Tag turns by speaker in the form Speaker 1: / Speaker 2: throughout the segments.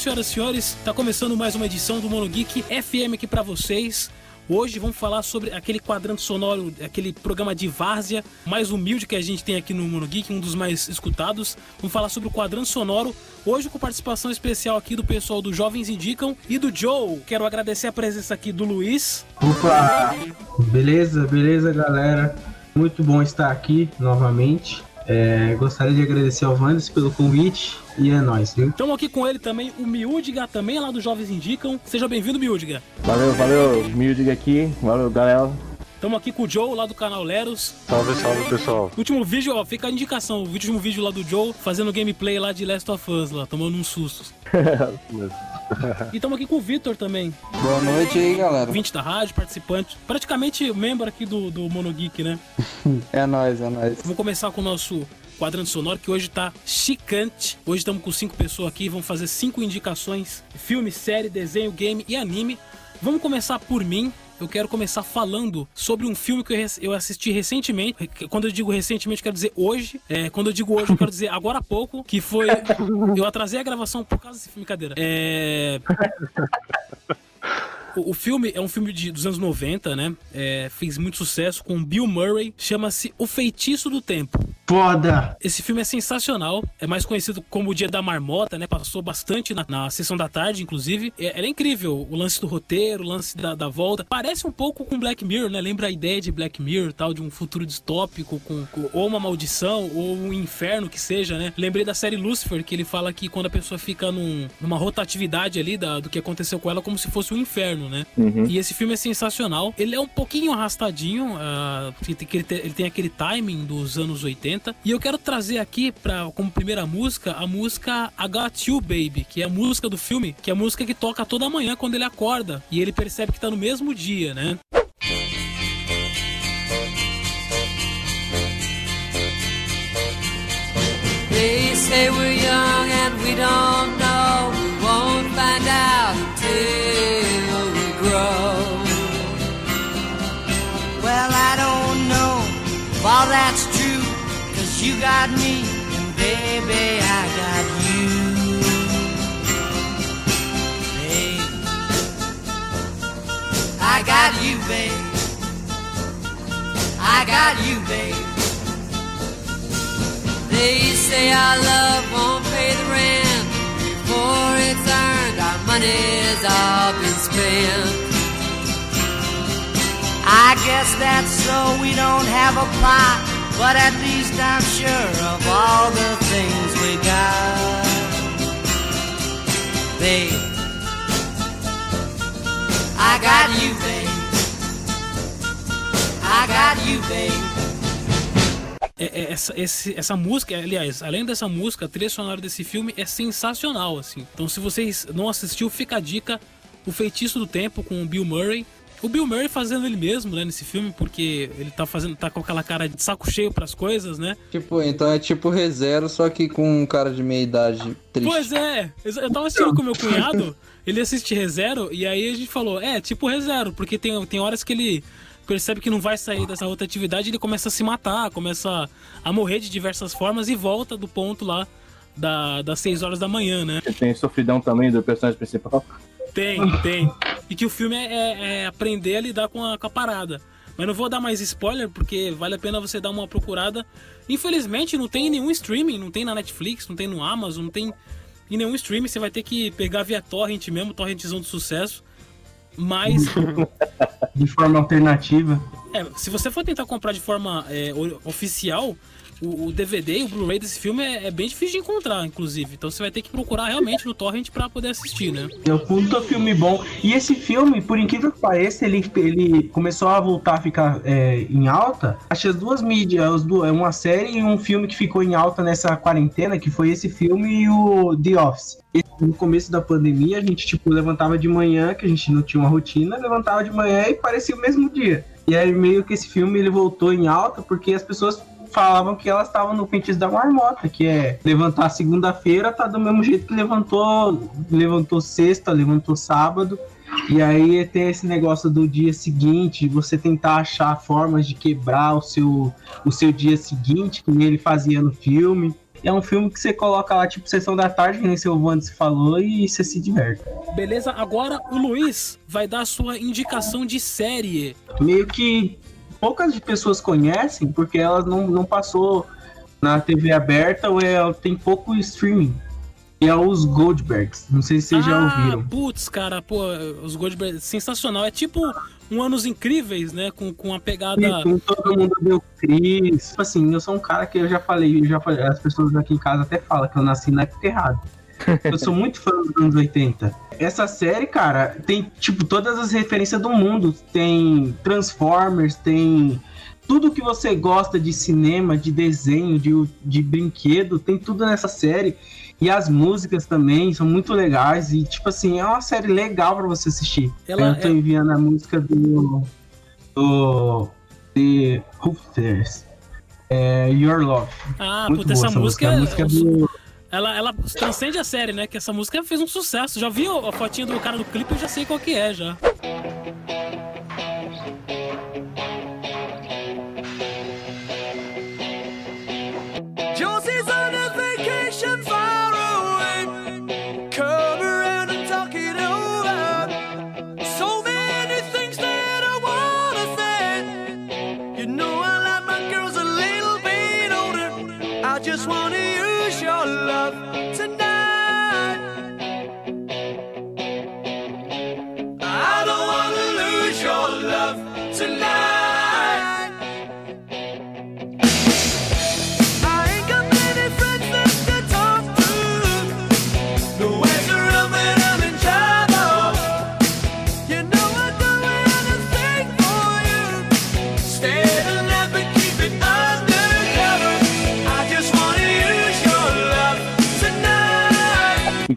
Speaker 1: senhoras e senhores, tá começando mais uma edição do Mono Geek FM aqui para vocês. Hoje vamos falar sobre aquele quadrante sonoro, aquele programa de várzea mais humilde que a gente tem aqui no Mono Geek, um dos mais escutados. Vamos falar sobre o quadrante sonoro, hoje com participação especial aqui do pessoal do Jovens Indicam e do Joe. Quero agradecer a presença aqui do Luiz.
Speaker 2: Opa! Beleza, beleza, galera. Muito bom estar aqui novamente. É, gostaria de agradecer ao Vandes pelo convite e é nóis, viu?
Speaker 1: Estamos aqui com ele também, o Miúdiga, também lá do Jovens Indicam. Seja bem-vindo, Miúdiga.
Speaker 3: Valeu, valeu, Miúdiga aqui. Valeu, galera.
Speaker 1: Estamos aqui com o Joe, lá do canal Leros.
Speaker 4: Salve, salve, pessoal.
Speaker 1: Último vídeo, ó, fica a indicação. O último vídeo lá do Joe, fazendo gameplay lá de Last of Us, lá, tomando uns sustos. e estamos aqui com o Vitor também.
Speaker 5: Boa noite aí, galera.
Speaker 1: 20 da rádio, participante. Praticamente membro aqui do, do Mono Geek, né?
Speaker 5: é nóis, é nóis.
Speaker 1: Vamos começar com o nosso quadrante sonoro que hoje tá chicante. Hoje estamos com cinco pessoas aqui, vamos fazer cinco indicações: filme, série, desenho, game e anime. Vamos começar por mim. Eu quero começar falando sobre um filme que eu assisti recentemente. Quando eu digo recentemente, quero dizer hoje. É, quando eu digo hoje, eu quero dizer agora há pouco. Que foi. Eu atrasei a gravação por causa desse filme, cadeira. É. O, o, filme é um filme de, dos anos 90, né? É, fez muito sucesso com Bill Murray. Chama-se O Feitiço do Tempo.
Speaker 2: Foda!
Speaker 1: Esse filme é sensacional. É mais conhecido como O Dia da Marmota, né? Passou bastante na, na sessão da tarde, inclusive. É, é incrível. O lance do roteiro, o lance da, da, volta. Parece um pouco com Black Mirror, né? Lembra a ideia de Black Mirror, tal, de um futuro distópico com, com ou uma maldição ou um inferno que seja, né? Lembrei da série Lucifer, que ele fala que quando a pessoa fica num, numa rotatividade ali da, do que aconteceu com ela, como se fosse um inferno, né? Uhum. E esse filme é sensacional. Ele é um pouquinho arrastadinho, uh, ele, tem, ele tem aquele timing dos anos 80 e eu quero trazer aqui para como primeira música a música I Got You Baby, que é a música do filme, que é a música que toca toda manhã quando ele acorda e ele percebe que tá no mesmo dia, né? They say we're young and we don't all that's true. Cause you got me, and baby, I got you. Babe, I got you, babe. I got you, babe. They say our love won't pay the rent before it's earned. Our money's all been spent. I guess that's so we don't have a plot but at least I'm sure of all the things we got. Babe, I got you, babe. I got you, babe. É, essa, esse, essa música, aliás, além dessa música, a trilha sonora desse filme é sensacional, assim. Então, se vocês não assistiu, fica a dica: O Feitiço do Tempo com o Bill Murray. O Bill Murray fazendo ele mesmo, né, nesse filme, porque ele tá fazendo, tá com aquela cara de saco cheio pras coisas, né?
Speaker 5: Tipo, então é tipo ReZero, só que com um cara de meia idade triste.
Speaker 1: Pois é, eu tava assistindo com meu cunhado, ele assiste ReZero, e aí a gente falou, é, tipo ReZero, porque tem, tem horas que ele percebe que não vai sair dessa rotatividade, ele começa a se matar, começa a morrer de diversas formas e volta do ponto lá da, das 6 horas da manhã, né?
Speaker 3: Tem sofridão também do personagem principal.
Speaker 1: Tem, tem. E que o filme é, é, é aprender a lidar com a, com a, parada. Mas não vou dar mais spoiler, porque vale a pena você dar uma procurada. Infelizmente, não tem nenhum streaming, não tem na Netflix, não tem no Amazon, não tem em nenhum streaming. Você vai ter que pegar via torrent mesmo, torrentzão de sucesso. Mas.
Speaker 2: de forma alternativa.
Speaker 1: É, se você for tentar comprar de forma é, oficial, o, o DVD e o Blu-ray desse filme é, é, bem difícil de encontrar, inclusive. Então você vai ter que procurar realmente no torrent para poder assistir, né?
Speaker 2: É um puta filme bom. E esse filme, por incrível que pareça, ele, ele começou a voltar a ficar é, em alta. Acho que as duas mídias, uma série e um filme que ficou em alta nessa quarentena, que foi esse filme e o The Office. No começo da pandemia, a gente, tipo, levantava de manhã, que a gente não tinha uma rotina, levantava de manhã e parecia o mesmo dia. E aí meio que esse filme ele voltou em alta porque as pessoas falavam que elas estavam no feitiço da marmota, que é levantar segunda-feira, tá do mesmo jeito que levantou, levantou sexta, levantou sábado. E aí tem esse negócio do dia seguinte, você tentar achar formas de quebrar o seu, o seu dia seguinte, que ele fazia no filme. É um filme que você coloca lá, tipo, sessão da tarde, que nem seu Wandes falou, e você se diverte.
Speaker 1: Beleza, agora o Luiz vai dar a sua indicação de série.
Speaker 2: Meio que poucas pessoas conhecem, porque elas não, não passou na TV aberta ou é, tem pouco streaming. E é os Goldbergs. Não sei se vocês já
Speaker 1: Ah,
Speaker 2: ouviram.
Speaker 1: Putz, cara, pô, os Goldberg, sensacional. É tipo um Anos Incríveis, né? Com, com a pegada.
Speaker 2: E com todo mundo deu Cris. Tipo assim, eu sou um cara que eu já falei, eu já falei, as pessoas aqui em casa até falam que eu nasci na época errada. Eu sou muito fã dos anos 80. Essa série, cara, tem, tipo, todas as referências do mundo. Tem Transformers, tem tudo que você gosta de cinema, de desenho, de, de brinquedo, tem tudo nessa série. E as músicas também são muito legais. E, tipo assim, é uma série legal pra você assistir.
Speaker 1: Ela
Speaker 2: eu tô
Speaker 1: é-
Speaker 2: enviando a música do. do. The Hoopsters. É, Your Love.
Speaker 1: Ah,
Speaker 2: Muito
Speaker 1: puta,
Speaker 2: boa
Speaker 1: essa música,
Speaker 2: A música
Speaker 1: é-
Speaker 2: do.
Speaker 1: Ela, ela transcende a série, né? Que essa música fez um sucesso. Já vi a fotinha do cara do clipe, eu já sei qual que é já.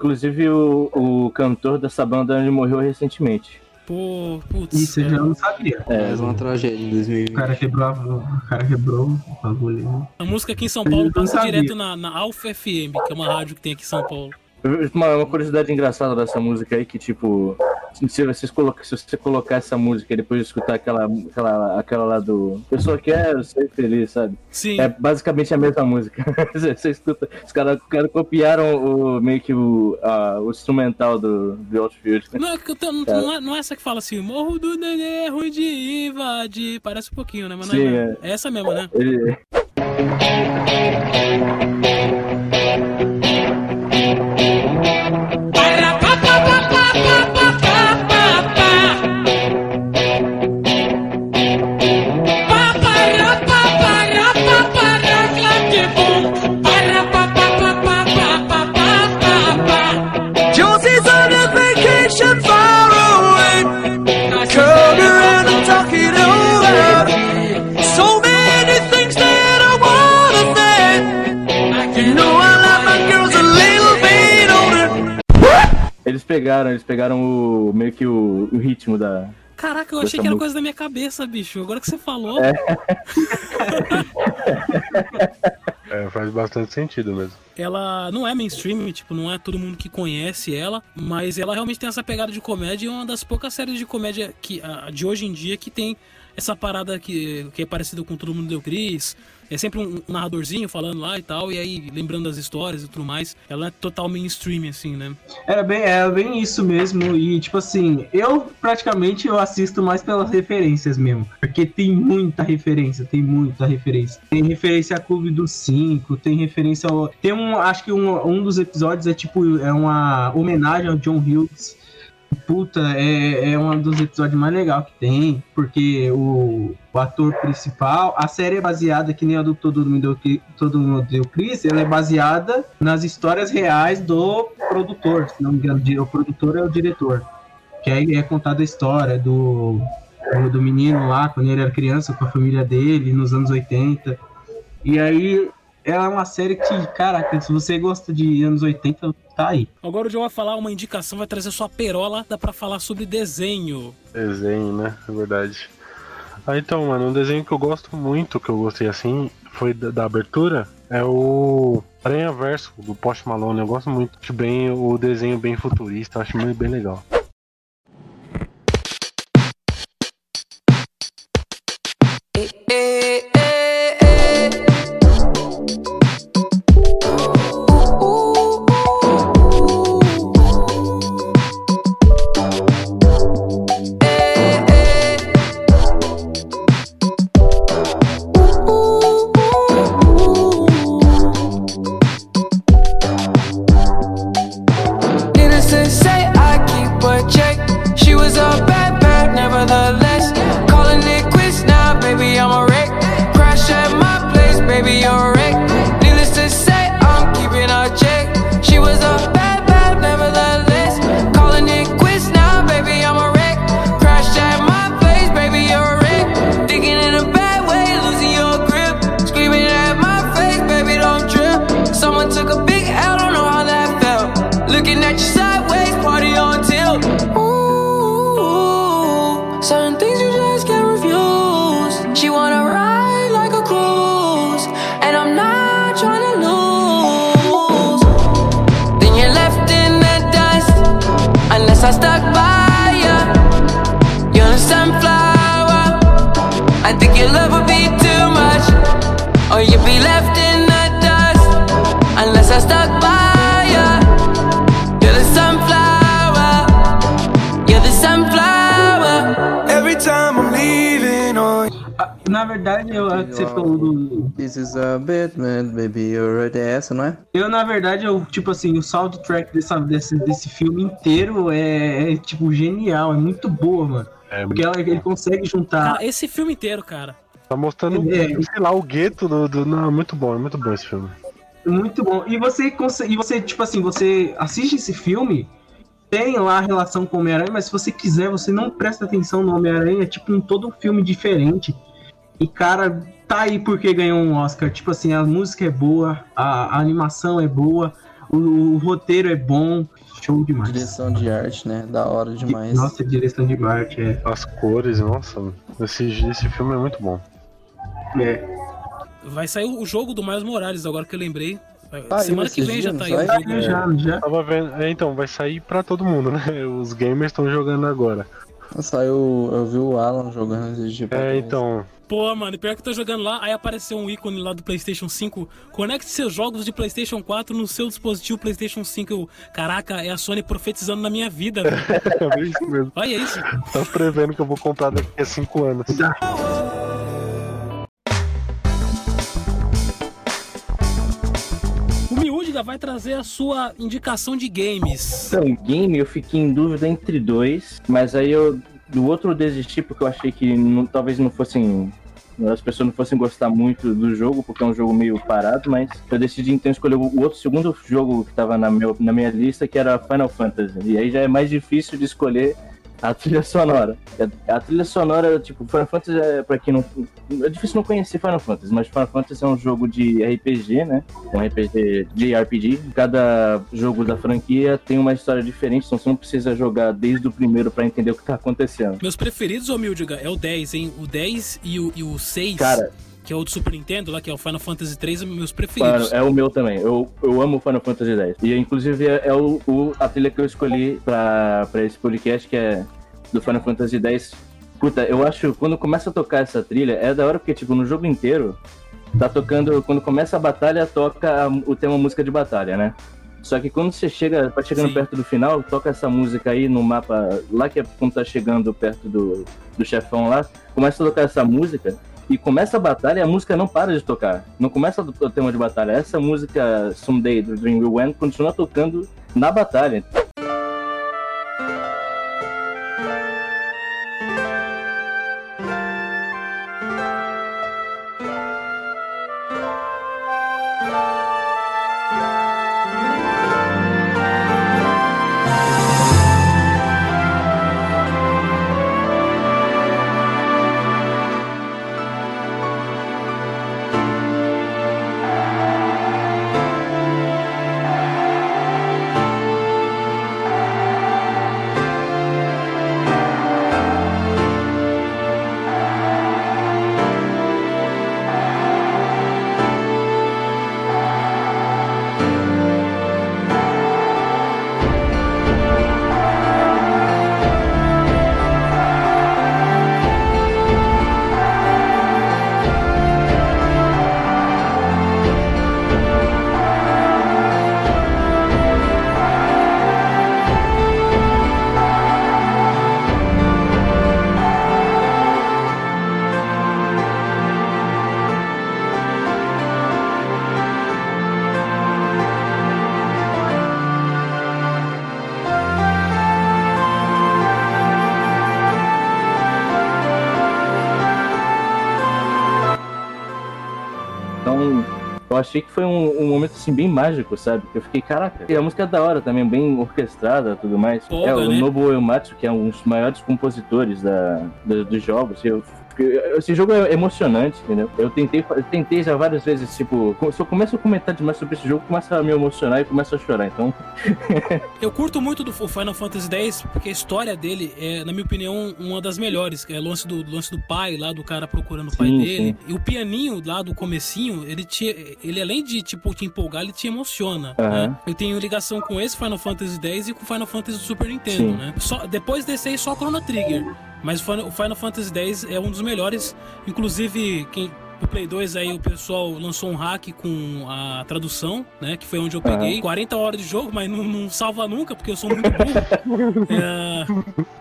Speaker 3: Inclusive, o, o cantor dessa banda ele morreu recentemente.
Speaker 1: Pô, putz.
Speaker 2: Isso eu já não sabia.
Speaker 3: É,
Speaker 5: Mais uma tragédia em 2020.
Speaker 2: O cara quebrou, a- o cara quebrou o bagulho.
Speaker 1: A música aqui em São Paulo passa
Speaker 2: sabia.
Speaker 1: direto na, na Alpha FM, que é uma rádio que tem aqui em São Paulo.
Speaker 3: Uma, uma curiosidade engraçada dessa música aí, que tipo, se, vocês coloca, se você colocar essa música e depois escutar aquela, aquela, aquela lá do Eu só quero ser feliz, sabe?
Speaker 1: Sim.
Speaker 3: É basicamente a mesma música. você, você escuta, os caras cara copiaram o, meio que o, a- o instrumental do, do Outfield.
Speaker 1: Não é, que eu tô- não, não é, não é essa que fala assim, morro do nenê, ruim de invadir. Parece um pouquinho, né? Mas não
Speaker 3: Sim,
Speaker 1: é, é essa mesmo, né?
Speaker 3: Ele, pegaram, eles pegaram o, meio que o, o ritmo da.
Speaker 1: Caraca, eu achei que era
Speaker 3: música.
Speaker 1: coisa da minha cabeça, bicho. Agora que você falou.
Speaker 6: É, faz bastante sentido mesmo.
Speaker 1: Ela não é mainstream, tipo, não é todo mundo que conhece ela, mas ela realmente tem essa pegada de comédia e é uma das poucas séries de comédia que, de hoje em dia que tem essa parada que, que é parecida com Todo Mundo Deu Cris. É sempre um narradorzinho falando lá e tal, e aí lembrando das histórias e tudo mais. Ela é total mainstream, assim, né?
Speaker 2: Era bem, era bem isso mesmo. E, tipo assim, eu praticamente eu assisto mais pelas referências mesmo. Porque tem muita referência, tem muita referência. Tem referência a Clube dos Cinco, tem referência ao. Tem um. Acho que um, um dos episódios é tipo. É uma homenagem ao John Hughes. Puta, é, é um dos episódios mais legais que tem, porque o, o ator principal, a série é baseada, que nem a do Todo Mundo Deu, Todo Mundo Deu Cris, ela é baseada nas histórias reais do produtor, se não me engano, o produtor é o diretor. Que aí é contada a história do, do menino lá, quando ele era criança, com a família dele, nos anos 80. E aí, ela é uma série que, caraca, se você gosta de anos 80, tá aí.
Speaker 1: Agora o João vai falar uma indicação, vai trazer sua perola, dá pra falar sobre desenho.
Speaker 6: Desenho, né? É verdade. Ah, então, mano, um desenho que eu gosto muito, que eu gostei assim, foi da, da abertura, é o Aranha Verso, do Post Malone. Eu gosto muito. Bem o desenho bem futurista, acho muito bem legal.
Speaker 2: Verdade, eu, tipo assim, o soundtrack dessa, desse, desse filme inteiro é, é, tipo, genial, é muito boa, mano.
Speaker 6: É,
Speaker 2: Porque ela, ele consegue juntar.
Speaker 1: Cara, esse filme inteiro, cara.
Speaker 6: tá mostrando,
Speaker 2: É.
Speaker 6: sei lá, o gueto do, do. Não, é muito bom, é muito bom esse filme.
Speaker 2: Muito bom. E você consegue. E você, tipo assim, você assiste esse filme, tem lá a relação com o Homem-Aranha, mas se você quiser, você não presta atenção no Homem-Aranha, é tipo um todo um filme diferente. E, cara, tá aí porque ganhou um Oscar. Tipo assim, a música é boa, a, a animação é boa, o, o roteiro é bom. Show demais.
Speaker 5: Direção de arte, né? Da hora demais.
Speaker 2: Nossa, direção de arte é.
Speaker 6: As cores, nossa, esse, esse filme é muito bom.
Speaker 2: é.
Speaker 1: Vai sair o jogo do Miles Morales, agora que eu lembrei.
Speaker 5: Tá
Speaker 1: Semana que vem já tá aí jogo.
Speaker 2: Já, já.
Speaker 6: Tava vendo. É, então, vai sair pra todo mundo, né? Os gamers estão jogando agora.
Speaker 5: Saiu, eu vi o Alan jogando
Speaker 6: É, então.
Speaker 1: Pô, mano, pior que eu tô jogando lá, aí apareceu um ícone lá do PlayStation 5. Conecte seus jogos de PlayStation 4 no seu dispositivo PlayStation 5. Eu, caraca, é a Sony profetizando na minha vida, velho.
Speaker 6: É isso mesmo.
Speaker 1: Olha isso.
Speaker 6: Tá prevendo que eu vou comprar daqui a 5 anos.
Speaker 1: O Miúdiga vai trazer a sua indicação de games.
Speaker 3: Então, game eu fiquei em dúvida entre dois, mas aí eu do outro eu desisti porque eu achei que não- talvez não fossem as pessoas não fossem gostar muito do jogo porque é um jogo meio parado, mas eu decidi então escolher o outro segundo jogo que tava na, na minha lista que era Final Fantasy. E aí já é mais difícil de escolher a trilha sonora. A, a trilha sonora, tipo, Final Fantasy é pra quem não. É difícil não conhecer Final Fantasy, mas Final Fantasy é um jogo de RPG, né? Um RPG de RPG. Cada jogo da franquia tem uma história diferente, então você não precisa jogar desde o primeiro pra entender o que tá acontecendo.
Speaker 1: Meus preferidos, ô Miúdiga, é o 10, hein? O 10 e o, e o 6,
Speaker 3: Cara,
Speaker 1: que é o do Super Nintendo, lá que é o Final Fantasy 3, são meus preferidos.
Speaker 3: é o meu também. Eu, eu amo Final Fantasy X. E inclusive é, é o, o- a trilha que eu escolhi pra, pra esse podcast, que é do Final Fantasy X. Puta, eu acho quando começa a tocar essa trilha, é da hora porque, tipo, no jogo inteiro, tá tocando. Quando começa a batalha, toca a- o tema música de batalha, né? Só que quando você chega, vai chegando
Speaker 1: Sim.
Speaker 3: perto do final, toca essa música aí no mapa, lá que é quando tá chegando perto do, do chefão lá, começa a tocar essa música e começa a batalha e a música não para de tocar. Não começa o tema de batalha. Essa música Someday do Dream Will End continua tocando na batalha. Achei que foi um, um momento assim bem mágico, sabe? Eu fiquei, caraca. E a música é da hora também, bem orquestrada e tudo mais. É, o
Speaker 1: né?
Speaker 3: Nobuo Uematsu, que é um dos maiores compositores da, da- dos jogos. Eu Porque Esse jogo é emocionante, entendeu? Eu tentei, eu tentei já várias vezes, tipo, se eu começo a comentar demais sobre esse jogo, começa a me emocionar e começa a chorar. Então,
Speaker 1: Eu curto muito do Final Fantasy X porque a história dele é, na minha opinião, uma das melhores. É o lance do, lance do pai lá, do cara procurando o pai
Speaker 3: Sim,
Speaker 1: dele. E o pianinho lá do comecinho, ele te, ele além de tipo te empolgar, ele te emociona.
Speaker 3: Aham.
Speaker 1: Né? Eu tenho ligação com esse Final Fantasy X e com o Final Fantasy do Super Nintendo,
Speaker 3: Sim.
Speaker 1: né? Só, depois desse aí, só Chrono Trigger. Mas o o Final Fantasy X é um dos melhores. Inclusive, quem. O Play 2 aí o pessoal lançou um hack com a tradução, né? Que foi onde eu peguei. 40 horas de jogo, mas não, não salva nunca, porque eu sou muito burro. É,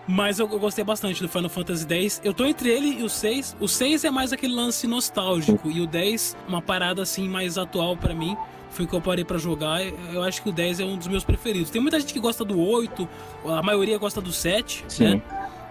Speaker 1: mas eu, eu gostei bastante do Final Fantasy X. Eu tô entre ele e o 6. O 6 é mais aquele lance nostálgico. E o 10, uma parada assim mais atual pra mim. Foi o que eu parei pra jogar. Eu acho que o 10 é um dos meus preferidos. Tem muita gente que gosta do 8, a maioria gosta do 7,
Speaker 3: Sim.
Speaker 1: né?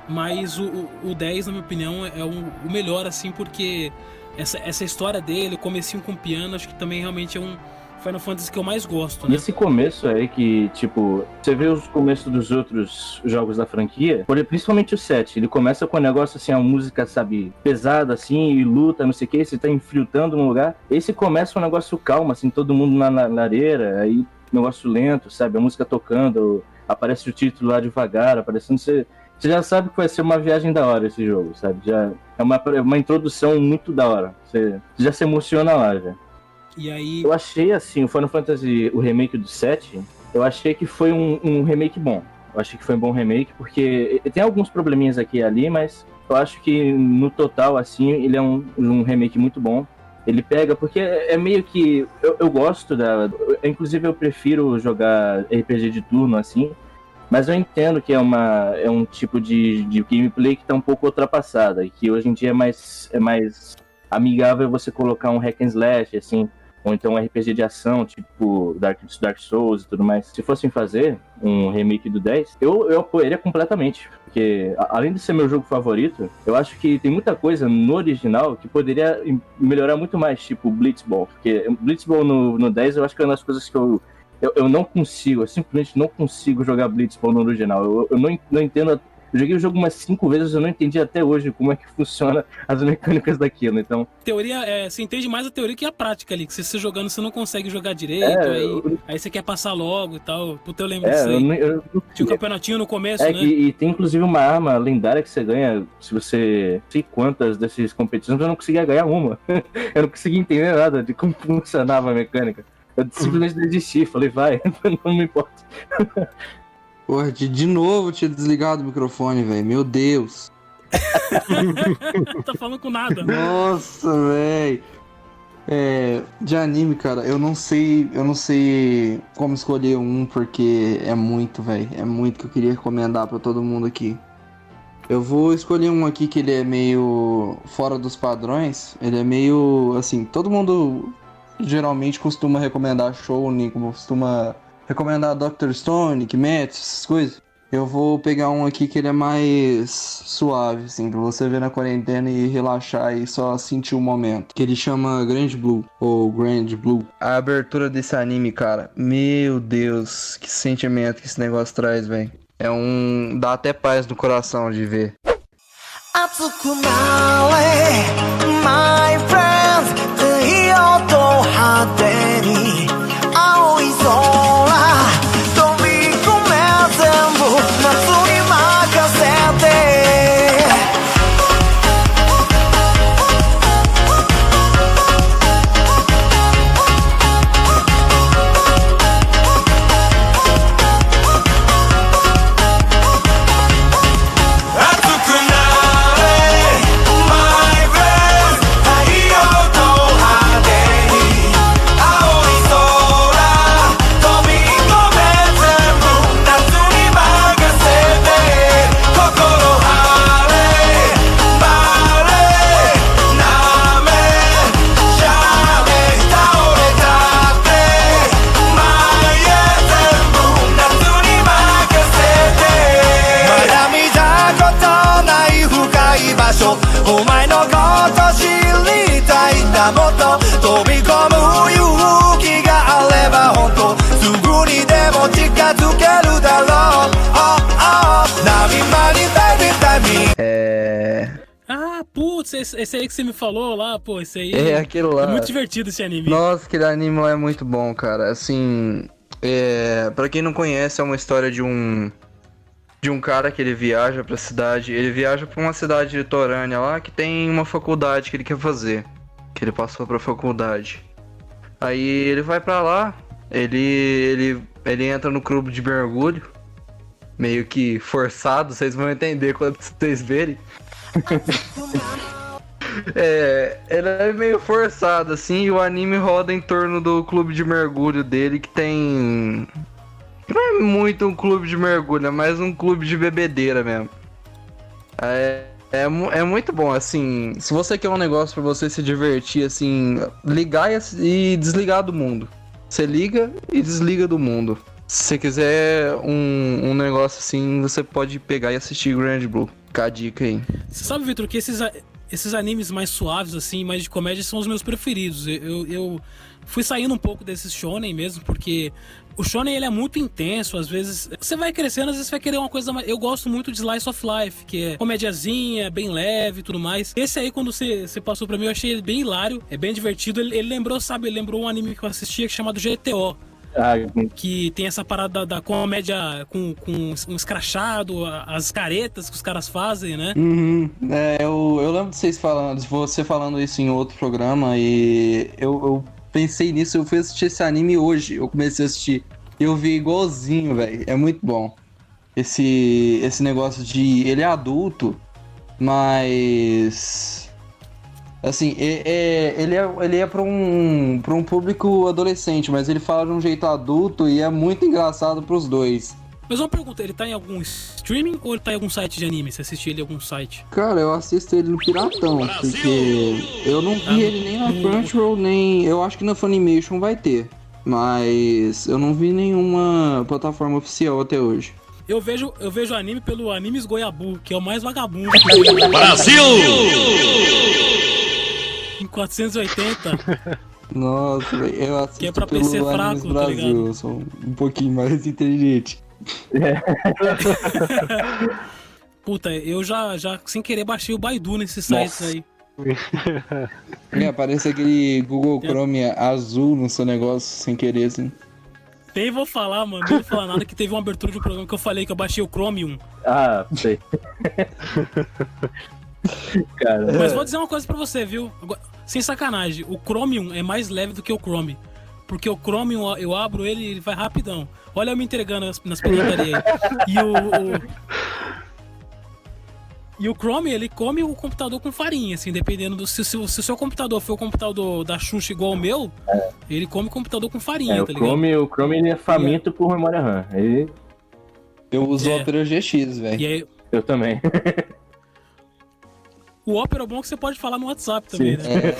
Speaker 1: Mas o, o, o 10, na minha opinião, é o, o melhor, assim, porque essa, essa história dele, comecinho com piano, acho que também realmente é um Final Fantasy que eu mais gosto, né?
Speaker 3: Nesse começo aí que, tipo, você vê os começos dos outros jogos da franquia, principalmente o 7, ele começa com um negócio assim, a música, sabe, pesada assim, e luta, não sei o que, você tá infiltrando num lugar. Esse começa um negócio calmo, assim, todo mundo na na lareira, aí negócio lento, sabe, a música tocando, aparece o título lá devagar, aparecendo, você, você já sabe que vai ser uma viagem da hora esse jogo, sabe, já é uma, é uma introdução muito da hora, você já se emociona lá, já.
Speaker 1: E aí,
Speaker 3: Eu achei assim, o Final Fantasy, o remake do 7, eu achei que foi um, um remake bom. Eu achei que foi um bom remake, porque tem alguns probleminhas aqui e ali, mas eu acho que no total, assim, ele é um, um remake muito bom. Ele pega, porque é meio que. Eu, eu gosto da. eu- inclusive, eu prefiro jogar RPG de turno assim, mas eu entendo que é, uma, é um tipo de, de gameplay que tá um pouco ultrapassada, e que hoje em dia é mais, é mais amigável você colocar um hack and slash, assim, ou então um RPG de ação, tipo Dark, Dark Souls e tudo mais. Se fossem fazer um remake do 10, eu, eu apoiaria completamente. Porque, a- além de ser meu jogo favorito, eu acho que tem muita coisa no original que poderia melhorar muito mais, tipo Blitzball. Porque Blitzball no, no 10 eu acho que é uma das coisas que eu, eu, eu não consigo, eu simplesmente não consigo jogar Blitzball no original. Eu, eu não, não entendo. Eu joguei o jogo umas cinco vezes, eu não entendi até hoje como é que funciona as mecânicas daquilo. Então,
Speaker 1: teoria, é, você entende mais a teoria que a prática ali, que você, você jogando, você não consegue jogar direito,
Speaker 3: É,
Speaker 1: aí,
Speaker 3: eu-
Speaker 1: aí você quer passar logo e tal. Puta, eu lembro
Speaker 3: é,
Speaker 1: disso
Speaker 3: eu,
Speaker 1: aí.
Speaker 3: não- eu não
Speaker 1: Tinha um campeonatinho no começo,
Speaker 3: É,
Speaker 1: né?
Speaker 3: que, e tem inclusive uma arma lendária que você ganha se você. Não sei quantas dessas competições, eu não conseguia ganhar uma. eu não conseguia entender nada de como funcionava a mecânica. Eu simplesmente desisti, falei, vai, não me importa.
Speaker 5: Porra, de, de novo tinha desligado o microfone, velho. Meu Deus.
Speaker 1: Não tá falando com nada.
Speaker 5: Nossa, velho. É, de anime, cara, eu não sei, eu não sei como escolher um porque é muito, velho, é muito que eu queria recomendar pra todo mundo aqui. Eu vou escolher um aqui que ele é meio fora dos padrões, ele é meio assim, todo mundo geralmente costuma recomendar Shonen, né, costuma recomendar Doctor Stone, Kimetsu, essas coisas. Eu vou pegar um aqui que ele é mais suave, assim, pra você ver na quarentena e relaxar e só sentir o momento. Que ele chama Grand Blue, ou Grand Blue. A abertura desse anime, cara, meu Deus, que sentimento que esse negócio traz, velho. É um. dá até paz no coração de ver.
Speaker 4: Atsukunae, my friend. Day.
Speaker 1: Esse, esse- aí que você me falou lá, pô, esse aí.
Speaker 5: É aquele lá.
Speaker 1: É muito divertido esse anime.
Speaker 5: Nossa, aquele anime lá é muito bom, cara. Assim, é, para quem não conhece, é uma história de um de um cara que ele viaja pra cidade, ele viaja pra uma cidade litorânea lá que tem uma faculdade que ele quer fazer, que ele passou pra faculdade. Aí ele vai pra lá, ele ele ele entra no clube de mergulho, meio que forçado, vocês vão entender quando vocês verem. É, ele é meio forçado, assim, e o anime roda em torno do clube de mergulho dele, que tem. Não é muito um clube de mergulho, é mais um clube de bebedeira mesmo. É, é, mu- é muito bom, assim. Se você quer um negócio pra você se divertir, assim, ligar e, e desligar do mundo. Você liga e desliga do mundo. Se você quiser um, um negócio assim, você pode pegar e assistir Grand Blue. Fica a dica aí.
Speaker 1: Você sabe, Vitor, que esses, esses animes mais suaves, assim, mais de comédia, são os meus preferidos. Eu, eu, fui saindo um pouco desses shonen mesmo, porque o shonen ele é muito intenso, às vezes você vai crescendo, às vezes vai querer uma coisa mais... Eu gosto muito de Slice of Life, que é comédiazinha, bem leve e tudo mais. Esse aí, quando você, você passou pra mim, eu achei ele bem hilário, é bem divertido. Ele, ele lembrou, sabe, ele lembrou um anime que eu assistia é chamado GTO
Speaker 3: Ah,
Speaker 1: que tem essa parada da, da comédia com, com um escrachado, as caretas que os caras fazem, né?
Speaker 5: Uhum. É, eu, eu lembro de vocês falando, de você falando isso em outro programa e eu, eu pensei nisso, eu fui assistir esse anime hoje, eu comecei a assistir. E eu vi igualzinho, velho. É muito bom. Esse, esse negócio de. Ele é adulto, mas. Assim, é, é- ele é, ele é pra, um, pra um público adolescente, mas ele fala de um jeito adulto e é muito engraçado pros dois.
Speaker 1: Mas uma pergunta, ele tá em algum streaming ou ele tá em algum site de anime? Você assistiu ele em algum site?
Speaker 5: Cara, eu assisto ele no Piratão, porque eu não vi
Speaker 1: Ah,
Speaker 5: ele nem na Crunchyroll, nem. Eu acho que na Funimation vai ter. Mas eu não vi nenhuma plataforma oficial até hoje.
Speaker 1: Eu vejo, eu vejo anime pelo Animes Goiabu, que é o mais vagabundo. que Brasil! Em 480.
Speaker 5: Nossa, velho, eu assisto
Speaker 1: Que é pra
Speaker 5: pelo
Speaker 1: PC
Speaker 5: Animes
Speaker 1: fraco, tá
Speaker 5: Brasil,
Speaker 1: ligado?
Speaker 5: eu sou um pouquinho mais inteligente.
Speaker 1: Puta, eu já, já sem querer baixei o Baidu nesses sites
Speaker 3: Nossa.
Speaker 1: aí.
Speaker 5: É, aparece aquele Google Chrome azul no seu negócio sem querer, assim.
Speaker 1: Nem vou falar, mano, nem vou falar nada que teve uma abertura de um programa que eu falei que eu baixei o Chromium.
Speaker 3: ah, sei. Cara,
Speaker 1: Mas vou dizer uma coisa pra você, viu? Agora, sem sacanagem, o Chromium é mais leve do que o Chrome. Porque o Chromium, eu abro ele e ele vai rapidão. Olha eu me entregando nas, nas aí. E o, o- E o Chrome, ele come o computador com farinha, assim, dependendo do. Se, se, o- se o seu computador for o computador da Xuxa igual o meu, ele come o computador com farinha,
Speaker 3: é, o
Speaker 1: tá ligado?
Speaker 3: Chrome, o Chrome ele é faminto por memória RAM. Ele,
Speaker 5: Eu uso
Speaker 1: É.
Speaker 5: o Opera GX, velho.
Speaker 1: Aí,
Speaker 3: eu também.
Speaker 1: o Opera é bom que você pode falar no WhatsApp também,
Speaker 3: Sim.
Speaker 1: né?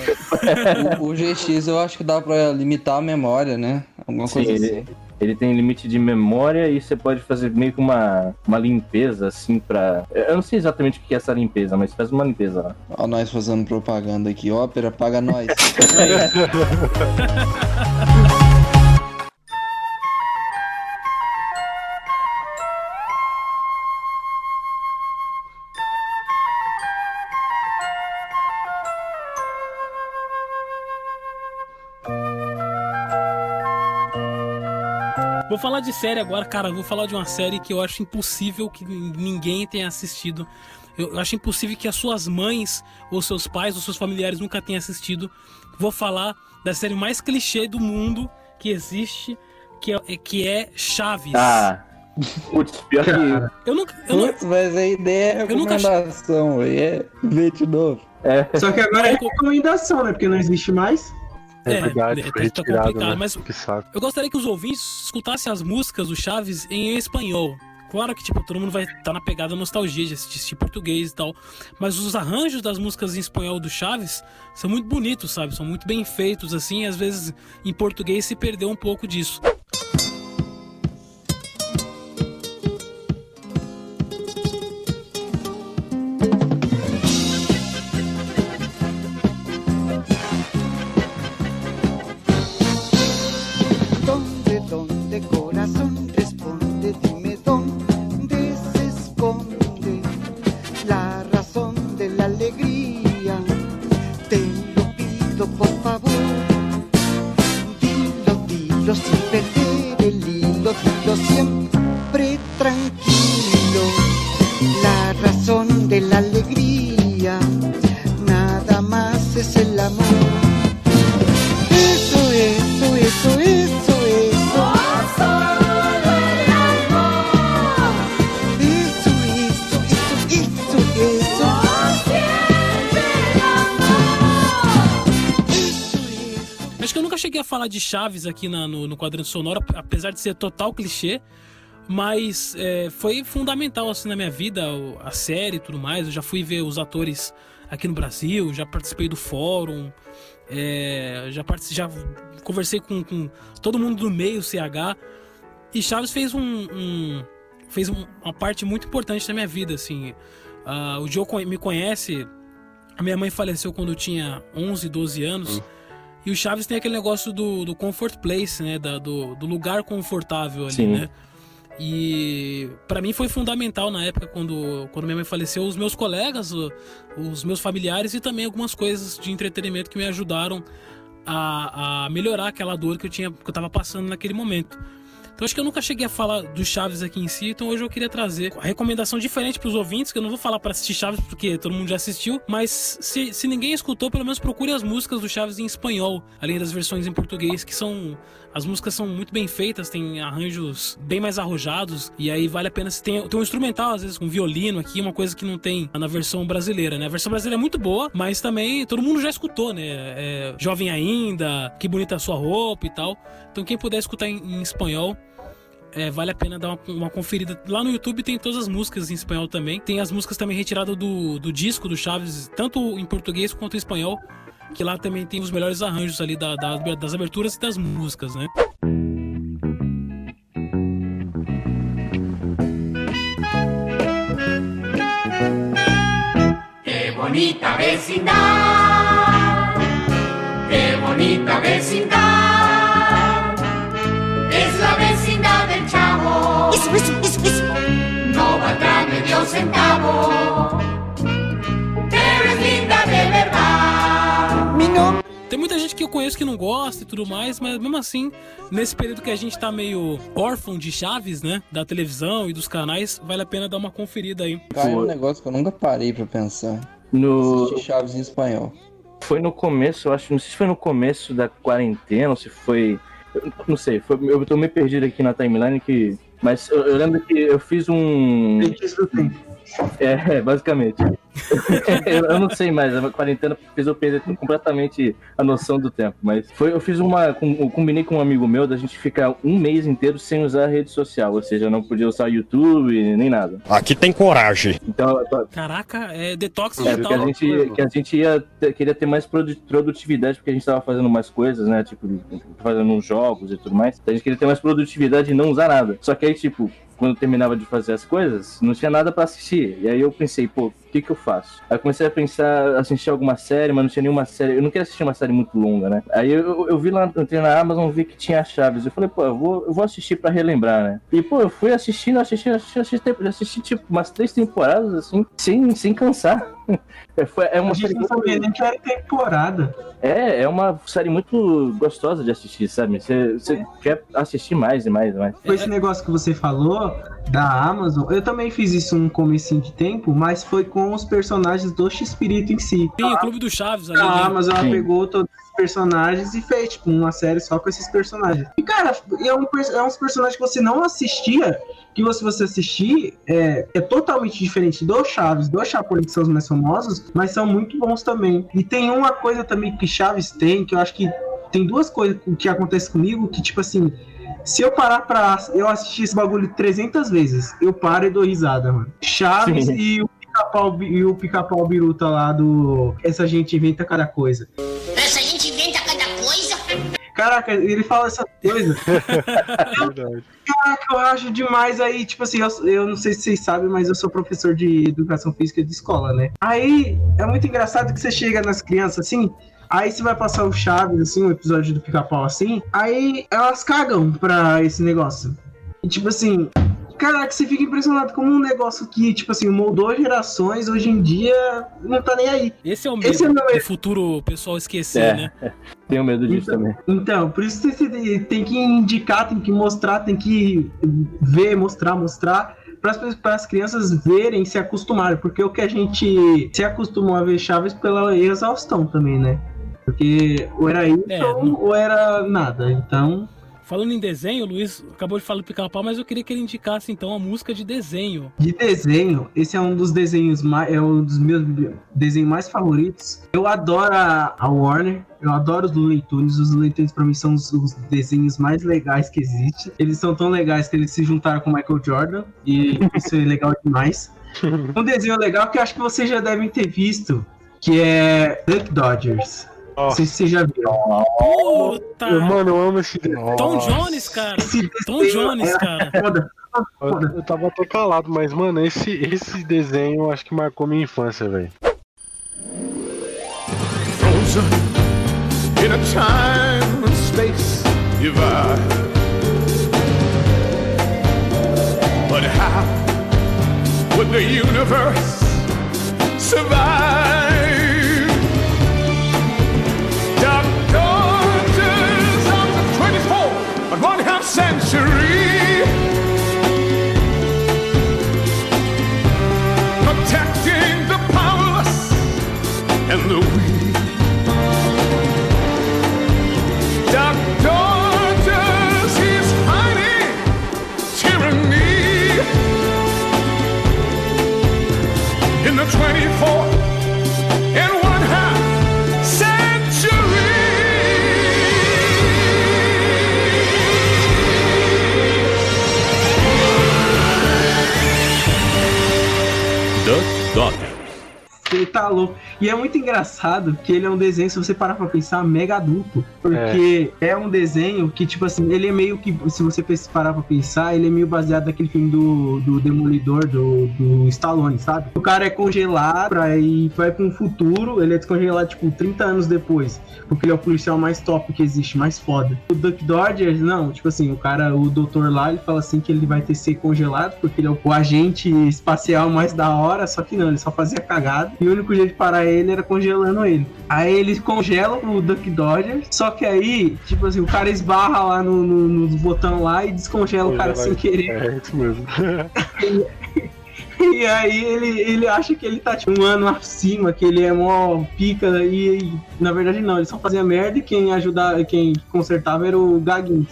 Speaker 5: O, o GX eu acho que dá pra limitar a memória, né? Alguma
Speaker 3: Sim,
Speaker 5: coisa
Speaker 3: ele,
Speaker 5: assim.
Speaker 3: ele tem limite de memória e você pode fazer meio que uma, uma limpeza, assim, pra. Eu não sei exatamente o que é essa limpeza, mas faz uma limpeza lá.
Speaker 5: Ó, nós fazendo propaganda aqui. Ópera, paga nós.
Speaker 1: Vou falar de série agora, cara. Vou falar de uma série que eu acho impossível que ninguém tenha assistido. Eu acho impossível que as suas mães, ou seus pais, ou seus familiares nunca tenham assistido. Vou falar da série mais clichê do mundo que existe, que é, que é Chaves.
Speaker 3: Ah! Putz, pior que.
Speaker 1: Eu nunca. Eu não,
Speaker 5: Putz, mas a ideia é
Speaker 1: nunca
Speaker 5: recomendação, velho. É ver de novo.
Speaker 3: É,
Speaker 2: Só que agora é recomendação, né? Porque não existe mais.
Speaker 6: É,
Speaker 1: É,
Speaker 6: verdade,
Speaker 1: é,
Speaker 6: foi
Speaker 1: tá
Speaker 6: retirado,
Speaker 1: complicado,
Speaker 6: né?
Speaker 1: mas-. Eu gostaria que os ouvintes escutassem as músicas do Chaves em espanhol. Claro que, tipo, todo mundo vai estar na pegada nostalgia de assistir português e tal. Mas os arranjos das músicas em espanhol do Chaves são muito bonitos, sabe? São muito bem feitos, assim. E às vezes, em português, se perdeu um pouco disso.
Speaker 7: por favor. Dilo, dilo sin perder el hilo, dilo siempre tranquilo. La razón de la
Speaker 1: falar de Chaves aqui na- no, no quadrante sonoro, apesar de ser total clichê. Mas é, foi fundamental assim na minha vida, a série e tudo mais. Eu já fui ver os atores aqui no Brasil, já participei do fórum, é, já, já conversei com, com todo mundo do meio CH. E Chaves fez um, um- fez um- uma parte muito importante da minha vida, assim. Ah, o Joe me conhece. A minha mãe faleceu quando eu tinha 11, 12 anos. E o Chaves tem aquele negócio do, do comfort place, né? Da- do, do lugar confortável ali,
Speaker 3: Sim.
Speaker 1: né? E pra mim foi fundamental na época quando, quando minha mãe faleceu, os meus colegas, os meus familiares e também algumas coisas de entretenimento que me ajudaram a, a melhorar aquela dor que eu tinha que eu tava passando naquele momento. Então acho que eu nunca cheguei a falar do Chaves aqui em si, então hoje eu queria trazer a recomendação diferente pros ouvintes, que eu não vou falar pra assistir Chaves porque todo mundo já assistiu, mas se, se ninguém escutou, pelo menos procure as músicas do Chaves em espanhol, além das versões em português, que são as músicas são muito bem feitas, tem arranjos bem mais arrojados, e aí vale a pena se tem, tem um instrumental, às vezes com violino aqui, uma coisa que não tem na versão brasileira, né? A versão brasileira é muito boa, mas também todo mundo já escutou, né? É, Jovem ainda, que bonita a sua roupa e tal. Então quem puder escutar em, em espanhol, é, vale a pena dar uma, uma conferida. Lá no YouTube tem todas as músicas em espanhol também. Tem as músicas também retiradas do, do disco do Chaves, tanto em português quanto em espanhol. Que lá também tem os melhores arranjos ali da- da- das aberturas e das músicas, né?
Speaker 8: Qué bonita vecindad, qué bonita vecindad. Es la vecindad del chavo.
Speaker 7: Eso, eso, eso, eso.
Speaker 8: No valdrá medio centavo, pero es linda de verdad.
Speaker 1: Tem muita gente que eu conheço que não gosta e tudo mais, mas mesmo assim, nesse período que a gente tá meio órfão de Chaves, né? Da televisão e dos canais, vale a pena dar uma conferida aí.
Speaker 5: Cara, é um negócio que eu nunca parei pra pensar.
Speaker 3: No,
Speaker 5: Assistir Chaves em espanhol.
Speaker 3: Foi no começo, eu acho, não sei se foi no começo da quarentena ou se foi. eu não sei, foi, eu tô meio perdido aqui na timeline que. Mas eu, eu lembro que eu fiz um.
Speaker 2: Tempo.
Speaker 3: É, basicamente. eu, não sei mais, a quarentena fez eu perder completamente a noção do tempo. Mas foi, eu fiz uma. Eu combinei com um amigo meu da gente ficar um mês inteiro sem usar a rede social. Ou seja, não podia usar YouTube nem nada.
Speaker 9: Aqui tem coragem.
Speaker 3: Então,
Speaker 1: Caraca, é detox
Speaker 3: é,
Speaker 1: digital.
Speaker 3: a gente, que a gente ia ter- queria ter mais produ- produtividade, porque a gente tava fazendo mais coisas, né? Tipo, fazendo uns jogos e tudo mais. Então a gente queria ter mais produtividade e não usar nada. Só que aí, tipo, quando eu terminava de fazer as coisas, não tinha nada pra assistir. E aí eu pensei, pô, o que que eu faço? Aí comecei a pensar, assistir alguma série, mas não tinha nenhuma série. Eu não queria assistir uma série muito longa, né? Aí eu, eu vi lá, entrei na Amazon, vi que tinha Chaves. Eu falei, pô, eu vou, eu vou assistir pra relembrar, né? E, pô, eu fui assistindo, assisti, assisti, assisti, assisti, tipo, umas três temporadas, assim, sem, sem cansar. É, foi, é
Speaker 2: A
Speaker 3: uma
Speaker 2: gente
Speaker 3: série
Speaker 2: não sabia nem que era temporada.
Speaker 3: é, é uma série muito gostosa de assistir, sabe? Você você quer assistir mais e mais e mais.
Speaker 2: Com esse negócio que você falou da Amazon, eu também fiz isso um comecinho de tempo, mas foi com os personagens do X-Espírito em si.
Speaker 1: Tem o Clube do Chaves ali,
Speaker 2: A
Speaker 1: né?
Speaker 2: Amazon ela pegou todos os personagens e fez, tipo, uma série só com esses personagens. E, cara, é, um, é uns personagens que você não assistia, que se você assistir, é, é totalmente diferente do Chaves, do Chapolin, que são os mais famosos, mas são muito bons também. E tem uma coisa também que Chaves tem, que eu acho que tem duas coisas que acontecem comigo, que, tipo assim, se eu parar pra eu assistir esse bagulho 300 vezes, eu paro e dou risada, mano. Chaves
Speaker 3: Sim.
Speaker 2: e o pica-pau e o pica-pau biruta lá do Essa gente inventa cada coisa. Caraca, ele fala essa coisa.
Speaker 6: Verdade.
Speaker 2: Caraca, eu acho demais aí, tipo assim, eu, eu não sei se vocês sabem, mas eu sou professor de educação física de escola, né? Aí é muito engraçado que você chega nas crianças assim, aí você vai passar o Chaves, assim, um episódio do pica-pau assim, aí elas cagam pra esse negócio. E tipo assim, caraca, você fica impressionado como um negócio que, tipo assim, moldou gerações, hoje em dia não tá nem aí.
Speaker 1: Esse é o medo
Speaker 2: Esse é o medo.
Speaker 1: futuro o pessoal esquecer,
Speaker 3: É.
Speaker 1: né?
Speaker 3: Tenho medo disso
Speaker 2: Então-
Speaker 3: também.
Speaker 2: Então, por isso você tem- tem que indicar, tem que mostrar, tem que ver, mostrar, mostrar, para as crianças verem, se acostumarem, porque o que a gente se acostumou a ver Chaves pela exaustão também, né? Porque ou era isso
Speaker 1: É,
Speaker 2: ou,
Speaker 1: não-
Speaker 2: ou era nada. Então,
Speaker 1: Falando em desenho, o Luiz acabou de falar do pica-pau, mas eu queria que ele indicasse então a música de desenho.
Speaker 2: de desenho, esse é um dos desenhos mais, é um dos meus desenhos mais favoritos. Eu adoro a, Warner, eu adoro os Looney Tunes. Os Looney Tunes pra mim são os, os desenhos mais legais que existem. Eles são tão legais que eles se juntaram com Michael Jordan e isso é legal demais. Um desenho legal que eu acho que vocês já devem ter visto, que é Duck Dodgers. Não sei se vocês já viram.
Speaker 1: Puta!
Speaker 6: Eu, mano, eu amo esse desenho.
Speaker 1: Tom
Speaker 6: Nossa.
Speaker 1: Jones, cara.
Speaker 2: Esse
Speaker 1: Tom Jones,
Speaker 2: é
Speaker 1: cara.
Speaker 2: foda.
Speaker 6: Eu, eu tava até calado, mas, mano, esse, esse desenho eu acho que marcou minha infância, velho.
Speaker 4: frozen in a time and space divide. But how would the universe survive? And the weak. Dark daughters, he's fighting tyranny in the 24th
Speaker 2: Ele tá louco. E é muito engraçado que ele é um desenho, se você parar pra pensar, mega adulto. Porque é, um desenho que, tipo assim, ele é meio que, se você parar pra pensar, ele é meio baseado naquele filme do, do Demolidor, do, do Stallone, sabe? O cara é congelado pra ir, vai pra um futuro, ele é descongelado, tipo, 30 anos depois. Porque ele é o policial mais top que existe, mais foda. O Duck Dodgers, não, tipo assim, o cara, o doutor lá, ele fala assim que ele vai ter que ser congelado, porque ele é o agente espacial mais da hora, só que não, ele só fazia cagada. E o único jeito de parar ele era congelando ele. Aí eles congelam o Duck Dodgers, só que aí, tipo assim, o cara esbarra lá no, no, nos botão lá e descongela o cara sem querer.
Speaker 6: É isso mesmo.
Speaker 2: E aí ele, ele acha que ele tá tipo, um ano acima, que ele é mó pica, e, e, na verdade não, ele só fazia merda e quem ajudava, quem consertava era o Gaguinho.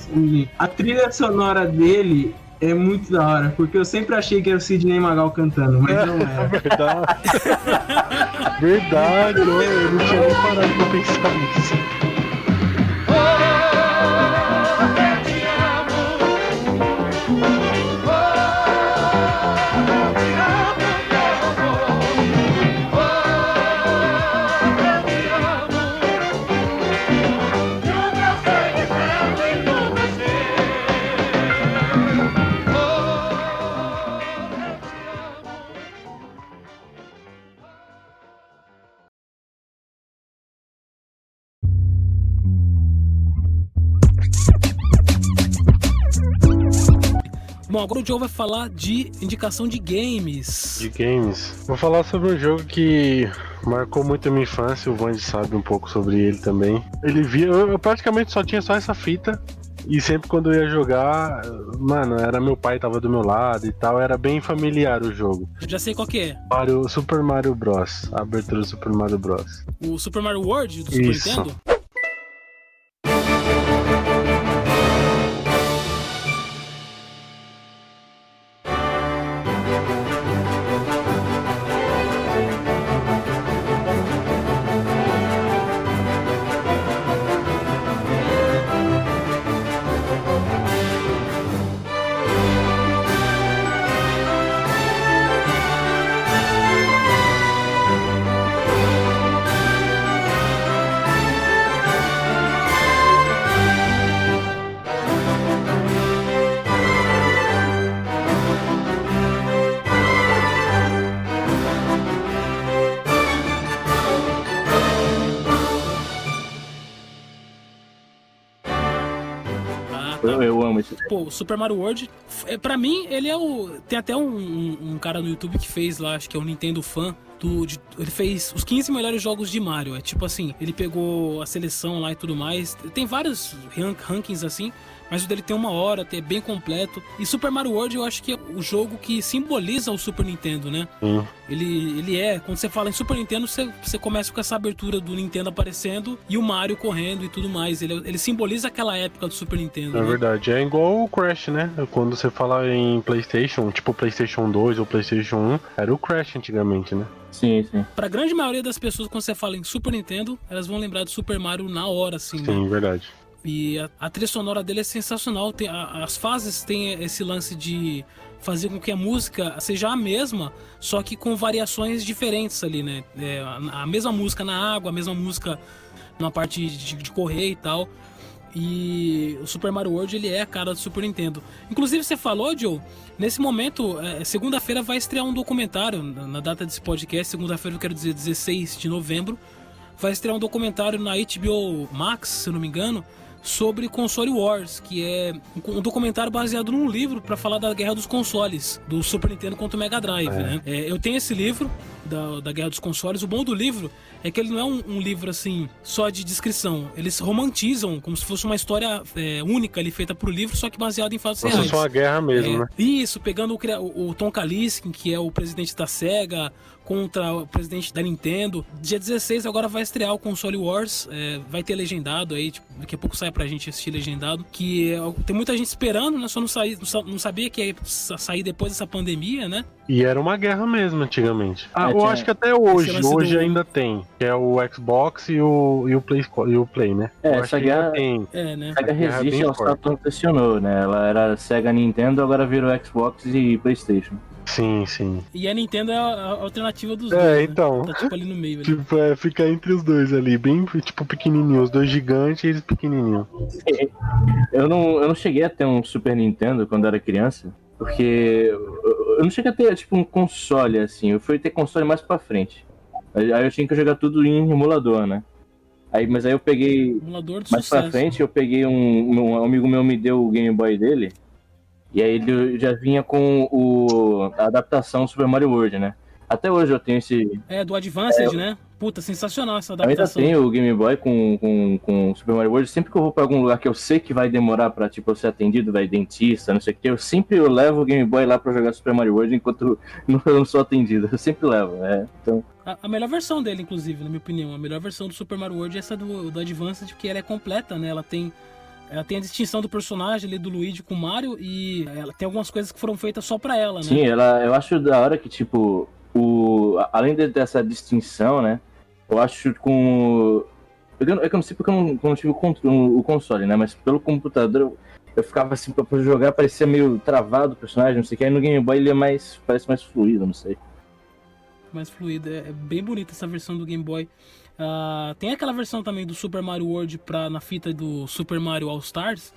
Speaker 2: A trilha sonora dele é muito da hora, porque eu sempre achei que era o Sidney Magal cantando, mas não era.
Speaker 6: Verdade. Verdade, eu eu não tinha nem parado pra pensar nisso.
Speaker 1: Bom, agora o Joe vai falar de indicação de games.
Speaker 6: De games. Vou falar sobre um jogo que marcou muito a minha infância. O Vandy sabe um pouco sobre ele também. Ele via. Eu, eu praticamente só tinha só essa fita. E sempre quando eu ia jogar, mano, era meu pai tava do meu lado e tal, era bem familiar o jogo.
Speaker 1: Eu já sei qual que é.
Speaker 6: Mario, Super Mario Bros. A abertura do Super Mario Bros.
Speaker 1: O Super Mario World do Super
Speaker 6: Isso.
Speaker 1: Nintendo? O Super Mario World, é, pra mim, ele é o. Tem até um, um- um cara no YouTube que fez lá, acho que é um Nintendo fã. Do, de- ele fez os 15 melhores jogos de Mario. É tipo assim, ele pegou a seleção lá e tudo mais. Tem vários rank- rankings assim. Mas o dele tem uma hora, é bem completo. E Super Mario World eu acho que é o jogo que simboliza o Super Nintendo, né?
Speaker 6: Sim.
Speaker 1: Ele, ele é, quando você fala em Super Nintendo, você, você começa com essa abertura do Nintendo aparecendo e o Mario correndo e tudo mais. Ele, ele simboliza aquela época do Super Nintendo.
Speaker 6: É
Speaker 1: né?
Speaker 6: verdade. É igual o Crash, né? Quando você fala em PlayStation, tipo PlayStation 2 ou PlayStation 1, era o Crash antigamente, né?
Speaker 3: Sim, sim.
Speaker 1: Pra grande maioria das pessoas, quando você fala em Super Nintendo, elas vão lembrar de Super Mario na hora, assim, né?
Speaker 6: Sim, verdade.
Speaker 1: E a, a trilha sonora dele é sensacional. Tem, a- as fases têm esse lance de fazer com que a música seja a mesma, só que com variações diferentes ali, né? É, a, a mesma música na água, a mesma música na parte de, de correr e tal. E o Super Mario World ele é a cara do Super Nintendo. Inclusive você falou, Joe, nesse momento, é, segunda-feira vai estrear um documentário na, data desse podcast, segunda-feira eu quero dizer 16 de novembro, vai estrear um documentário na HBO Max, se eu não me engano, sobre Console Wars, que é um um documentário baseado num livro para falar da guerra dos consoles, do Super Nintendo contra o Mega Drive, né? É, eu tenho esse livro da, da guerra dos consoles. O bom do livro é que ele não é um, um livro assim só de descrição. Eles romantizam como se fosse uma história é, única ali feita pro livro, só que baseada em fatos reais.
Speaker 6: fosse uma guerra mesmo,
Speaker 1: É,
Speaker 6: né?
Speaker 1: Isso, pegando o, o, Tom Kalinske, que é o presidente da SEGA, contra o presidente da Nintendo. Dia 16 agora vai estrear o Console Wars, é, vai ter legendado aí, tipo, daqui a pouco sai pra gente assistir legendado, que é, tem muita gente esperando, né? Só não, saí, não sa- não sabia que ia sa- sair depois dessa pandemia, né?
Speaker 6: E era uma guerra mesmo antigamente. Ah,
Speaker 3: É,
Speaker 6: eu
Speaker 3: tinha-
Speaker 6: acho que até hoje, hoje
Speaker 1: do-
Speaker 6: ainda tem. Que é o Xbox e o, e o, Play, e o Play, né?
Speaker 3: É,
Speaker 6: eu
Speaker 3: essa
Speaker 6: que
Speaker 3: guerra-
Speaker 6: tem.
Speaker 1: É, né?
Speaker 3: A Sega
Speaker 6: guerra é
Speaker 3: resiste ao
Speaker 6: forte.
Speaker 3: Saturn pressionou, né? Ela era Sega Nintendo, agora virou Xbox e Playstation.
Speaker 6: Sim, sim.
Speaker 1: E a Nintendo é a, alternativa dos
Speaker 6: É,
Speaker 1: dois. né?
Speaker 6: então.
Speaker 1: Tá tipo ali no meio. Ali.
Speaker 6: Tipo, é, fica entre os dois ali, bem tipo pequenininho, os dois gigantes e eles pequenininhos.
Speaker 3: Eu não, eu não cheguei a ter um Super Nintendo quando era criança, porque eu, não cheguei a ter tipo um console assim. Eu fui ter console mais pra frente. Aí eu tinha que jogar tudo em emulador, né? Aí, mas aí eu peguei
Speaker 1: Emulador de
Speaker 3: mais pra
Speaker 1: sucesso.
Speaker 3: frente, eu peguei um, um amigo meu me deu o Game Boy dele. E aí ele já vinha com o, a adaptação Super Mario World, né? Até hoje eu tenho esse,
Speaker 1: É, do Advanced, né? Puta, sensacional essa
Speaker 3: Eu ainda
Speaker 1: adaptação.
Speaker 3: tenho o Game Boy com, com, com Super Mario World. Sempre que eu vou pra algum lugar que eu sei que vai demorar pra, tipo, eu ser atendido, vai dentista, não sei o que, eu sempre eu levo o Game Boy lá pra jogar Super Mario World enquanto não- eu não sou atendido. Eu sempre levo, é. Então,
Speaker 1: A, a melhor versão dele, inclusive, na minha opinião. A melhor versão do Super Mario World é essa do, do Advanced, porque ela é completa, né? Ela tem, ela tem a distinção do personagem ali, do Luigi com o Mario, e ela tem algumas coisas que foram feitas só pra ela, né?
Speaker 3: sim, ela, eu acho da hora que, tipo, o, além de- dessa distinção, né, eu acho com... Que eu, é eu não sei porque eu não, eu não tive o, o console, né, mas pelo computador eu, ficava assim, pra jogar, parecia meio travado o personagem, não sei o que, aí no Game Boy ele é mais, parece mais fluido, não sei.
Speaker 1: mais fluida. É é bem bonita essa versão do Game Boy. Ah, tem aquela versão também do Super Mario World pra, na fita do Super Mario All Stars,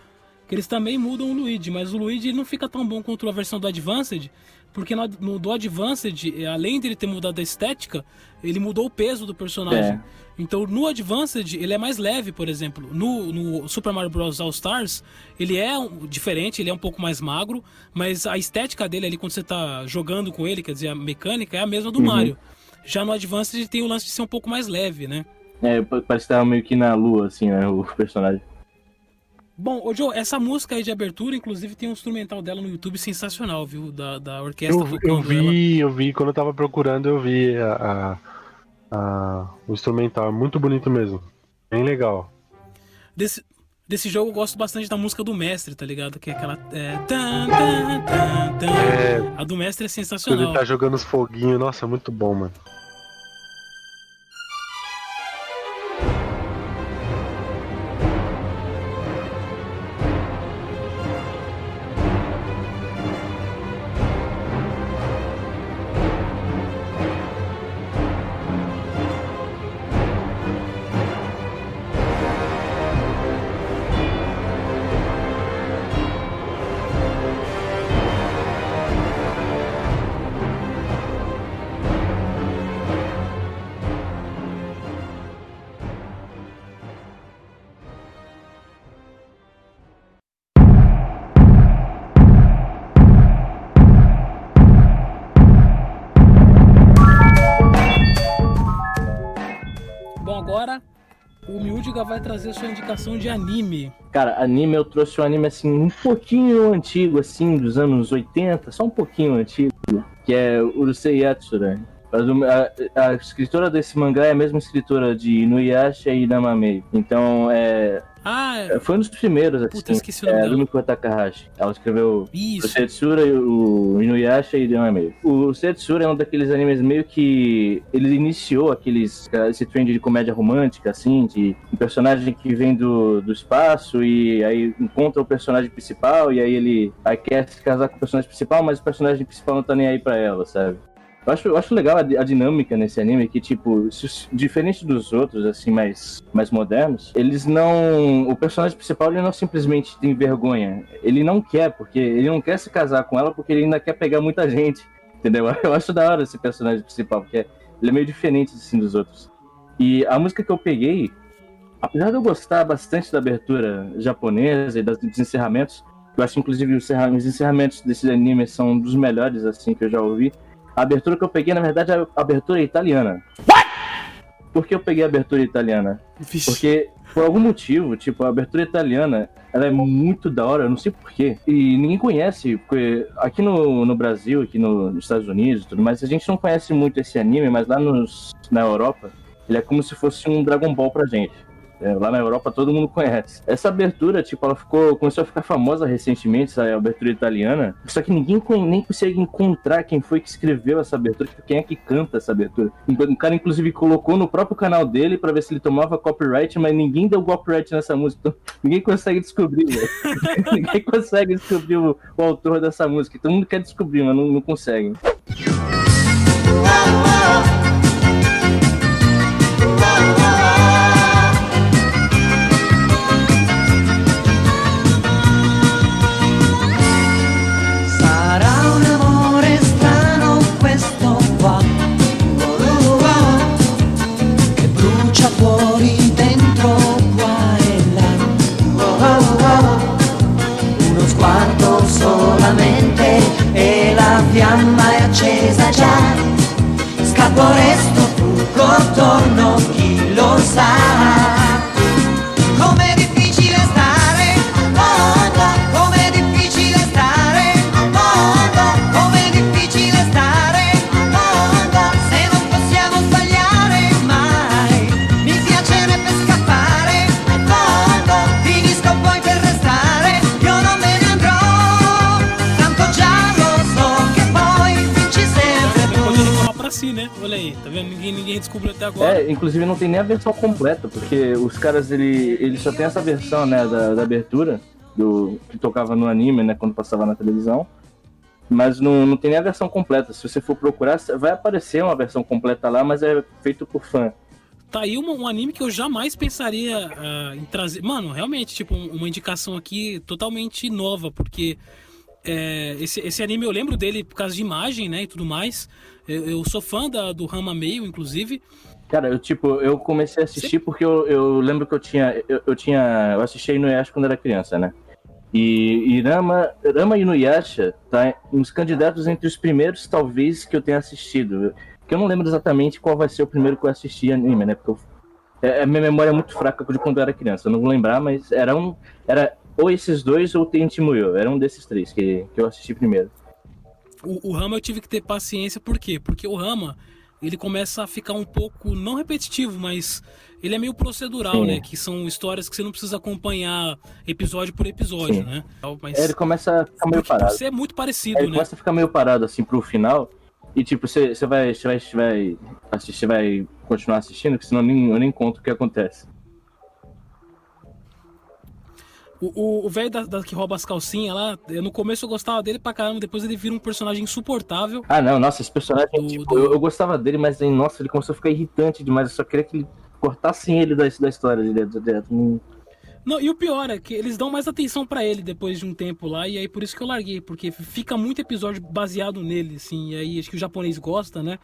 Speaker 1: que eles também mudam o Luigi, mas o Luigi ele não fica tão bom quanto a versão do Advanced, porque no, no- do Advanced, além dele ter mudado a estética, ele mudou o peso do personagem.
Speaker 3: É.
Speaker 1: Então no Advanced ele é mais leve, por exemplo. No, no Super Mario Bros. All Stars ele é diferente, ele é um pouco mais magro, mas a estética dele ali quando você tá jogando com ele, quer dizer, a mecânica é a mesma do
Speaker 3: Uhum.
Speaker 1: Mario. Já no Advanced ele tem o lance de ser um pouco mais leve, né?
Speaker 3: É, pa- parece que tava meio que na lua, assim, né, o personagem.
Speaker 1: Bom, ô Joe, essa música aí de abertura, inclusive, tem um instrumental dela no YouTube sensacional, viu? Da, da orquestra
Speaker 6: Eu, eu
Speaker 1: ela.
Speaker 6: vi, eu vi, quando eu tava procurando, eu vi a, a- a- o instrumental. É muito bonito mesmo. Bem legal.
Speaker 1: Desse, desse jogo eu gosto bastante da música do mestre, tá ligado? Que é aquela. É, tan, tan, tan, tan.
Speaker 6: É.
Speaker 1: A do mestre é
Speaker 6: Quando
Speaker 1: sensacional.
Speaker 6: ele tá jogando os foguinhos, nossa, muito bom, mano.
Speaker 1: Vai trazer sua indicação de anime.
Speaker 3: Cara, anime eu trouxe um anime assim um pouquinho antigo, assim, dos anos 80, só um pouquinho antigo, que é Urusei Yatsura. Mas o- A, a escritora desse mangá é a mesma escritora de Inuyasha e Namamei. Então, é,
Speaker 1: Ah, é-
Speaker 3: foi um dos primeiros, assim.
Speaker 1: puta, esqueci o nome
Speaker 3: É,
Speaker 1: dela.
Speaker 3: Rumiko Takahashi. Ela escreveu o
Speaker 1: Isso.
Speaker 3: Setsura, o Inuyasha e Namamei. O Setsura é um daqueles animes meio que ele iniciou aqueles esse trend de comédia romântica assim, de um personagem que vem do, do espaço e aí encontra o personagem principal e aí ele aí quer se casar com o personagem principal, mas o personagem principal não tá nem aí pra ela, sabe? Eu acho, eu acho legal a, a dinâmica nesse anime, que, tipo, se diferente dos outros, assim, mais, mais modernos, eles não. O personagem principal, ele não simplesmente tem vergonha. Ele não quer, porque ele não quer se casar com ela porque ele ainda quer pegar muita gente. Entendeu? Eu acho da hora esse personagem principal, porque ele é meio diferente, assim, dos outros. E a música que eu peguei, apesar de eu gostar bastante da abertura japonesa e das, dos encerramentos, eu acho, inclusive, os encerra- os encerramentos desse anime são dos melhores, assim, que eu já ouvi. A abertura que eu peguei, na verdade, é a abertura italiana. Por que eu peguei a abertura italiana?
Speaker 1: Vixe.
Speaker 3: Porque, por algum motivo, tipo, a abertura italiana, ela é muito da hora, eu não sei porquê. E ninguém conhece, porque aqui no, no Brasil, aqui no- nos Estados Unidos e tudo mais, a gente não conhece muito esse anime, mas lá nos, na Europa, ele é como se fosse um Dragon Ball pra gente. É, lá na Europa todo mundo conhece. Essa abertura, tipo, ela ficou, começou a ficar famosa recentemente, essa abertura italiana. Só que ninguém nem consegue encontrar quem foi que escreveu essa abertura, tipo, quem é que canta essa abertura. Um cara, inclusive, colocou no próprio canal dele pra ver se ele tomava copyright, mas ninguém deu copyright nessa música. Então, ninguém consegue descobrir, ninguém consegue descobrir o, o autor dessa música. Todo mundo quer descobrir, mas não, não consegue. Versão completa, porque os caras, ele, ele só tem essa versão, né, da, da abertura, do que tocava no anime, né, quando passava na televisão. Mas não, não tem nem a versão completa. Se você for procurar, vai aparecer uma versão completa lá, mas é feito por fã.
Speaker 1: Tá aí uma- um anime que eu jamais pensaria ah, em trazer. Mano, realmente, tipo, um- uma indicação aqui totalmente nova, porque é, esse, esse anime eu lembro dele por causa de imagem, né, e tudo mais. Eu, eu sou fã da, do Rama Meio, inclusive.
Speaker 3: Cara, eu tipo, eu comecei a assistir porque eu, eu lembro que eu tinha. Eu, eu tinha. Eu assisti a Inuyasha quando era criança, né? E, e Rama, Rama e Inuyasha tá uns candidatos entre os primeiros, talvez, que eu tenha assistido. Que eu não lembro exatamente qual vai ser o primeiro que eu assisti anime, né? Porque eu, é, a minha memória é muito fraca de quando eu era criança. Eu não vou lembrar, mas era um. Era ou esses dois ou Tente Muyo. Era um desses três que, que eu assisti primeiro.
Speaker 1: O, o Rama eu tive que ter paciência, por quê? Porque o Rama, ele começa a ficar um pouco, não repetitivo, mas ele é meio procedural,
Speaker 3: Sim.
Speaker 1: né? Que são histórias que você não precisa acompanhar episódio por episódio,
Speaker 3: Sim.
Speaker 1: né? Mas,
Speaker 3: É, ele começa a ficar meio
Speaker 1: porque
Speaker 3: parado.
Speaker 1: você é muito parecido,
Speaker 3: Aí
Speaker 1: né?
Speaker 3: começa a ficar meio parado assim pro final. E tipo, você você vai, você vai, você vai assistir, vai continuar assistindo, porque senão eu nem, eu nem conto o que acontece.
Speaker 1: O- velho da, da que rouba as calcinhas lá, eu- no começo eu gostava dele pra caramba, depois ele vira um personagem insuportável.
Speaker 3: Ah, não, nossa, esse personagem,
Speaker 1: Do-
Speaker 3: tipo,
Speaker 1: do-
Speaker 3: eu, eu gostava dele, mas nossa, ele começou a ficar irritante demais. Eu só queria que ele cortasse ele da, da história direto. direto. Não-
Speaker 1: Não, e o pior é que eles dão mais atenção pra ele depois de um tempo lá, e aí por isso que eu larguei, porque fica muito episódio baseado nele, assim, e aí acho que o japonês gosta, né?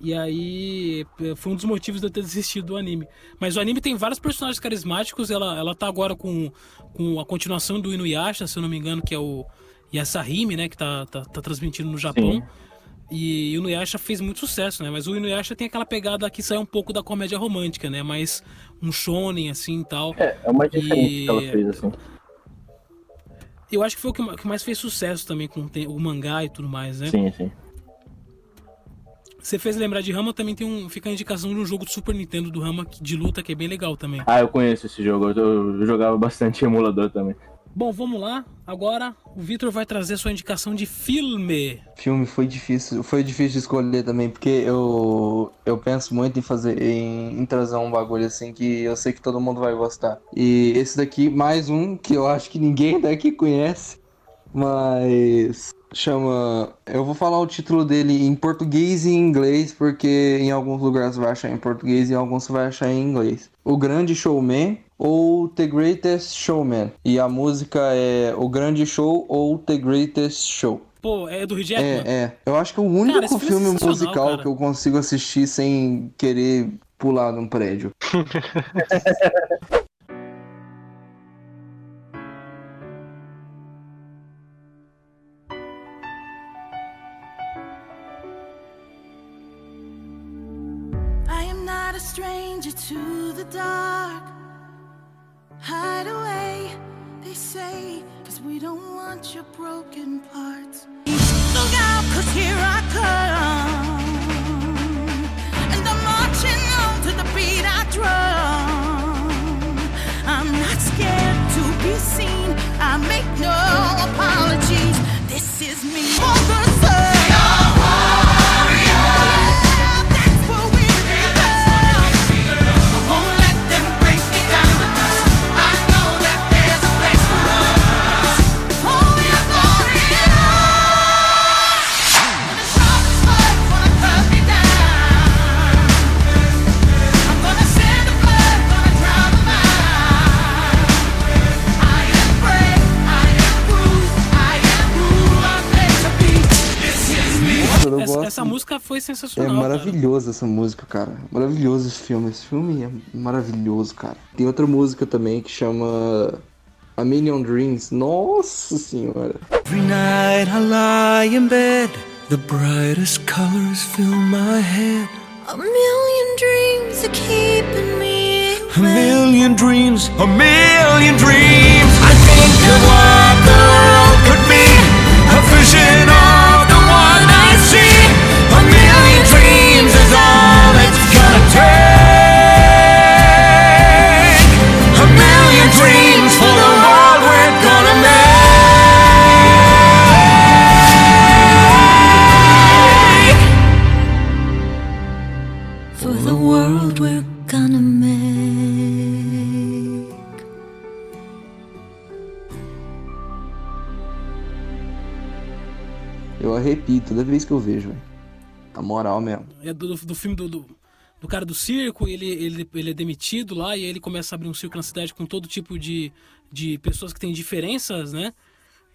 Speaker 1: E aí foi um dos motivos de eu ter desistido do anime. Mas o anime tem vários personagens carismáticos, ela, ela tá agora com, com a continuação do Inuyasha, se eu não me engano, que é o Yasahime, né? Que tá, tá, tá transmitindo no Japão.
Speaker 3: Sim.
Speaker 1: E o Inuyasha fez muito sucesso, né? Mas o Inuyasha tem aquela pegada que sai um pouco da comédia romântica, né? Mais um shonen, assim, e tal.
Speaker 3: É, é uma diferença
Speaker 1: E-
Speaker 3: que ela fez, assim.
Speaker 1: Eu acho que foi o que ma- que mais fez sucesso também com o mangá e tudo mais, né?
Speaker 3: Sim, sim.
Speaker 1: Você fez lembrar de Rama, também tem um. Fica a indicação de um jogo do Super Nintendo do Rama de luta que é bem legal também.
Speaker 3: Ah, eu conheço esse jogo. Eu, eu jogava bastante em emulador também.
Speaker 1: Bom, vamos lá. Agora o Vitor vai trazer sua indicação de filme.
Speaker 5: Filme foi difícil, foi difícil de escolher também, porque eu eu penso muito em fazer em, em trazer um bagulho assim que eu sei que todo mundo vai gostar. E esse daqui mais um que eu acho que ninguém daqui conhece, mas chama, eu vou falar o título dele em português e em inglês, porque em alguns lugares você vai achar em português e em alguns você vai achar em inglês. O Grande Showman ou The Greatest Showman. E a música é O Grande Show ou The Greatest Show.
Speaker 1: Pô, é do Hugh Jackman?
Speaker 5: É, é. Eu acho que é o único
Speaker 1: Cara, filme é
Speaker 5: filme musical
Speaker 1: cara.
Speaker 5: que eu consigo assistir sem querer pular de um prédio.
Speaker 10: stranger to the dark. Hide away, they say, cause we don't want your broken parts. Look out, cause here I come. And I'm marching on to the beat I drum. I'm not scared to be seen. I make no apologies. This is me.
Speaker 1: Foi
Speaker 5: É
Speaker 1: sensacional.
Speaker 5: maravilhoso essa música, cara. Maravilhoso esse filme. Esse filme é maravilhoso, cara. Tem outra música também que chama A Million Dreams. Nossa senhora.
Speaker 9: Every night I lie in bed, the brightest colors fill my head.
Speaker 10: A million dreams are keeping me
Speaker 9: A million dreams, a million dreams. I think of what the
Speaker 5: arrepio toda vez que eu vejo, velho. A moral mesmo.
Speaker 1: É do, do filme do, do, do cara do circo, ele, ele, ele é demitido lá e ele começa a abrir um circo na cidade com todo tipo de, de pessoas que têm diferenças, né?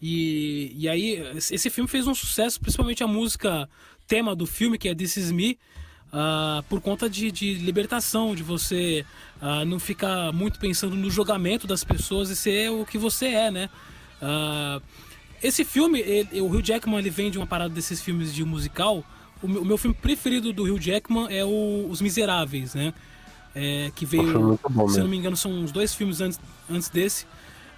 Speaker 1: E, e aí, esse filme fez um sucesso, principalmente a música tema do filme, que é This Is Me, ah, por conta de, de libertação, de você ah, não ficar muito pensando no julgamento das pessoas e ser o que você é, né? Ah, esse filme, ele- o Hugh Jackman, ele vem de uma parada desses filmes de musical. O meu, o meu filme preferido do Hugh Jackman é o Os Miseráveis, né? É, que veio,
Speaker 6: muito bom
Speaker 1: se não me engano, são uns dois filmes antes, antes desse.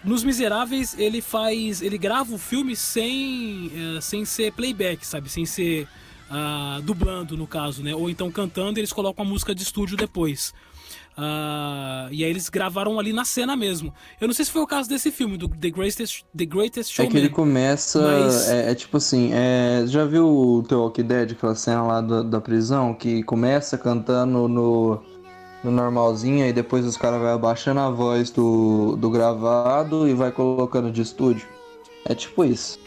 Speaker 1: Nos Miseráveis, ele faz. Ele grava o filme sem, eh, sem ser playback, sabe? Sem ser ah, dublando, no caso, né? Ou então cantando e eles colocam a música de estúdio depois. Ah, e aí eles gravaram ali na cena mesmo. Eu não sei se foi o caso desse filme, do The Greatest, The Greatest
Speaker 5: É
Speaker 1: Showman.
Speaker 5: que ele começa.
Speaker 1: Mas-
Speaker 5: É, é tipo assim, é, já viu o The Walking Dead, aquela cena lá da, da prisão, que começa cantando no, no normalzinho e depois os caras vão abaixando a voz do, do gravado e vai colocando de estúdio. É tipo isso.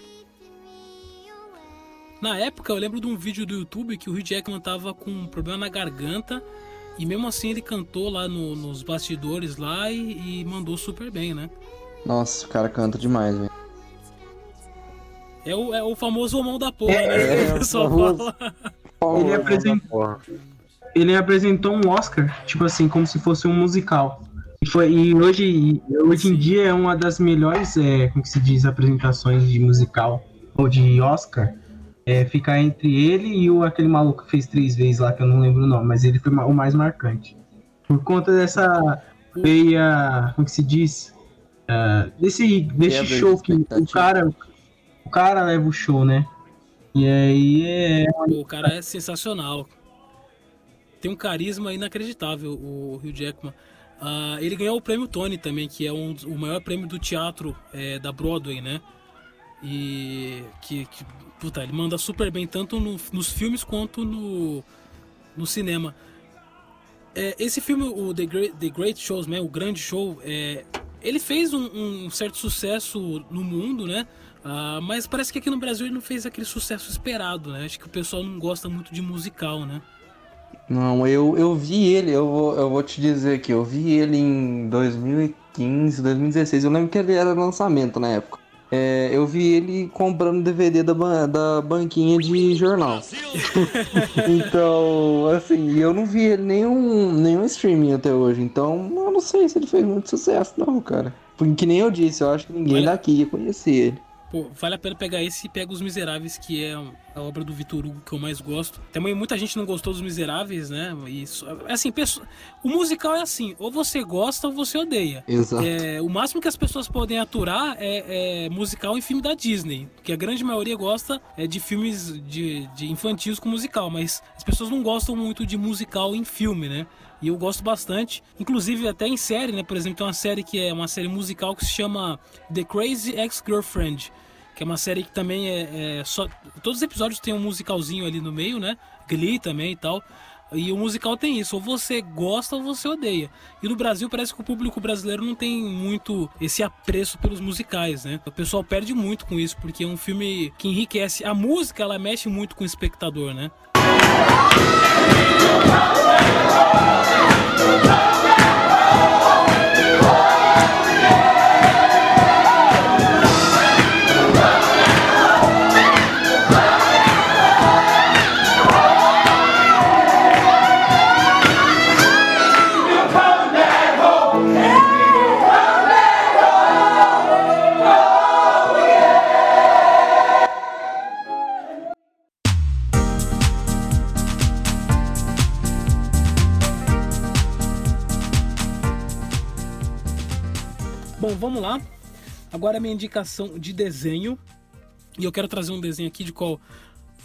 Speaker 1: Na época, eu lembro de um vídeo do YouTube que o Hugh Jackman tava com um problema na garganta e mesmo assim ele cantou lá no- nos bastidores lá e, e mandou super bem, né?
Speaker 5: Nossa, o cara canta demais, velho.
Speaker 1: É o, é o famoso mão da porra,
Speaker 2: É,
Speaker 1: né?
Speaker 2: é,
Speaker 1: o pessoal
Speaker 2: famoso.
Speaker 1: fala.
Speaker 2: Ele apresentou, ele apresentou um Oscar, tipo assim, como se fosse um musical. E, foi, e hoje, hoje em dia é uma das melhores, é, como que se diz, apresentações de musical ou de Oscar. É, ficar entre ele e o, aquele maluco que fez três vezes lá, que eu não lembro o nome, mas ele foi o mais marcante. Por conta dessa veia, como que se diz? Ah, desse desse show que o cara, o cara leva o show, né? E aí é.
Speaker 1: O cara é sensacional. Tem um carisma inacreditável, o Hugh Jackman. Ah, ele ganhou o prêmio Tony também, que é um, o maior prêmio do teatro é, da Broadway, né? E que, que puta, ele manda super bem tanto no- nos filmes quanto no, no cinema. É, esse filme, o The Great, The Great Showsman, o Grande Show, é, ele fez um, um certo sucesso no mundo, né? Ah, mas parece que aqui no Brasil ele não fez aquele sucesso esperado, né? Acho que o pessoal não gosta muito de musical, né?
Speaker 5: Não, eu, eu vi ele, eu vou, eu vou te dizer aqui, eu vi ele em 2015, 2016, eu lembro que ele era lançamento na época. É, eu vi ele comprando DVD da, ban- da banquinha de jornal. então, assim, eu não vi ele nenhum, nenhum streaming até hoje, então eu não sei se ele fez muito sucesso não, cara. Porque que nem eu disse, eu acho que ninguém
Speaker 1: Olha-
Speaker 5: daqui ia conhecer ele.
Speaker 1: Pô, vale a pena pegar esse e pega Os Miseráveis, que é a obra do Vitor Hugo que eu mais gosto. Também muita gente não gostou dos Miseráveis, né? E assim, o musical é assim, ou você gosta ou você odeia.
Speaker 5: Exato.
Speaker 1: É, o máximo que as pessoas podem aturar é, é musical em filme da Disney, porque a grande maioria gosta é, de filmes de, de infantis com musical, mas as pessoas não gostam muito de musical em filme, né? E eu gosto bastante, inclusive até em série, né? Por exemplo, tem uma série que é uma série musical que se chama The Crazy Ex-Girlfriend, que é uma série que também é, é só todos os episódios tem um musicalzinho ali no meio, né? Glee também e tal. E o musical tem isso, ou você gosta ou você odeia. E no Brasil parece que o público brasileiro não tem muito esse apreço pelos musicais, né? O pessoal perde muito com isso, porque é um filme que enriquece. A música, ela mexe muito com o espectador, né? Agora a minha indicação de desenho. E eu quero trazer um desenho aqui de qual.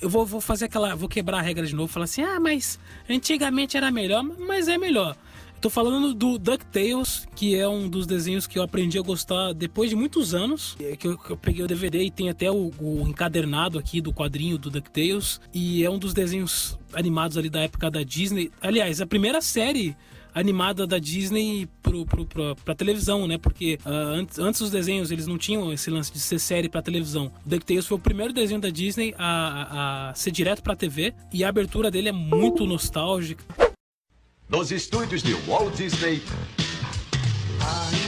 Speaker 1: Eu vou, vou fazer aquela. Vou quebrar a regra de novo. Falar assim, ah, mas antigamente era melhor, mas é melhor. Tô falando do DuckTales, que é um dos desenhos que eu aprendi a gostar depois de muitos anos. É Que eu, que eu peguei o DVD e tem até o, o encadernado aqui do quadrinho do DuckTales. E é um dos desenhos animados ali da época da Disney. Aliás, a primeira série animada da Disney pro, pro, pro, pra televisão, né? Porque ah, antes, antes os desenhos eles não tinham esse lance de ser série pra televisão. O DuckTales foi o primeiro desenho da Disney a, a, a ser direto pra TV e a abertura dele é muito nostálgica.
Speaker 11: Nos estúdios de Walt Disney,
Speaker 4: Aí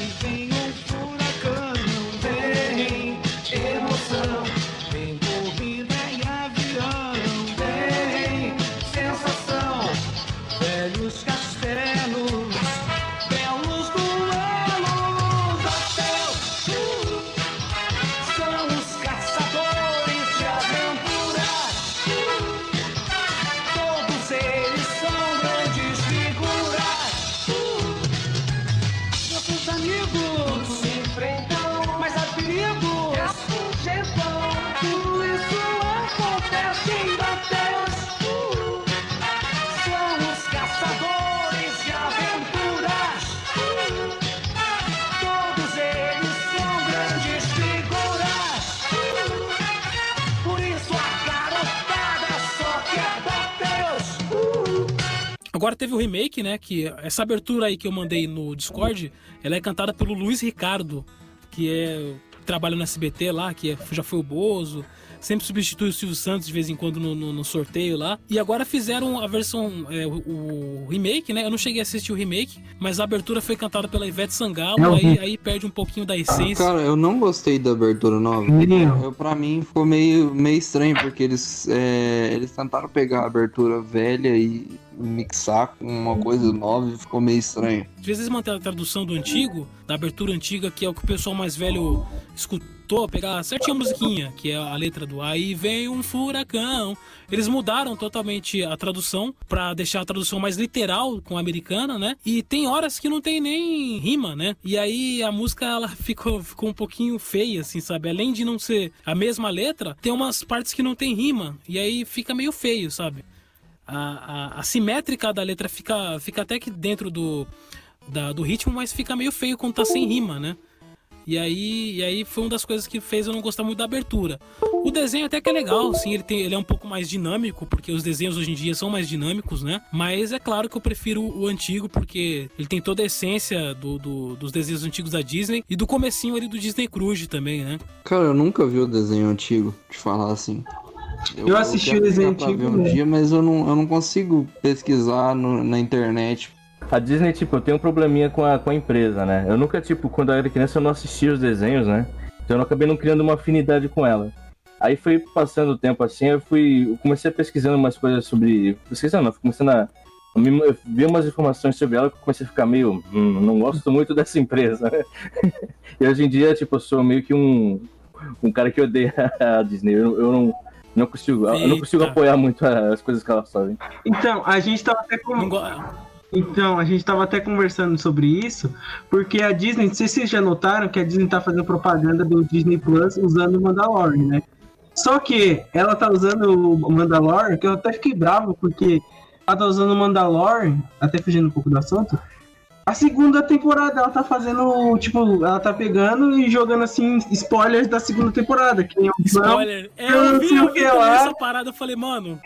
Speaker 1: Agora teve o remake, né? Que essa abertura aí que eu mandei no Discord, ela é cantada pelo Luiz Ricardo, que é trabalha no SBT lá, que é- já foi o Bozo, sempre substitui o Silvio Santos de vez em quando no, no- no sorteio lá. E agora fizeram a versão, é, o, o remake, né? Eu não cheguei a assistir o remake, mas a abertura foi cantada pela Ivete Sangalo,
Speaker 5: Eu vi.
Speaker 1: aí, aí perde um pouquinho da essência.
Speaker 5: Cara, eu não gostei da abertura nova. Eu, pra mim ficou meio, meio estranho, porque eles, é, eles tentaram pegar a abertura velha e mixar com uma coisa nova e ficou meio estranho.
Speaker 1: Às vezes mantém a tradução do antigo, da abertura antiga, que é o que o pessoal mais velho escu- voltou a pegar certinho a musiquinha, que é a letra do Aí vem um furacão. Eles mudaram totalmente a tradução pra deixar a tradução mais literal com a americana, né? E tem horas que não tem nem rima, né? E aí a música ela ficou, ficou um pouquinho feia, assim, sabe? Além de não ser a mesma letra, tem umas partes que não tem rima. E aí fica meio feio, sabe? A, a, a simétrica da letra fica, fica até que dentro do, da- do ritmo, mas fica meio feio quando tá sem rima, né? E aí, e aí foi uma das coisas que fez eu não gostar muito da abertura. O desenho até que é legal, sim, ele, tem, ele é um pouco mais dinâmico, porque os desenhos hoje em dia são mais dinâmicos, né? Mas é claro que eu prefiro o antigo, porque ele tem toda a essência do, do- dos desenhos antigos da Disney e do comecinho ali do Disney Cruise também, né?
Speaker 5: Cara, eu nunca vi o desenho antigo, de falar assim.
Speaker 2: Eu assisti
Speaker 5: quero
Speaker 2: o antigo,
Speaker 5: ver um
Speaker 2: né?
Speaker 5: dia, mas eu não, eu não consigo pesquisar no- na internet.
Speaker 3: A Disney, tipo, eu tenho um probleminha com a, com a empresa, né? Eu nunca, tipo, quando eu era criança, eu não assistia os desenhos, né? Então eu acabei não criando uma afinidade com ela. Aí foi passando o tempo assim, eu fui. Eu comecei pesquisando umas coisas sobre. Pesquisando, não, fui começando a. Eu eu vi umas informações sobre ela que eu comecei a ficar meio. Hum, não gosto muito dessa empresa, né? E hoje em dia, tipo, eu sou meio que um. Um cara que odeia a Disney. Eu, eu não. Não consigo, eu não consigo apoiar muito as coisas que elas fazem.
Speaker 2: Então, a gente tava até com... Então, a gente tava até conversando sobre isso, porque a Disney, não sei se vocês já notaram que a Disney tá fazendo propaganda do Disney Plus usando o Mandalorian, né? Só que ela tá usando o Mandalorian, que eu até fiquei bravo, porque ela tá usando o Mandalorian, até fugindo um pouco do assunto. A segunda temporada ela tá fazendo, tipo, ela tá pegando e jogando assim spoilers da segunda temporada, que nem o
Speaker 1: Spoiler. É,
Speaker 2: eu
Speaker 1: vi, eu
Speaker 2: o
Speaker 1: vi essa parada, eu falei, mano.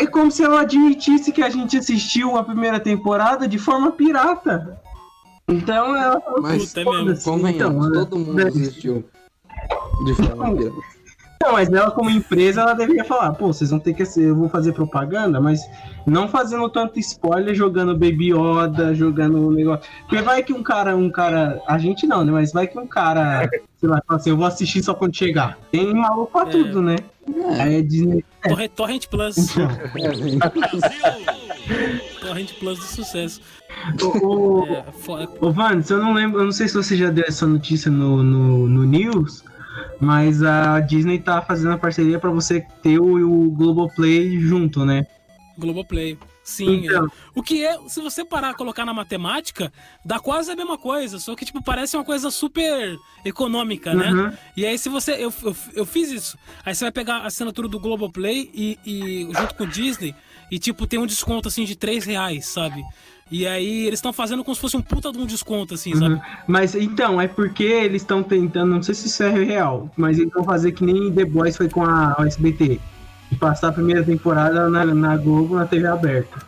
Speaker 2: É como se ela admitisse que a gente assistiu a primeira temporada de forma pirata. Então ela falou,
Speaker 5: Mas
Speaker 2: "Puta, é mesmo."
Speaker 5: convenhamos,
Speaker 2: Então,
Speaker 5: todo mundo assistiu de forma pirata.
Speaker 2: Não, mas ela como empresa, ela deveria falar, pô, vocês vão ter que ser, eu vou fazer propaganda, mas não fazendo tanto spoiler, jogando Baby Yoda, jogando o negócio. Porque vai que um cara, um cara, a gente não, né, mas vai que um cara, sei lá, fala assim, eu vou assistir só quando chegar. Tem maluco pra tudo, né? Aí é Disney.
Speaker 1: Torrent, Torrent Plus.
Speaker 2: Então.
Speaker 1: Torrent Plus do sucesso.
Speaker 2: Ô,
Speaker 1: É,
Speaker 2: Ô, Vandes, eu não lembro, eu não sei se você já deu essa notícia no, no, no News, mas a Disney tá fazendo a parceria pra você ter o, o Globoplay junto, né?
Speaker 1: Globoplay. Sim.
Speaker 2: Então.
Speaker 1: é. O que é, se você parar e colocar na matemática, dá quase a mesma coisa, só que tipo parece uma coisa super econômica, né?
Speaker 2: Uhum.
Speaker 1: E aí se você eu, eu, eu fiz isso, aí você vai pegar a assinatura do Globoplay e, e junto com o Disney e tipo tem um desconto assim de 3 reais, sabe? E aí eles estão fazendo como se fosse um puta de um desconto assim, sabe?
Speaker 2: Uhum. Mas então, é porque eles estão tentando, não sei se isso é real, mas eles vão fazer que nem The Boys foi com a SBT. E passar a primeira temporada na, na Globo na TV aberta.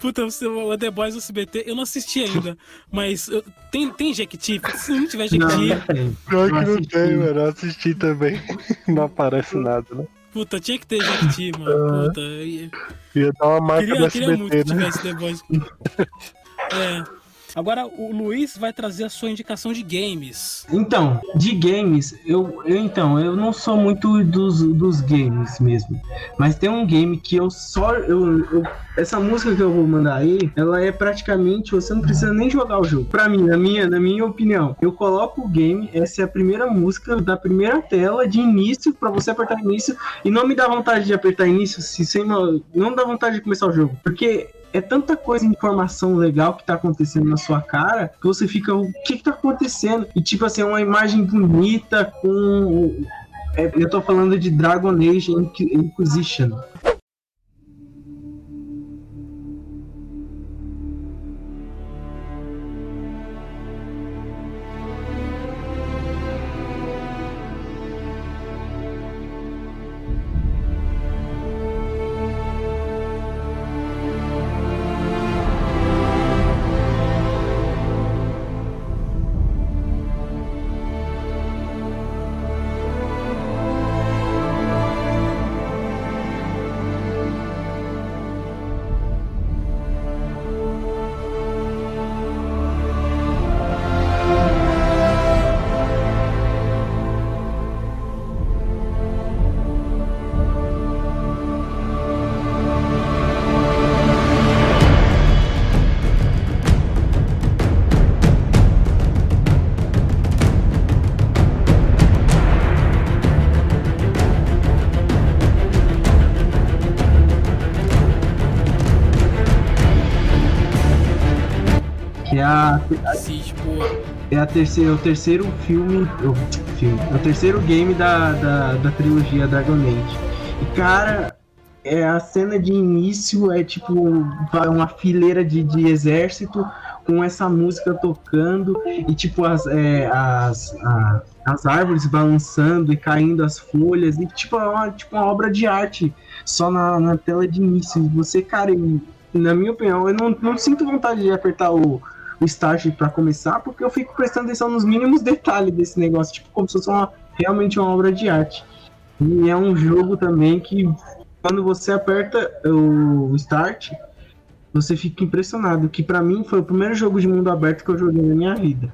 Speaker 1: Puta, você- o The Boys do SBT, eu não assisti ainda, mas eu- tem, tem Jequiti? Se não tiver Jequiti,
Speaker 6: Pior que não tem, mano. Eu assisti também. Não aparece nada, né?
Speaker 1: Puta, tinha que ter Jequiti, mano. Puta, ia-
Speaker 6: Ia dar uma marca
Speaker 1: queria,
Speaker 6: do
Speaker 1: queria muito que
Speaker 6: SBT, né?
Speaker 1: tivesse The Boys. É. Agora o Luiz vai trazer a sua indicação de games.
Speaker 2: Então, de games, eu, eu então, eu não sou muito dos, dos games mesmo. Mas tem um game que eu só. Eu, eu- essa música que eu vou mandar aí, ela é praticamente. Você não precisa nem jogar o jogo. Pra mim, na minha, na minha opinião, eu coloco o game, essa é a primeira música da primeira tela de início, pra você apertar início. E não me dá vontade de apertar início, se, sem, não dá vontade de começar o jogo. Porque é tanta coisa, informação legal que tá acontecendo na sua cara, que você fica, o que que tá acontecendo? E tipo assim, é uma imagem bonita com... é, eu tô falando de Dragon Age Inqu- Inquisition. Que é a,
Speaker 1: Siege, pô.
Speaker 2: é a terceira, o terceiro filme, o filme, é o terceiro game da, da, da trilogia Dragon Age. E cara, é a cena de início é tipo uma fileira de, de exército com essa música tocando e tipo as, é, as, a- as árvores balançando e caindo as folhas e tipo é uma, tipo uma obra de arte só na, na tela de início. Você, cara, na minha opinião, eu não, não sinto vontade de apertar o, o start pra começar, porque eu fico prestando atenção nos mínimos detalhes desse negócio, tipo, como se fosse uma, realmente uma obra de arte. E é um jogo também que, quando você aperta o start, você fica impressionado. Que pra mim foi o primeiro jogo de mundo aberto que eu joguei na minha vida.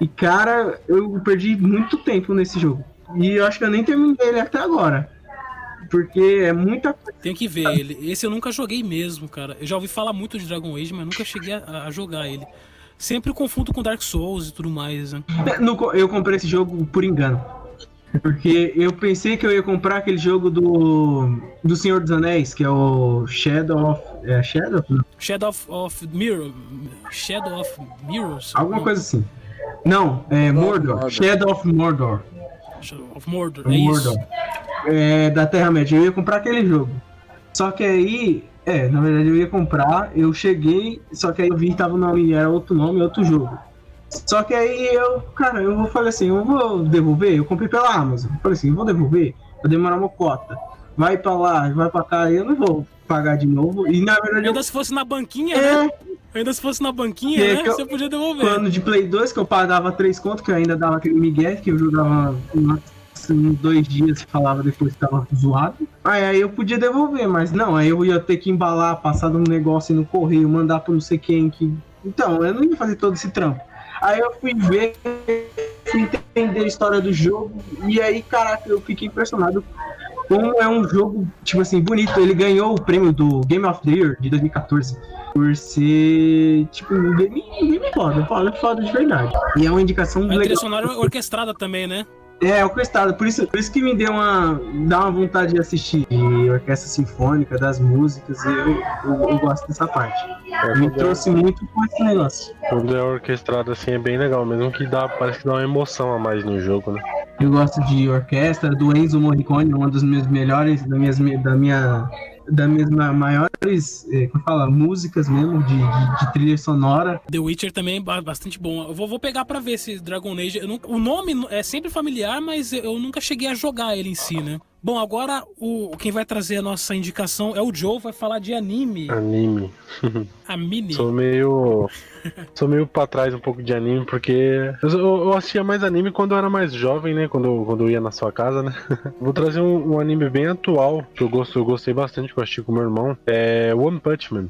Speaker 2: E cara, eu perdi muito tempo nesse jogo. E eu acho que eu nem terminei ele até agora. Porque é muita coisa.
Speaker 1: Tenho que ver ele. Esse eu nunca joguei mesmo, cara. Eu já ouvi falar muito de Dragon Age, mas nunca cheguei a, a jogar ele. Sempre confundo com Dark Souls e tudo mais, né?
Speaker 2: É, eu comprei esse jogo por engano. Porque eu pensei que eu ia comprar aquele jogo do, do Senhor dos Anéis, que é o Shadow of. É Shadow? Não.
Speaker 1: Shadow of, of Mirror. Shadow of Mirrors?
Speaker 2: Alguma coisa assim. Não, é Mordor. Shadow of Mordor.
Speaker 1: Of Mordor, é isso.
Speaker 2: Mordor. É, da Terra-média. Eu ia comprar aquele jogo. Só que aí, é, na verdade eu ia comprar, eu cheguei, só que aí eu vi que tava o nome, era outro nome, outro jogo. Só que aí eu, cara, eu falei assim, eu vou devolver, eu comprei pela Amazon. Eu falei assim, eu vou devolver, vai demorar uma cota. Vai pra lá, vai pra cá, eu não vou pagar de novo. E na verdade eu
Speaker 1: Ainda se fosse na banquinha,
Speaker 2: É.
Speaker 1: né? Ainda se fosse na banquinha,
Speaker 2: É
Speaker 1: né?
Speaker 2: eu-
Speaker 1: Você podia devolver.
Speaker 2: plano de Play 2 que eu pagava 3 conto, que eu ainda dava aquele migué, que eu jogava uma- em dois dias e falava depois que tava zoado. Aí, aí eu podia devolver, mas não, aí eu ia ter que embalar, passar um negócio no correio, mandar pra não sei quem que. Então, eu não ia fazer todo esse trampo. Aí eu fui ver, fui entender a história do jogo, e aí, caraca, eu fiquei impressionado como é um jogo, tipo assim, bonito. Ele ganhou o prêmio do Game of the Year de 2014 por ser, tipo, um game, um game foda, foda, foda de verdade. E é uma indicação
Speaker 1: A trilha
Speaker 2: legal.
Speaker 1: sonora orquestrada também, né?
Speaker 2: É, orquestrada, por isso, por isso que me deu uma, dá uma vontade de assistir de orquestra sinfônica, das músicas, e eu, eu, eu gosto dessa parte. Me trouxe muito com esse negócio.
Speaker 6: Quando é orquestrado assim é bem legal, mesmo que dá, parece que dá uma emoção a mais no jogo, né?
Speaker 2: Eu gosto de orquestra, do Enzo Morricone, uma dos meus melhores, da minhas, da minha, das minhas ma- maiores, eh, como fala, músicas mesmo, de, de, de trilha sonora.
Speaker 1: The Witcher também é ba- bastante bom. Eu vou, vou pegar pra ver esse Dragon Age. Nunca- o nome é sempre familiar, mas eu nunca cheguei a jogar ele em si, né? Bom, agora o quem vai trazer a nossa indicação é o Joe, vai falar de anime.
Speaker 6: Anime.
Speaker 1: A mini.
Speaker 6: Sou meio. Sou meio pra trás um pouco de anime, porque eu, eu- eu assistia mais anime quando eu era mais jovem, né? Quando, quando eu ia na sua casa, né? Vou trazer um, um anime bem atual, que eu, gosto, eu gostei bastante, que eu assisti com meu irmão. É One Punch Man.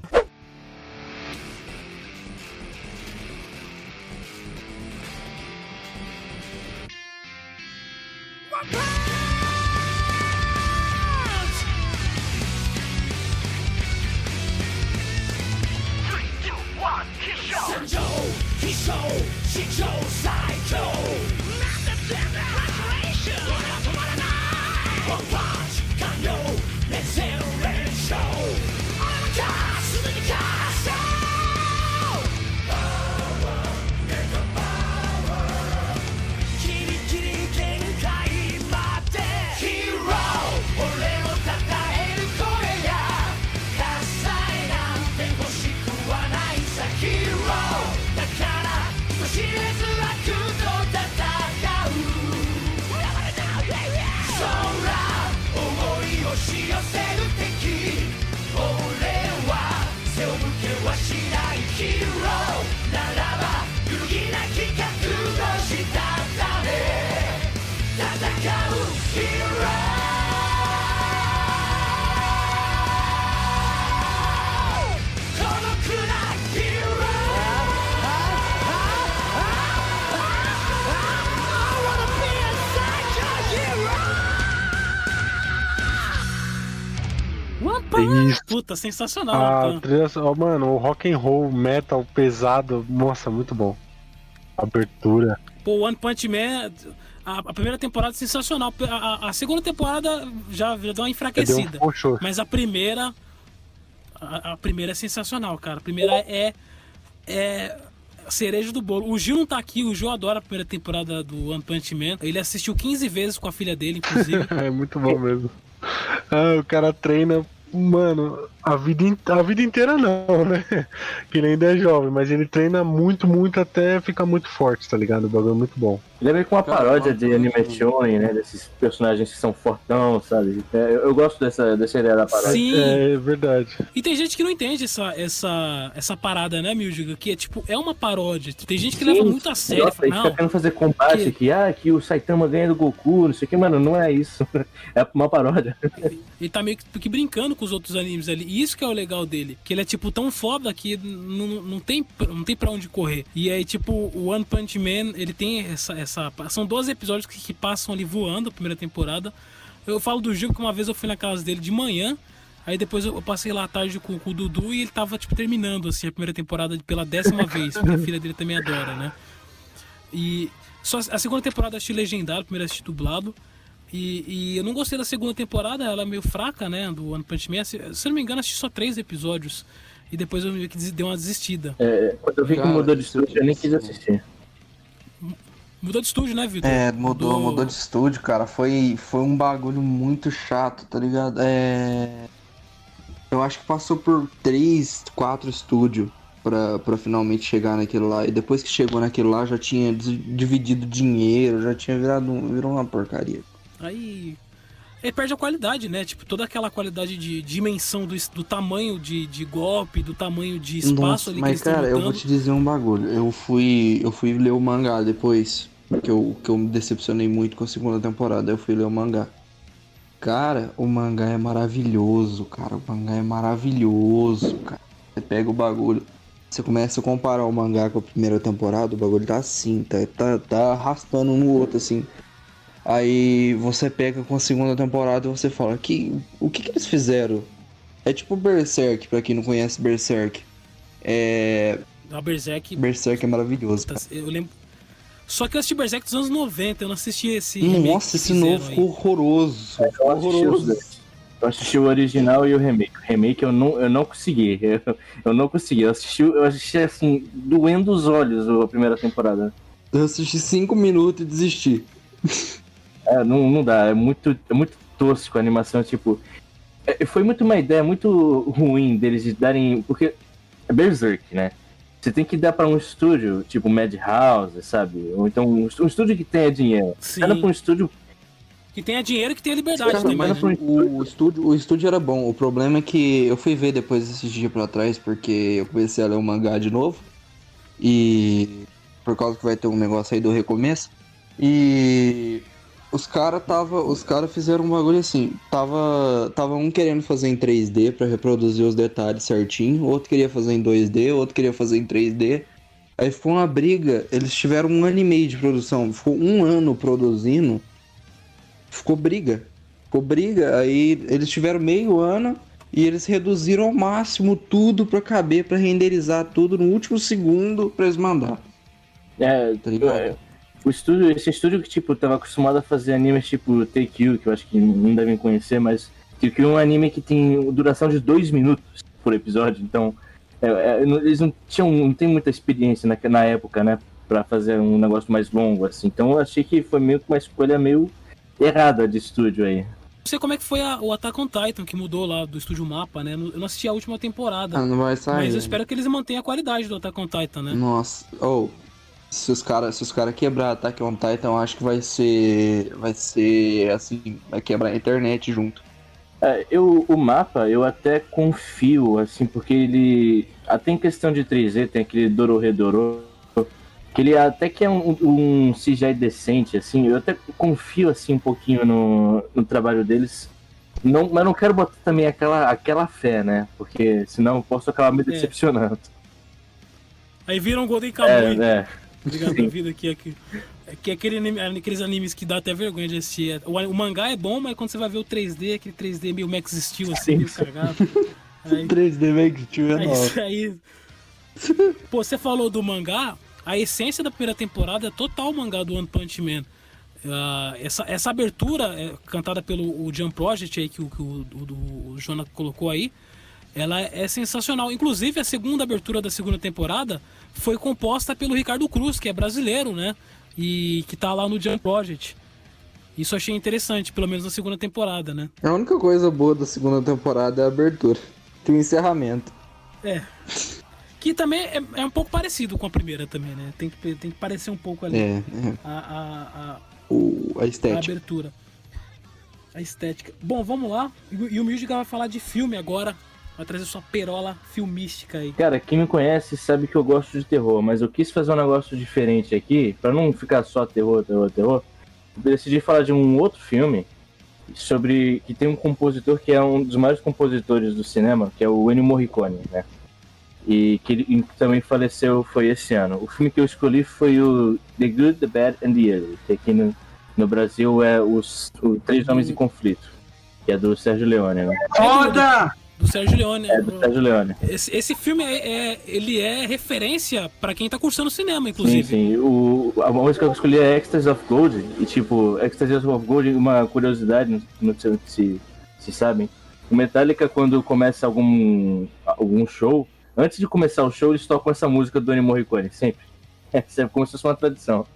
Speaker 1: Puta, sensacional.
Speaker 6: A trilha, ó, mano, o rock and roll, metal pesado, nossa, muito bom. Abertura.
Speaker 1: Pô, One Punch Man, a, a primeira temporada é sensacional. A, a- a segunda temporada já, já deu uma enfraquecida.
Speaker 6: Um.
Speaker 1: Mas a primeira. A, primeira é sensacional, cara. A primeira é. É. cereja do bolo. O Gil não tá aqui, o Gil adora a primeira temporada do One Punch Man. Ele assistiu 15 vezes com a filha dele, inclusive.
Speaker 6: é muito bom mesmo. Ah, o cara treina, mano, a vida, in- a vida inteira não, né? Que ele ainda é jovem, mas ele treina muito, muito até ficar muito forte, tá ligado? O bagulho é muito bom.
Speaker 3: Ele é meio que uma paródia de anime shonen, né? Desses personagens que são fortão, sabe? É, Eu, eu gosto dessa, dessa ideia da paródia.
Speaker 1: Sim.
Speaker 6: É, é verdade.
Speaker 1: E tem gente que não entende essa, essa, essa parada, né, Mildiga? Que é tipo, é uma paródia. Tem gente que leva
Speaker 3: Sim,
Speaker 1: muito a sério.
Speaker 3: Nossa,
Speaker 1: fala,
Speaker 3: ele fica
Speaker 1: não,
Speaker 3: querendo fazer combate
Speaker 1: que-
Speaker 3: que... ah, que o Saitama ganha do Goku, não sei o que, mano, não é isso. É uma paródia.
Speaker 1: ele tá meio que, que brincando com os outros animes ali. E isso que é o legal dele. Que ele é, tipo, tão foda que não, não, tem, não tem pra onde correr. E aí, tipo, o One Punch Man, ele tem essa. essa são 12 episódios que, que passam ali voando a primeira temporada. Eu falo do Gil que uma vez eu fui na casa dele de manhã. Aí depois eu passei lá à tarde com, com o Dudu e ele tava, tipo, terminando, assim, a primeira temporada pela décima vez. Porque a filha dele também adora, né? E só a segunda temporada eu assisti legendado, a primeira assisti dublado. E, e eu não gostei da segunda temporada, ela é meio fraca, né? Do One Punch Man. Se, se eu não me engano, assisti só três episódios. E depois eu meio que dei uma desistida.
Speaker 3: É, quando eu vi que
Speaker 5: Cara,
Speaker 3: mudou de estúdio, eu nem quis assistir.
Speaker 1: Mudou de estúdio, né, Vitor?
Speaker 5: É, mudou, mudou de estúdio, cara. Foi, foi um bagulho muito chato, tá ligado? É. Eu acho que passou por três, quatro estúdios pra, pra finalmente chegar naquilo lá. E depois que chegou naquilo lá, já tinha dividido dinheiro, já tinha virado um- virou uma porcaria.
Speaker 1: Aí. Perde a qualidade, né? Tipo, toda aquela qualidade de dimensão do, do tamanho de, de golpe, do tamanho de espaço
Speaker 5: Nossa,
Speaker 1: ali que
Speaker 5: mas cara, eu vou te dizer um bagulho. Eu fui, eu fui ler o mangá depois, que eu, que eu me decepcionei muito com a segunda temporada. Eu fui ler o mangá. Cara, o mangá é maravilhoso, cara. O mangá é maravilhoso, cara. Você pega o bagulho, você começa a comparar o mangá com a primeira temporada, o bagulho tá assim, tá, tá, tá arrastando um no outro, assim. Aí você pega com a segunda temporada e você fala, que, o que que eles fizeram? É tipo Berserk, pra quem não conhece Berserk. É.
Speaker 1: A Berserk.
Speaker 5: Berserk é maravilhoso.
Speaker 1: Eu lembro. Só que eu assisti Berserk dos anos 90, eu não assisti esse.
Speaker 5: Nossa, esse novo ficou horroroso.
Speaker 3: Eu assisti, os
Speaker 5: Horroroso.
Speaker 3: dois. eu assisti o original e o remake. O remake eu não, eu não consegui. Eu, eu não consegui. Eu assisti, eu assisti assim, doendo os olhos a primeira temporada.
Speaker 5: Eu assisti 5 minutos e desisti.
Speaker 3: É, não, não dá, é muito, é muito tosco a animação, tipo. é, foi muito uma ideia muito ruim deles de darem. Porque é Berserk, né? Você tem que dar pra um estúdio, tipo Madhouse, sabe? Ou então um, um estúdio que tenha dinheiro.
Speaker 1: Sim.
Speaker 3: Cada pra um estúdio.
Speaker 1: Que tenha dinheiro e que tenha liberdade
Speaker 5: Cara,
Speaker 1: também.
Speaker 5: mas
Speaker 1: né?
Speaker 5: o, o estúdio, o estúdio era bom. O problema é que eu fui ver depois esses dias pra trás, porque eu comecei a ler o mangá de novo. E por causa que vai ter um negócio aí do recomeço. E os caras tava, os cara fizeram um bagulho assim, tava, tava um querendo fazer em 3D pra reproduzir os detalhes certinho, outro queria fazer em 2D, outro queria fazer em 3D. Aí ficou uma briga, eles tiveram um ano e meio de produção, ficou um ano produzindo, ficou briga. Ficou briga, aí eles tiveram meio ano e eles reduziram ao máximo tudo pra caber, pra renderizar tudo no último segundo pra eles mandar.
Speaker 3: É,
Speaker 5: Tá ligado?
Speaker 3: é, o estúdio, esse estúdio que, tipo, tava acostumado a fazer animes tipo Take You, que eu acho que não devem conhecer, mas que criou um anime que tem duração de dois minutos por episódio, então é, é, eles não tinham, não tem muita experiência na, na época, né, pra fazer um negócio mais longo, assim, então eu achei que foi meio que uma escolha meio errada de estúdio aí.
Speaker 1: Não sei como é que foi a- o Attack on Titan que mudou lá do estúdio Mapa, né? Eu não assisti a última temporada.
Speaker 5: Ah, não vai sair.
Speaker 1: mas eu espero que eles mantenham a qualidade do Attack on Titan, né?
Speaker 5: Nossa, ou se os caras se os cara quebrar Attack on Titan, eu acho que vai ser vai ser assim, vai quebrar a internet junto.
Speaker 3: É, eu, o mapa eu até confio, assim, porque ele. Até em questão de 3D, tem aquele Dororedoro, que ele até que é um, um CGI decente, assim, eu até confio assim um pouquinho no, no trabalho deles. Não, mas não quero botar também aquela, aquela fé, né? Porque senão eu posso acabar me decepcionando.
Speaker 1: Aí viram um Golden Kamuy.
Speaker 3: É, é.
Speaker 1: Obrigado da vida aqui. aqui. Que é aquele anime- aqueles animes que dá até vergonha de assistir. O, o mangá é bom, mas quando você vai ver o 3D, aquele 3D meio Max Steel, assim, meio cagado. Aí,
Speaker 5: 3D Max Steel é novo.
Speaker 1: isso aí. Pô, você falou do mangá, a essência da primeira temporada é total o mangá do One Punch Man. Ah, essa, essa abertura é, cantada pelo o Jump Project aí que, o, que o, o, o Jonah colocou aí ela é sensacional. Inclusive, a segunda abertura da segunda temporada foi composta pelo Ricardo Cruz, que é brasileiro, né? E que tá lá no Jump Project. Isso achei interessante, pelo menos na segunda temporada, né?
Speaker 5: A única coisa boa da segunda temporada é a abertura. Tem o encerramento.
Speaker 1: É. Que também é, é um pouco parecido com a primeira também, né? Tem que, tem que parecer um pouco ali.
Speaker 5: É, é.
Speaker 1: A, a, a,
Speaker 5: O, a
Speaker 1: a
Speaker 5: estética.
Speaker 1: abertura. A estética. Bom, vamos lá. E, o- e o Music vai falar de filme agora. Vai trazer sua perola filmística aí.
Speaker 3: Cara, quem me conhece sabe que eu gosto de terror, mas eu quis fazer um negócio diferente aqui, pra não ficar só terror, terror, terror. Eu decidi falar de um outro filme sobre que tem um compositor que é um dos maiores compositores do cinema, que é o Ennio Morricone, né? E que ele também faleceu foi esse ano. O filme que eu escolhi foi o The Good, The Bad and The Ugly, que aqui no, no Brasil é os, o Três Homens em Conflito, que é do Sérgio Leone, né?
Speaker 2: Foda!
Speaker 1: Do Sérgio Leone.
Speaker 3: É do Sérgio Leone.
Speaker 1: Esse, esse filme é, é- ele é referência pra quem tá cursando cinema,
Speaker 3: Sim,
Speaker 1: inclusive.
Speaker 3: sim. O, a música que eu escolhi é Ecstasy of Gold. E, tipo, Ecstasy of Gold, uma curiosidade, não- não sei se, se sabem. O Metallica, quando começa algum, algum show, antes de começar o show, eles tocam essa música do Ennio Morricone, sempre. É sempre como se fosse uma tradição.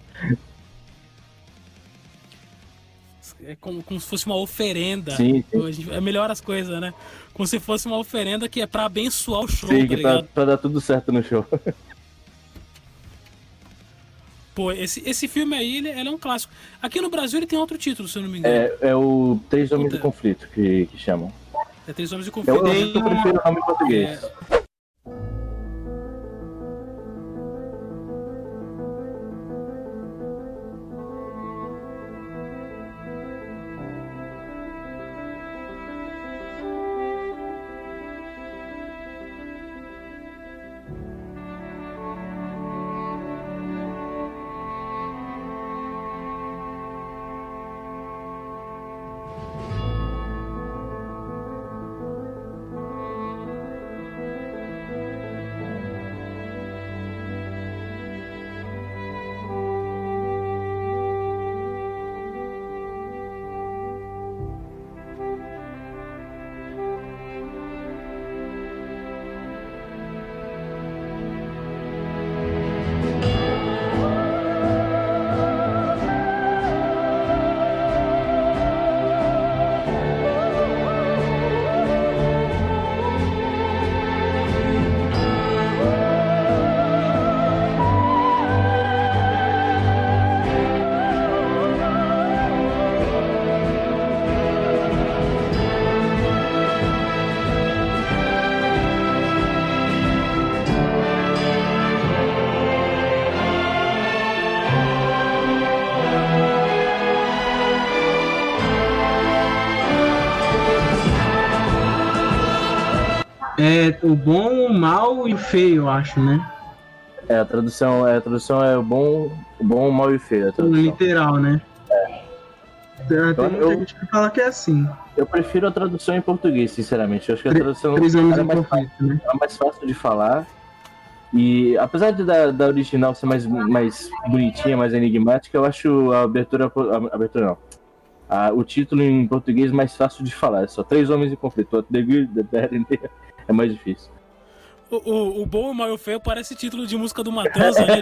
Speaker 1: É como, como se fosse uma oferenda.
Speaker 3: Sim, sim.
Speaker 1: É melhor as coisas, né? Como se fosse uma oferenda que é pra abençoar o show,
Speaker 3: Sim,
Speaker 1: tá
Speaker 3: que pra, pra dar tudo certo no show.
Speaker 1: Pô, esse, esse filme aí, ele, ele é um clássico. Aqui no Brasil ele tem outro título, se eu não me engano.
Speaker 3: É, é o Três Homens
Speaker 1: Puta.
Speaker 3: de Conflito que, que chamam.
Speaker 1: É, Três Homens de
Speaker 3: Eu,
Speaker 1: Conflito.
Speaker 3: eu prefiro o nome em português.
Speaker 2: É o bom, o mal e o feio, eu acho, né?
Speaker 3: É, a tradução é, a tradução é o bom, o bom, o mal e o feio. tradução.
Speaker 2: Literal, né? Tem
Speaker 3: Então,
Speaker 2: muita
Speaker 3: eu-
Speaker 2: gente que fala que é assim.
Speaker 3: Eu prefiro a tradução em português, sinceramente. Eu acho que a tradução
Speaker 2: Três anos
Speaker 3: era
Speaker 2: em
Speaker 3: mais,
Speaker 2: conflito, né?
Speaker 3: é mais fácil de falar. E apesar de da, da original ser mais, mais bonitinha, mais enigmática, eu acho a abertura. A abertura não. A- o título em português mais fácil de falar. É só três homens em conflito. The Good, The Bad and the... É mais difícil.
Speaker 1: O, o, o Bom, e o Feio parece título de música do Matanza, né,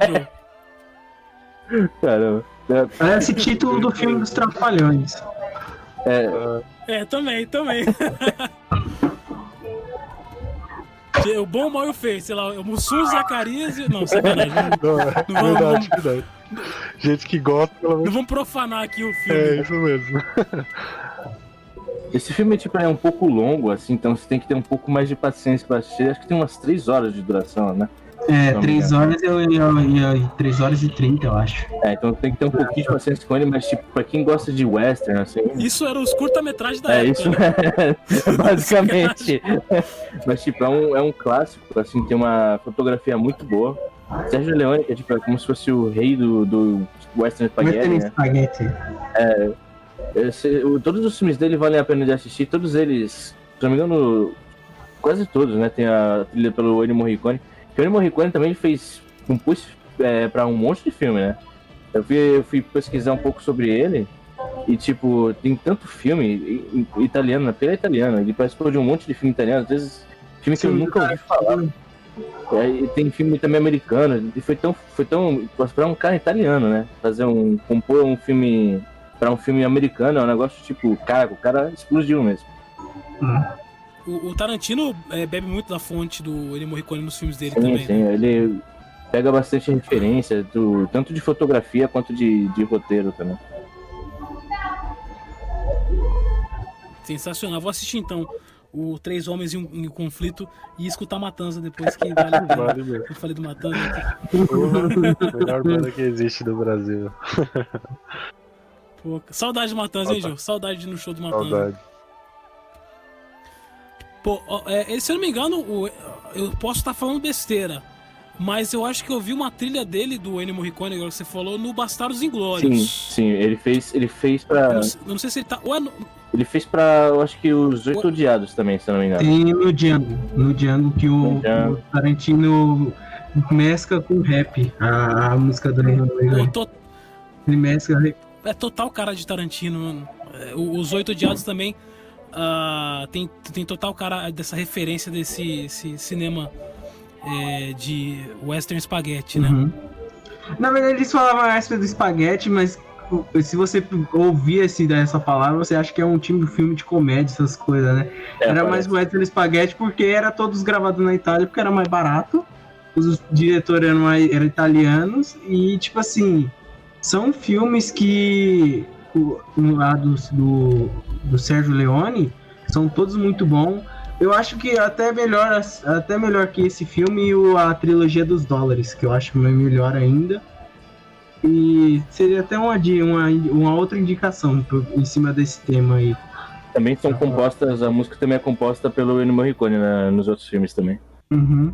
Speaker 1: Joe?
Speaker 3: Caramba. É,
Speaker 2: Parece título do filme dos Trapalhões.
Speaker 3: é,
Speaker 1: É, também, também. o Bom, o Mal e o Feio, sei lá, o Mussum, Zacarias e... Não, sacanagem.
Speaker 6: Não, é
Speaker 1: Não vamos-
Speaker 6: verdade, verdade. Gente que gosta, pelo
Speaker 1: Não
Speaker 6: menos.
Speaker 1: vamos profanar aqui o filme.
Speaker 6: É isso mesmo.
Speaker 3: Esse filme tipo, é um pouco longo, assim, então você tem que ter um pouco mais de paciência pra assistir. Acho que tem umas três horas de duração, né?
Speaker 2: É,
Speaker 3: Não,
Speaker 2: 3
Speaker 3: não.
Speaker 2: horas eu ia. 3 horas e 30, eu acho.
Speaker 3: É, então tem que ter um pouquinho de paciência com ele, mas tipo, pra quem gosta de western, assim.
Speaker 1: Isso era os curta-metragens da
Speaker 3: É
Speaker 1: época.
Speaker 3: isso,
Speaker 1: né?
Speaker 3: basicamente. Mas, tipo, é um, é um clássico, assim, tem uma fotografia muito boa. Sérgio Leone, que é, tipo, é como se fosse o rei do, do Western Spaghetti,
Speaker 2: Western
Speaker 3: né?
Speaker 2: Spaghetti.
Speaker 3: Esse- o- todos os filmes dele valem a pena de assistir, todos eles, se não me engano, quase todos, né? Tem a trilha pelo Ennio Morricone. Que o Ennio Morricone também fez, compôs é, pra um monte de filme, né? Eu fui, eu fui pesquisar um pouco sobre ele e, tipo, tem tanto filme italiano, né? porque ele é italiano, ele participou de um monte de filme italiano, às vezes Filme que eu
Speaker 2: Sim,
Speaker 3: nunca ouvi falar. É, e tem filme também americano. E foi tão. Foi tão. Pra um cara italiano, né? Fazer um. compor um filme. Pra um filme americano é um negócio tipo, cara, o cara explodiu mesmo.
Speaker 1: O, o Tarantino é, bebe muito da fonte do Ennio Morricone nos filmes dele
Speaker 3: Sim,
Speaker 1: também.
Speaker 3: sim,
Speaker 1: né?
Speaker 3: ele pega bastante referência, do, tanto de fotografia quanto de, de roteiro também.
Speaker 1: Sensacional. Vou assistir então o Três Homens em um, em um Conflito e escutar Matanza depois que vale a pena. Eu falei do Matanza.
Speaker 6: Porra, melhor banda que existe no Brasil.
Speaker 1: Pô, saudade do Matanza, hein, Gil? Saudade de ir no show do Matanza.
Speaker 6: Saudade.
Speaker 1: Pô, ó, é, se eu não me engano, eu posso estar falando besteira, mas eu acho que eu vi uma trilha dele, do Ennio Morricone, agora que você falou, no Bastardos
Speaker 3: Sim,
Speaker 1: Inglórios.
Speaker 3: sim, ele fez, ele fez pra.
Speaker 1: não, não sei se ele tá. Ué, no-
Speaker 3: Ele fez pra, eu acho que os Oito Odiados também, se eu não me engano.
Speaker 2: Tem no Django. No Django que o, o Tarantino mescla com rap. A, a música do
Speaker 1: o to-
Speaker 2: Ele mescla.
Speaker 1: É total cara de Tarantino, mano. É, Os Oito Odiados também ah, tem, tem total cara dessa referência desse esse cinema é, de western spaghetti, né?
Speaker 2: Uhum. Na verdade, eles falavam do espaguete, mas se você ouvir esse, essa palavra, você acha que é um time de filme de comédia, essas coisas, né?
Speaker 3: É,
Speaker 2: era
Speaker 3: parece.
Speaker 2: mais western espaguete porque era todos gravados na Itália, porque era mais barato. Os diretores eram, mais- eram italianos e, tipo assim, são filmes que, no lado do, do Sérgio Leone, são todos muito bons. Eu acho que até melhor, até melhor que esse filme e a trilogia dos dólares, que eu acho melhor ainda. E seria até uma, uma, uma outra indicação em cima desse tema aí.
Speaker 3: Também são compostas, a música também é composta pelo Ennio Morricone né, nos outros filmes também.
Speaker 2: Uhum.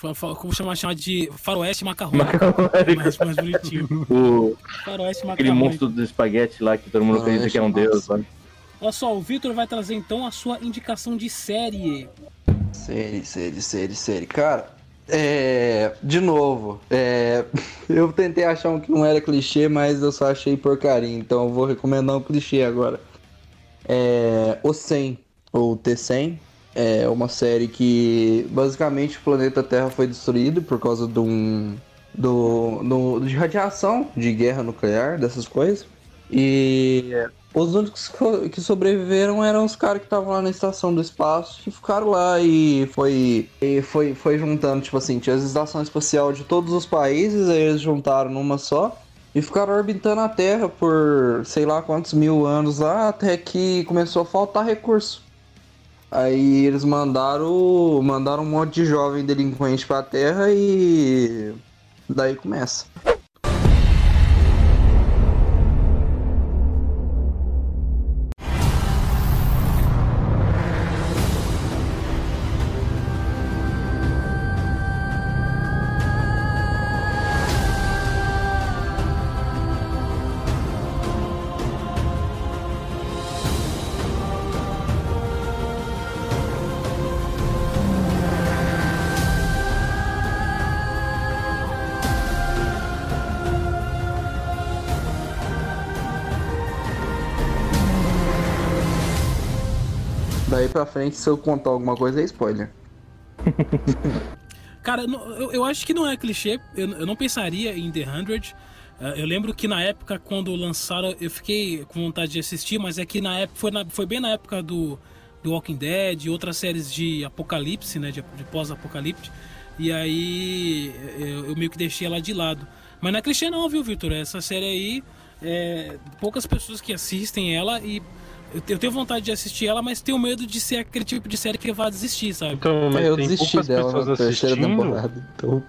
Speaker 1: Como chamar, chamar de faroeste macarrão.
Speaker 3: Macarrão,
Speaker 1: mais, mais bonitinho.
Speaker 3: O,
Speaker 1: Faroeste
Speaker 3: aquele
Speaker 1: macarrão.
Speaker 3: monstro do espaguete lá que todo mundo acredita que é um deus. Sabe?
Speaker 1: Olha só, o Vitor vai trazer então a sua indicação de série.
Speaker 5: Série, série, série, série. Cara, é. De novo, é. Eu tentei achar um que não era clichê, mas eu só achei porcaria. Então eu vou recomendar um clichê agora. É. O 100, ou T100. É uma série que basicamente o planeta Terra foi destruído por causa de um. Do, do, de radiação, de guerra nuclear, dessas coisas. E os únicos co- que sobreviveram eram os caras que estavam lá na estação do espaço e ficaram lá e foi, e foi, foi juntando, tipo assim, tinha as estações espacial de todos os países, aí eles juntaram numa só e ficaram orbitando a Terra por sei lá quantos mil anos lá, até que começou a faltar recurso. Aí eles mandaram, mandaram um monte de jovem delinquente pra Terra e daí começa. Pra frente, se eu contar alguma coisa, é spoiler.
Speaker 1: Cara, eu eu, acho que não é clichê. Eu, eu não pensaria em The Hundred. Eh, eu lembro que na época, quando lançaram, eu fiquei com vontade de assistir, mas é que na época foi, na- foi bem na época do, do Walking Dead e outras séries de apocalipse, né? De, de pós-apocalipse. E aí eu, eu meio que deixei ela de lado. Mas não é clichê não, viu, Victor? Essa série aí, é, poucas pessoas que assistem ela e eu, te- eu tenho vontade de assistir ela, mas tenho medo de ser aquele tipo de série que vai desistir, sabe?
Speaker 6: Então, mas
Speaker 5: eu
Speaker 6: tem
Speaker 5: desisti
Speaker 6: poucas
Speaker 5: dela na terceira temporada, então.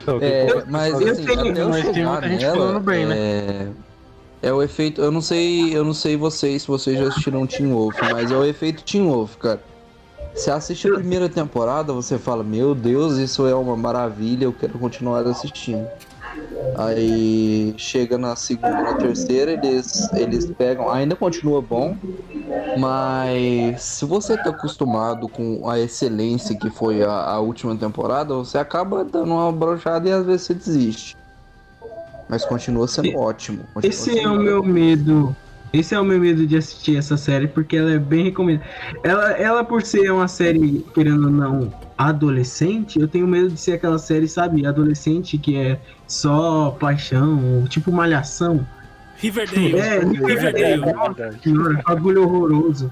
Speaker 6: Então,
Speaker 5: É, mas
Speaker 6: pessoas
Speaker 5: assim,
Speaker 6: assistindo,
Speaker 5: até eu
Speaker 6: mas tem muita gente
Speaker 5: nela,
Speaker 6: falando bem, né?
Speaker 5: é... é o efeito, eu não sei, eu não sei vocês se vocês já assistiram Teen Wolf, mas é o efeito Teen Wolf, cara. Você assiste a primeira temporada, você fala, meu Deus, isso é uma maravilha, eu quero continuar assistindo. Aí chega na segunda, na terceira, eles, eles pegam, ainda continua bom, mas se você tá acostumado com a excelência que foi a, a última temporada, você acaba dando uma brochada e às vezes você desiste. Mas continua sendo ótimo. continua
Speaker 2: Esse
Speaker 5: sendo
Speaker 2: é o meu medo Esse é o meu medo de assistir essa série, porque ela é bem recomendada. Ela, ela por ser uma série, querendo ou não, adolescente, eu tenho medo de ser aquela série, sabe, adolescente que é só paixão, tipo malhação.
Speaker 1: Riverdale.
Speaker 2: É,
Speaker 1: Riverdale.
Speaker 2: Riverdale. Nossa senhora, bagulho horroroso.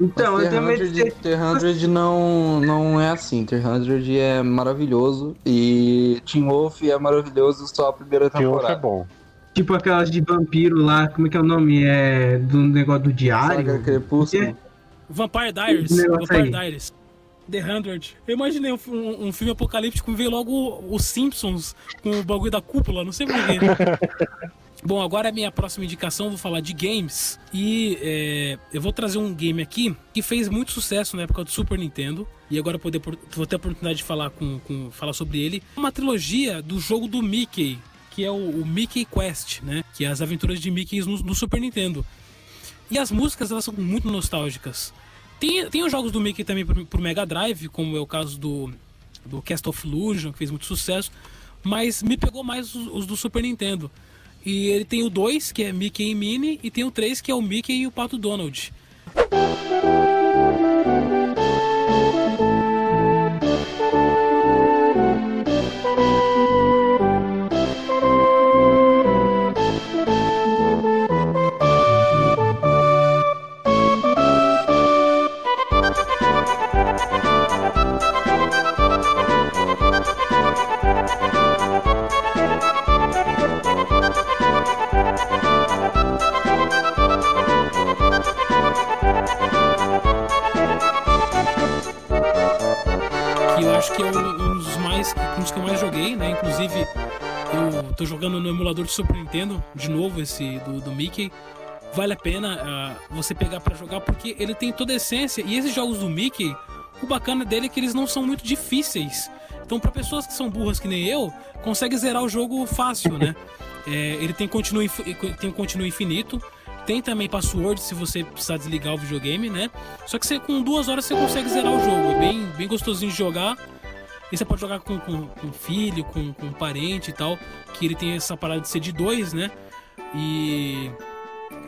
Speaker 2: Então, eu tenho medo de ser.
Speaker 5: 300 não, não é assim. 300 é maravilhoso e Teen Wolf é maravilhoso só a primeira
Speaker 6: Teen Wolf
Speaker 5: temporada.
Speaker 6: é bom.
Speaker 2: Tipo aquelas de vampiro lá, como é que é o nome? É do negócio do diário?
Speaker 5: Saga Crepúsculo.
Speaker 2: É.
Speaker 1: Vampire Diaries. Vampire
Speaker 2: aí.
Speaker 1: Diaries. The Hundred. Eu imaginei um, um- um filme apocalíptico e veio logo os Simpsons com o bagulho da cúpula, não sei porquê. Bom, agora a minha próxima indicação, vou falar de games. E é, eu vou trazer um game aqui que fez muito sucesso na época do Super Nintendo. E agora eu poder, vou ter a oportunidade de falar, com, com- falar sobre ele. Uma trilogia do jogo do Mickey, que é o, o Mickey Quest, né? Que é as aventuras de Mickey no, no Super Nintendo. E as músicas, elas são muito nostálgicas. Tem, tem os jogos do Mickey também pro, pro Mega Drive, como é o caso do, do Cast of Illusion, que fez muito sucesso. Mas me pegou mais os, os do Super Nintendo. E ele tem o 2, que é Mickey e Minnie, e tem o 3, que é o Mickey e o Pato Donald. Mais joguei, né? Inclusive eu tô jogando no emulador de Super Nintendo de novo esse do, do Mickey. Vale a pena ah, você pegar pra jogar porque ele tem toda a essência e esses jogos do Mickey, o bacana dele é que eles não são muito difíceis. Então para pessoas que são burras que nem eu, consegue zerar o jogo fácil, né? É, ele tem continuo, infi- tem um continuo infinito. Tem também password se você precisar desligar o videogame, né? Só que você, com duas horas você consegue zerar o jogo. É bem, bem gostosinho de jogar. E você pode jogar com, com, com filho, com, com parente e tal. Que ele tem essa parada de ser de dois, né? E,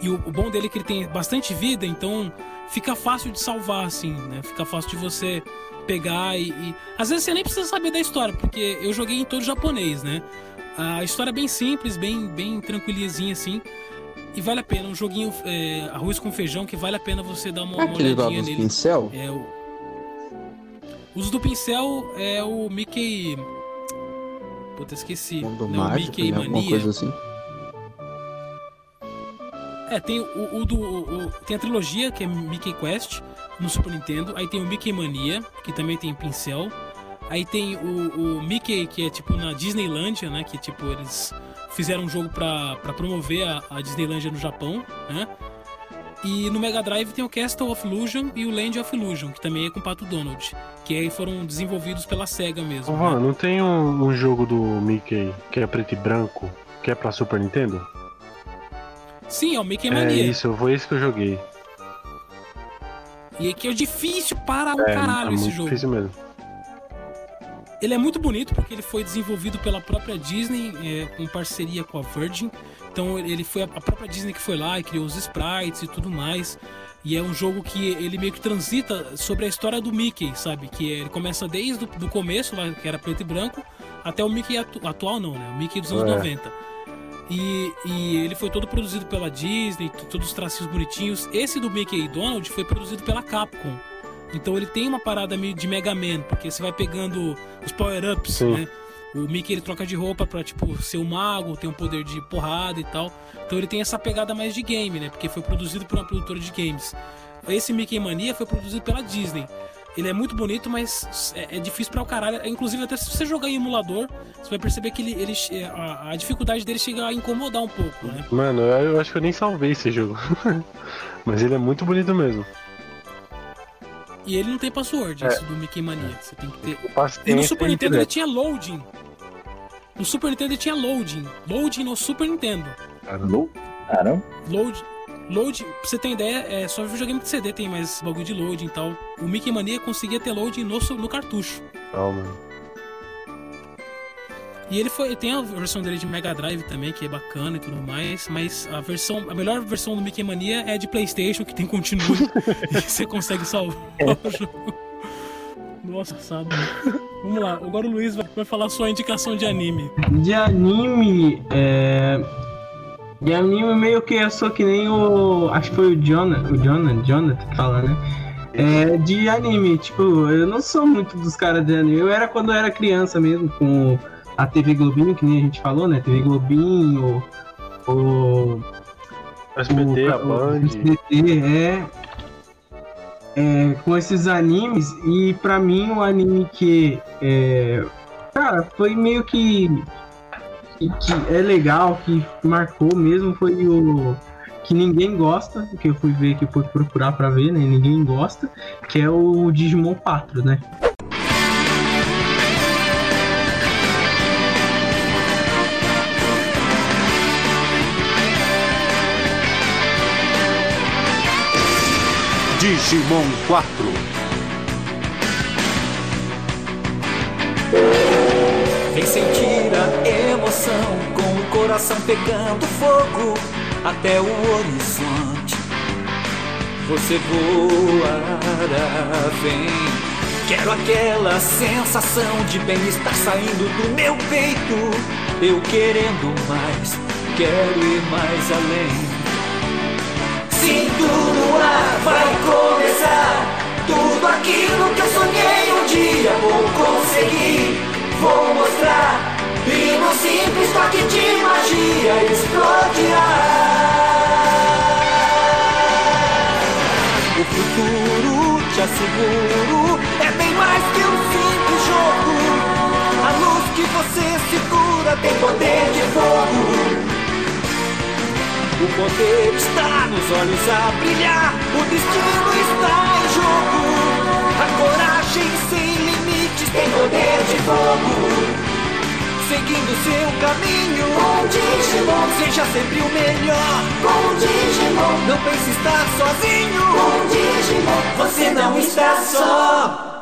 Speaker 1: e o, o bom dele é que ele tem bastante vida, então fica fácil de salvar, assim, né? Fica fácil de você pegar e, e- Às vezes você nem precisa saber da história, porque eu joguei em todo japonês, né? A história é bem simples, bem, bem tranquilinha assim. E vale a pena, um joguinho é, arroz com feijão que vale a pena você dar uma,
Speaker 5: É
Speaker 1: uma olhadinha nele.
Speaker 5: pincel?
Speaker 1: É o. O uso do pincel é o Mickey. Puta, esqueci.
Speaker 5: Do
Speaker 1: É o
Speaker 5: mágico,
Speaker 1: Mickey
Speaker 5: né?
Speaker 1: Mania.
Speaker 5: coisa assim.
Speaker 1: É, tem o, o do. o- tem a trilogia, que é Mickey Quest, no Super Nintendo. Aí tem o Mickey Mania, que também tem pincel. Aí tem o, o Mickey, que é tipo na Disneylandia, né? Que tipo, eles fizeram um jogo pra, pra promover a, a Disneylandia no Japão, né? E no Mega Drive tem o Castle of Illusion e o Land of Illusion, que também é com o Pato Donald. Que aí foram desenvolvidos pela SEGA mesmo.
Speaker 6: Ô,
Speaker 1: né?
Speaker 6: Não tem um, um jogo do Mickey que é preto e branco, que é pra Super Nintendo?
Speaker 1: Sim, é o Mickey
Speaker 6: É
Speaker 1: Mania.
Speaker 6: isso, foi esse que eu joguei.
Speaker 1: E que é difícil para um
Speaker 6: é,
Speaker 1: caralho
Speaker 6: é
Speaker 1: esse jogo.
Speaker 6: difícil mesmo.
Speaker 1: Ele é muito bonito porque ele foi desenvolvido pela própria Disney, é, com parceria com a Virgin. Então ele foi a própria Disney que foi lá e criou os sprites e tudo mais. E é um jogo que ele meio que transita sobre a história do Mickey, sabe? Que ele começa desde o do começo, lá, que era preto e branco, até o Mickey atu- atual não, né? O Mickey dos anos
Speaker 6: É.
Speaker 1: 90. E, e ele foi todo produzido pela Disney, todos os tracinhos bonitinhos. Esse do Mickey e Donald foi produzido pela Capcom. Então ele tem uma parada meio de Mega Man, porque você vai pegando os power-ups, né? O Mickey ele troca de roupa pra, tipo, ser um mago, ter um poder de porrada e tal. Então ele tem essa pegada mais de game, né? Porque foi produzido por uma produtora de games. Esse Mickey Mania foi produzido pela Disney. Ele é muito bonito, mas é, é difícil pra o caralho. Inclusive, até se você jogar em emulador, você vai perceber que ele, ele a, a dificuldade dele chega a incomodar um pouco, né?
Speaker 6: Mano, eu acho que eu nem salvei esse jogo. Mas ele é muito bonito mesmo.
Speaker 1: E ele não tem password,
Speaker 6: É.
Speaker 1: esse do Mickey Mania. Você tem que ter. E no Super Nintendo ele tinha loading. No Super Nintendo ele tinha loading. Loading no Super Nintendo.
Speaker 3: Alô? Caramba.
Speaker 1: Load. Load, pra você ter ideia, é só videogame de CD tem mais bagulho de loading e tal. O Mickey Mania conseguia ter loading no, no cartucho.
Speaker 6: Calma.
Speaker 1: E ele foi, tem a versão dele de Mega Drive também, que é bacana e tudo mais, mas a versão, a melhor versão do Mickey Mania é de PlayStation, que tem continue e você consegue salvar o jogo. Nossa, sabe? Vamos lá, agora o Luiz vai, vai falar sua indicação de anime.
Speaker 2: De anime, é. De anime meio que eu sou que nem o. Acho que foi o Jonah, o Jonah, Jonathan que fala, né? É, de anime, tipo, eu não sou muito dos caras de anime. Eu era quando eu era criança mesmo, com a TV Globinho, que nem a gente falou, né? TV Globinho, o.
Speaker 6: SBT, a
Speaker 2: o-
Speaker 6: Band.
Speaker 2: o SBT, é. É, com esses animes, e pra mim o anime que. É, cara, foi meio que que, que é legal, que marcou mesmo, foi o que ninguém gosta, que eu fui ver, que eu fui procurar pra ver, né? Ninguém gosta, que é o Digimon 4, né?
Speaker 11: Digimon 4.
Speaker 12: Vem sentir a emoção com o coração pegando fogo até o horizonte. Você voará, vem. Quero aquela sensação de bem-estar saindo do meu peito. Eu querendo mais, quero ir mais além. Sinto no ar, vai começar tudo aquilo que eu sonhei um dia vou conseguir. Vou mostrar e no simples toque de magia explodirá. O futuro, te asseguro, é bem mais que um simples jogo. A luz que você segura tem poder de fogo. O poder está nos olhos a brilhar, o destino está em jogo. A coragem sem limites tem poder de fogo. Seguindo seu caminho, com Digimon, seja sempre o melhor. Com Digimon, não pense estar sozinho. Com Digimon, você não está só.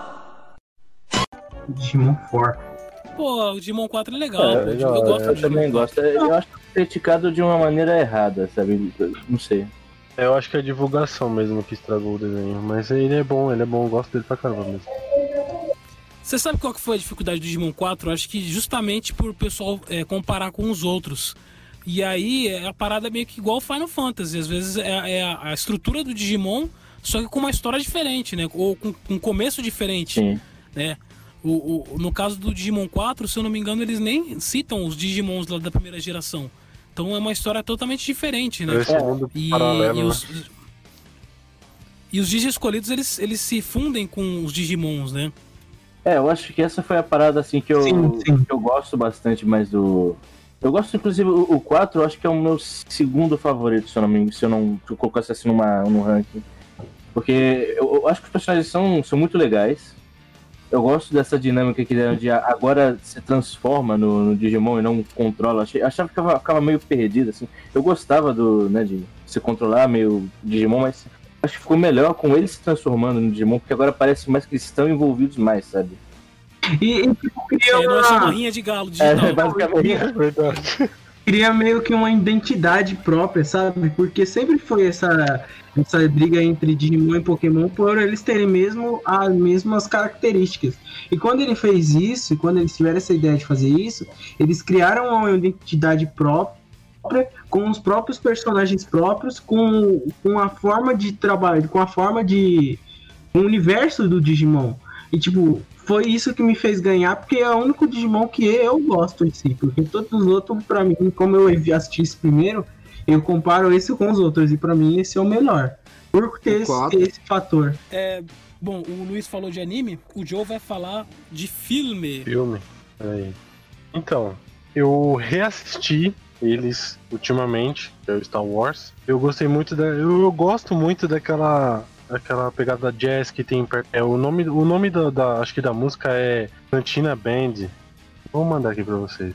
Speaker 2: Digimon 4.
Speaker 1: Pô, o Digimon 4 é legal,
Speaker 3: É,
Speaker 1: pô.
Speaker 3: legal,
Speaker 1: eu gosto
Speaker 3: eu
Speaker 1: do
Speaker 3: também gosto. Eu acho criticado de uma maneira errada, sabe? Não sei.
Speaker 6: Eu acho que é a divulgação mesmo que estragou o desenho. Mas ele é bom, ele é bom, eu gosto dele pra caramba mesmo.
Speaker 1: Você sabe qual que foi a dificuldade do Digimon 4? Eu acho que justamente por o pessoal é, comparar com os outros. E aí é, a parada é meio que igual Final Fantasy. Às vezes é, é a, a estrutura do Digimon, só que com uma história diferente, né? Ou com, com um começo diferente.
Speaker 3: Sim.
Speaker 1: Né? O, o- no caso do Digimon 4, se eu não me engano, eles nem citam os Digimons lá da primeira geração. Então é uma história totalmente diferente, né?
Speaker 6: Esse mundo
Speaker 1: E,
Speaker 6: paralelo,
Speaker 1: e
Speaker 6: né?
Speaker 1: os, e os Digi escolhidos, eles, eles se fundem com os Digimons, né?
Speaker 3: É, eu acho que essa foi a parada assim que eu, que eu gosto bastante mais do. Eu gosto, inclusive, o, o 4, eu acho que é o meu segundo favorito, se eu não me se eu não colocasse assim numa, num ranking. Porque eu, eu acho que os personagens são, são muito legais. Eu gosto dessa dinâmica que deram de agora se transforma no, no Digimon e não controla. Achei, achava que ficava, ficava meio perdido, assim. Eu gostava do, né, de se controlar meio Digimon, mas acho que ficou melhor com eles se transformando no Digimon, porque agora parece mais que eles estão envolvidos mais, sabe?
Speaker 2: E, e tipo, cria
Speaker 1: É, não é
Speaker 2: uma...
Speaker 1: de galo digital.
Speaker 3: É, basicamente.
Speaker 6: É verdade.
Speaker 2: Cria meio que uma identidade própria, sabe? Porque sempre foi essa, essa briga entre Digimon e Pokémon por eles terem mesmo as mesmas características. E quando ele fez isso, quando eles tiveram essa ideia de fazer isso, eles criaram uma identidade própria com os próprios personagens próprios, com, com a forma de trabalho, com a forma de universo do Digimon. E tipo, foi isso que me fez ganhar, porque é o único Digimon que eu gosto em si. Porque todos os outros, pra mim, como eu assisti esse primeiro, eu comparo esse com os outros. E pra mim, esse é o melhor. Por ter esse, esse fator.
Speaker 1: É, bom, o Luiz falou de anime, o Joe vai falar de filme.
Speaker 6: Filme. Peraí. Então, eu reassisti eles ultimamente, que é o Star Wars. Eu gostei muito da. Eu, eu gosto muito daquela. Aquela pegada jazz que tem. É, o nome, o nome da, da- Acho que da música é Cantina Band. Vou mandar aqui pra vocês.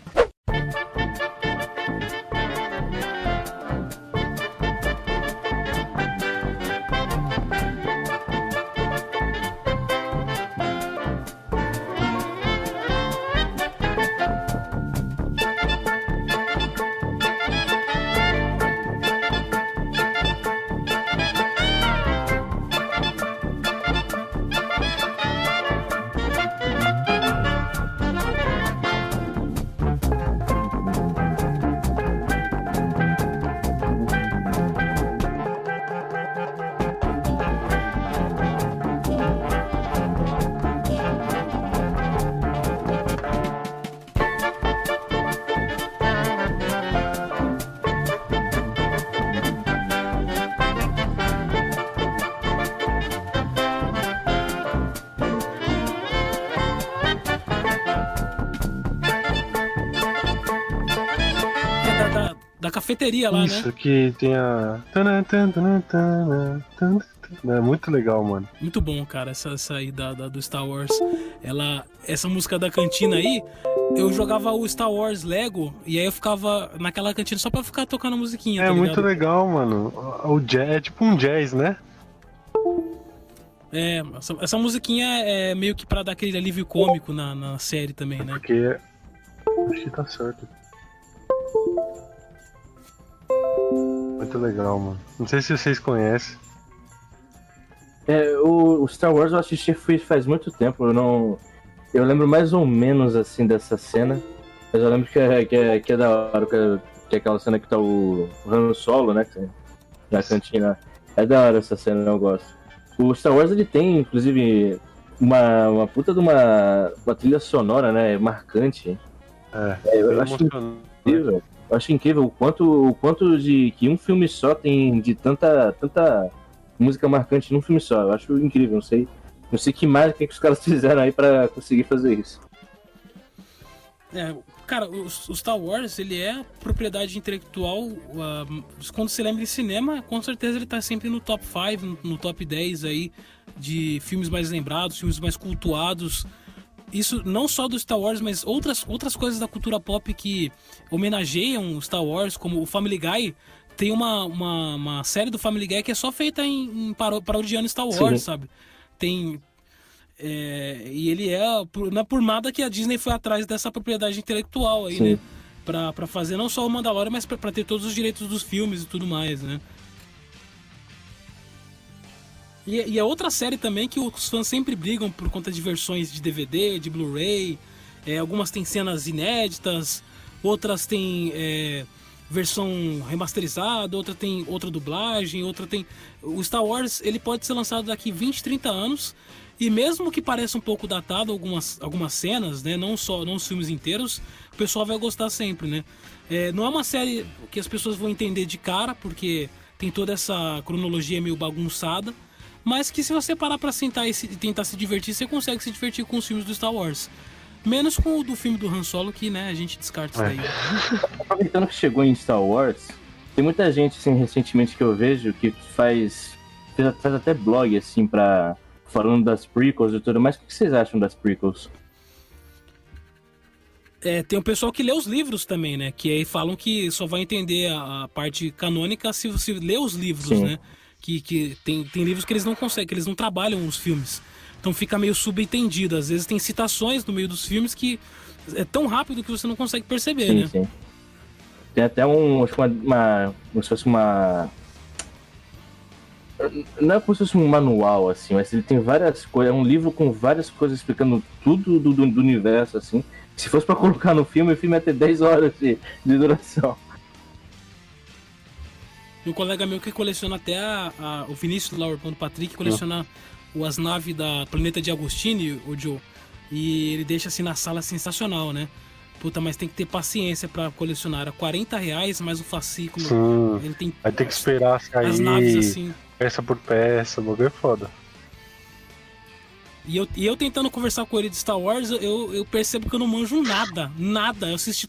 Speaker 1: Cafeteria lá,
Speaker 6: Isso,
Speaker 1: né?
Speaker 6: que tem a. É muito legal, mano.
Speaker 1: Muito bom, cara, essa, essa aí da, da- do Star Wars. Ela, essa música da cantina aí, eu jogava o Star Wars Lego e aí eu ficava naquela cantina só pra ficar tocando a musiquinha,
Speaker 6: É
Speaker 1: tá
Speaker 6: muito legal, mano. O jazz, é tipo um jazz, né?
Speaker 1: É, essa, essa musiquinha é meio que pra dar aquele alívio cômico na, na série também, né?
Speaker 6: Porque. Acho que tá certo. Muito legal, mano. Não sei se vocês conhecem.
Speaker 3: É, o, o Star Wars eu assisti faz muito tempo, eu não. Eu lembro mais ou menos assim dessa cena. Mas eu lembro que é, que é, que é da hora, que é, que é aquela cena que tá o Han Solo, né? que- Na cantina. É da hora essa cena, eu gosto. O Star Wars ele tem, inclusive, uma, uma puta de uma, uma trilha sonora, né? Marcante.
Speaker 6: É,
Speaker 3: eu
Speaker 6: bem
Speaker 3: acho incrível. Eu acho incrível o quanto, o quanto de que um filme só tem de tanta, tanta música marcante num filme só. Eu acho incrível, não sei. Não sei que mais que, os caras fizeram aí pra conseguir fazer isso.
Speaker 1: É, cara, o, o Star Wars, ele é propriedade intelectual. ah, quando você lembra em cinema, com certeza ele tá sempre no top 5, no, no top 10 aí de filmes mais lembrados, filmes mais cultuados. Isso não só do Star Wars, mas outras, outras coisas da cultura pop que homenageiam o Star Wars, como o Family Guy. Tem uma, uma, uma série do Family Guy que é só feita em, em paro- parodiando Star Wars,
Speaker 3: Sim.
Speaker 1: sabe? Tem é, e ele é, não é por nada que a Disney foi atrás dessa propriedade intelectual aí,
Speaker 3: Sim.
Speaker 1: né? Pra, pra fazer não só o Mandalorian, mas pra, pra ter todos os direitos dos filmes e tudo mais, né? E, e é outra série também que os fãs sempre brigam por conta de versões de DVD, de Blu-ray. É, algumas têm cenas inéditas, outras têm é, versão remasterizada, outra tem outra dublagem, outra tem. O Star Wars ele pode ser lançado daqui 20, 30 anos. E mesmo que pareça um pouco datado algumas, algumas cenas, né? Não só não os filmes inteiros, o pessoal vai gostar sempre, né? É, não é uma série que as pessoas vão entender de cara, porque tem toda essa cronologia meio bagunçada. Mas que se você parar pra sentar e, se- tentar se divertir, você consegue se divertir com os filmes do Star Wars. Menos com o do filme do Han Solo, que né, a gente descarta isso daí.
Speaker 3: Aproveitando que chegou em Star Wars, tem muita gente assim recentemente que eu vejo que faz faz, faz até blog assim para falando das prequels e tudo mais. O que vocês acham das prequels?
Speaker 1: É, tem o pessoal que lê os livros também, né? Que aí falam que só vai entender a, a parte canônica se você ler os livros,
Speaker 3: Sim.
Speaker 1: né? Que, que tem, tem livros que eles não conseguem, que eles não trabalham os filmes. Então fica meio subentendido. Às vezes tem citações no meio dos filmes que é tão rápido que você não consegue perceber,
Speaker 3: Sim,
Speaker 1: né?
Speaker 3: sim. Tem até um, acho uma, uma como se fosse uma não é como se fosse um manual assim, mas ele tem várias coisas, é um livro com várias coisas explicando tudo do, do, do universo assim. Se fosse pra colocar no filme, o filme ia ter 10 horas de, de duração.
Speaker 1: Tem um colega meu que coleciona até a, a- o Vinícius lá, o irmão do Patrick, coleciona o- as naves da Planeta de Agostini, o Joe. E ele deixa assim na sala sensacional, né? Puta, mas tem que ter paciência pra colecionar. Era 40 reais mais o fascículo.
Speaker 6: Sim.
Speaker 1: Ele tem
Speaker 6: Vai ter que esperar sair
Speaker 1: as naves assim.
Speaker 6: peça por peça, o bagulho é foda.
Speaker 1: E eu, e eu tentando conversar com ele de Star Wars, eu, eu percebo que eu não manjo nada, nada. Eu assisti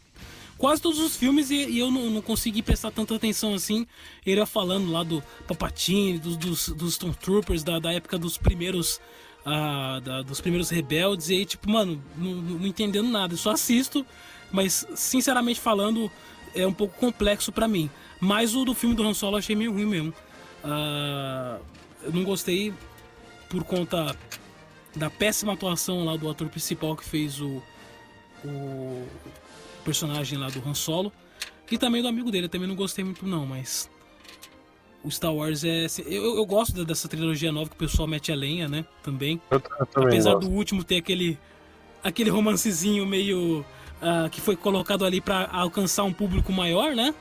Speaker 1: quase todos os filmes e, e eu não, não consegui prestar tanta atenção assim. Ele falando lá do Papatini, dos, dos, dos Stormtroopers, da, da época dos primeiros. ah, da- dos primeiros rebeldes, e aí, tipo, mano, não, não entendendo nada. Eu só assisto, mas sinceramente falando, é um pouco complexo pra mim. Mas o do filme do Han Solo eu achei meio ruim mesmo. Ah, eu não gostei por conta da péssima atuação lá do ator principal que fez o, o personagem lá do Han Solo e também do amigo dele. Eu também não gostei muito não, mas o Star Wars é eu, eu gosto dessa trilogia nova que o pessoal mete a lenha, né? Também.
Speaker 6: Eu, eu também
Speaker 1: Apesar
Speaker 6: gosto.
Speaker 1: do último ter aquele aquele romancezinho meio ah, que foi colocado ali pra alcançar um público maior, né?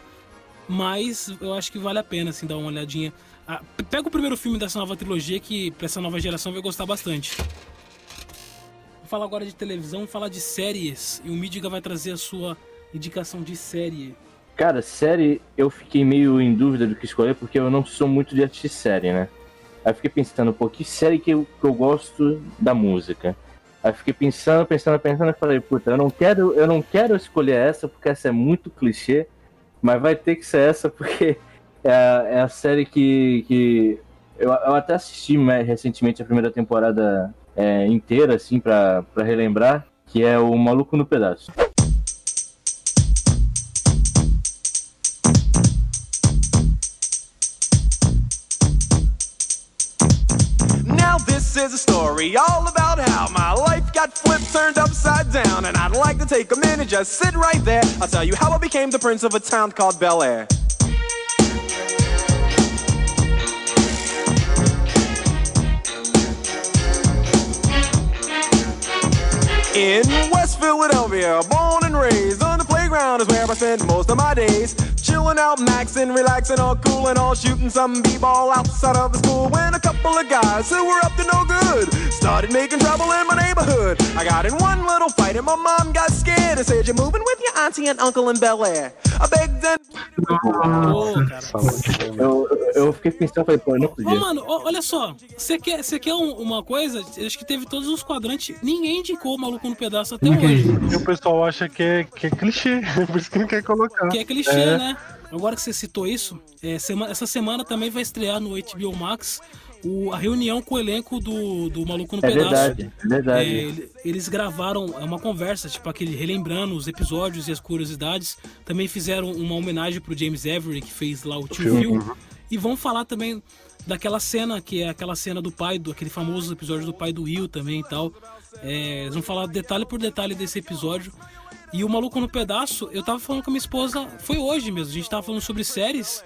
Speaker 1: Mas eu acho que vale a pena assim dar uma olhadinha. Ah, pega o primeiro filme dessa nova trilogia que pra essa nova geração vai gostar bastante. Vou falar agora de televisão, vou falar de séries e o Mídiga vai trazer a sua indicação de série.
Speaker 3: Cara, série, eu fiquei meio em dúvida do que escolher, porque eu não sou muito de assistir série, né? Aí fiquei pensando, pô, que série que eu, que eu gosto da música? Aí fiquei pensando, pensando, pensando, e falei, puta, eu não quero, eu não quero escolher essa, porque essa é muito clichê. Mas vai ter que ser essa, porque é é a série que. que eu, eu até assisti né, recentemente a primeira temporada é, inteira, assim, pra relembrar, que é o Maluco no Pedaço.
Speaker 12: Is a story all about how my life got flipped, turned upside down, and I'd like to take a minute, just sit right there. I'll tell you how I became the prince of a town called Bel Air. In West Philadelphia, born and raised playground is where I spent most of my days. Chilling out, maxing, relaxing, all cool and all shooting some b-ball outside of the school. When a couple of guys who were up to no good started making trouble in my neighborhood. I got in one little fight and my mom got scared and said, "You're moving with your auntie and uncle in Bel Air." I begged and
Speaker 3: Eu, eu fiquei pensando, falei, pô, eu não
Speaker 1: Ô,
Speaker 3: podia.
Speaker 1: mano, ó, olha só. Você quer, você quer um- uma coisa? Acho que teve todos os quadrantes. Ninguém indicou o maluco no pedaço até hoje.
Speaker 6: E o pessoal acha que é, que é clichê, por isso que não quer colocar.
Speaker 1: Que é clichê,
Speaker 6: É.
Speaker 1: né? Agora que você citou isso, é, sema- essa semana também vai estrear no HBO Max o- a reunião com o elenco do, do Maluco no
Speaker 3: É
Speaker 1: Pedaço.
Speaker 3: verdade, é verdade.
Speaker 1: É, ele- eles gravaram é uma conversa, tipo aquele relembrando os episódios e as curiosidades. Também fizeram uma homenagem pro James Avery, que fez lá o tio
Speaker 6: Phil,
Speaker 1: Phil.
Speaker 6: uhum.
Speaker 1: E vão falar também daquela cena, que é aquela cena do pai, do aquele famoso episódio do pai do Will também e tal. É, eles vão falar detalhe por detalhe desse episódio. E o Maluco no Pedaço, eu tava falando com a minha esposa, foi hoje mesmo, a gente tava falando sobre séries.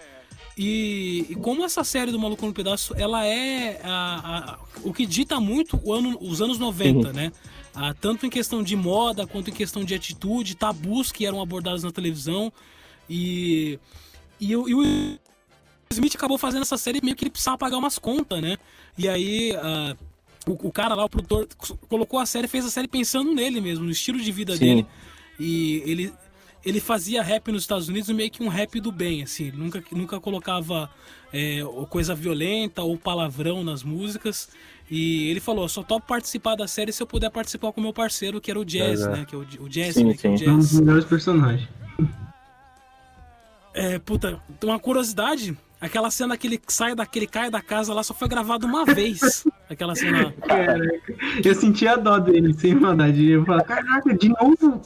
Speaker 1: E, e como essa série do Maluco no Pedaço, ela é a- a- o que dita muito ano- os anos 90,
Speaker 3: Uhum.
Speaker 1: né? Ah, tanto em questão de moda, quanto em questão de atitude, tabus que eram abordados na televisão. E, e, o- e o Smith acabou fazendo essa série meio que ele precisava pagar umas contas, né? E aí ah, o, o cara lá, o produtor, colocou a série, fez a série pensando nele mesmo, no estilo de vida
Speaker 3: Sim.
Speaker 1: dele. E ele, ele fazia rap nos Estados Unidos meio que um rap do bem, assim. Ele nunca, nunca colocava é, coisa violenta ou palavrão nas músicas. E ele falou, só topo participar da série se eu puder participar com o meu parceiro, que era o Jazz,
Speaker 2: Exato.
Speaker 1: né? Que é o, o Jazz,
Speaker 2: Sim,
Speaker 1: né? Que é o
Speaker 2: sim. Um dos melhores personagens.
Speaker 1: É, puta, uma curiosidade, aquela cena que ele sai daquele cai da casa lá só foi gravada uma vez. Aquela cena.
Speaker 2: Caraca, eu senti a dó dele, sem maldade. Eu falei, caraca, de novo?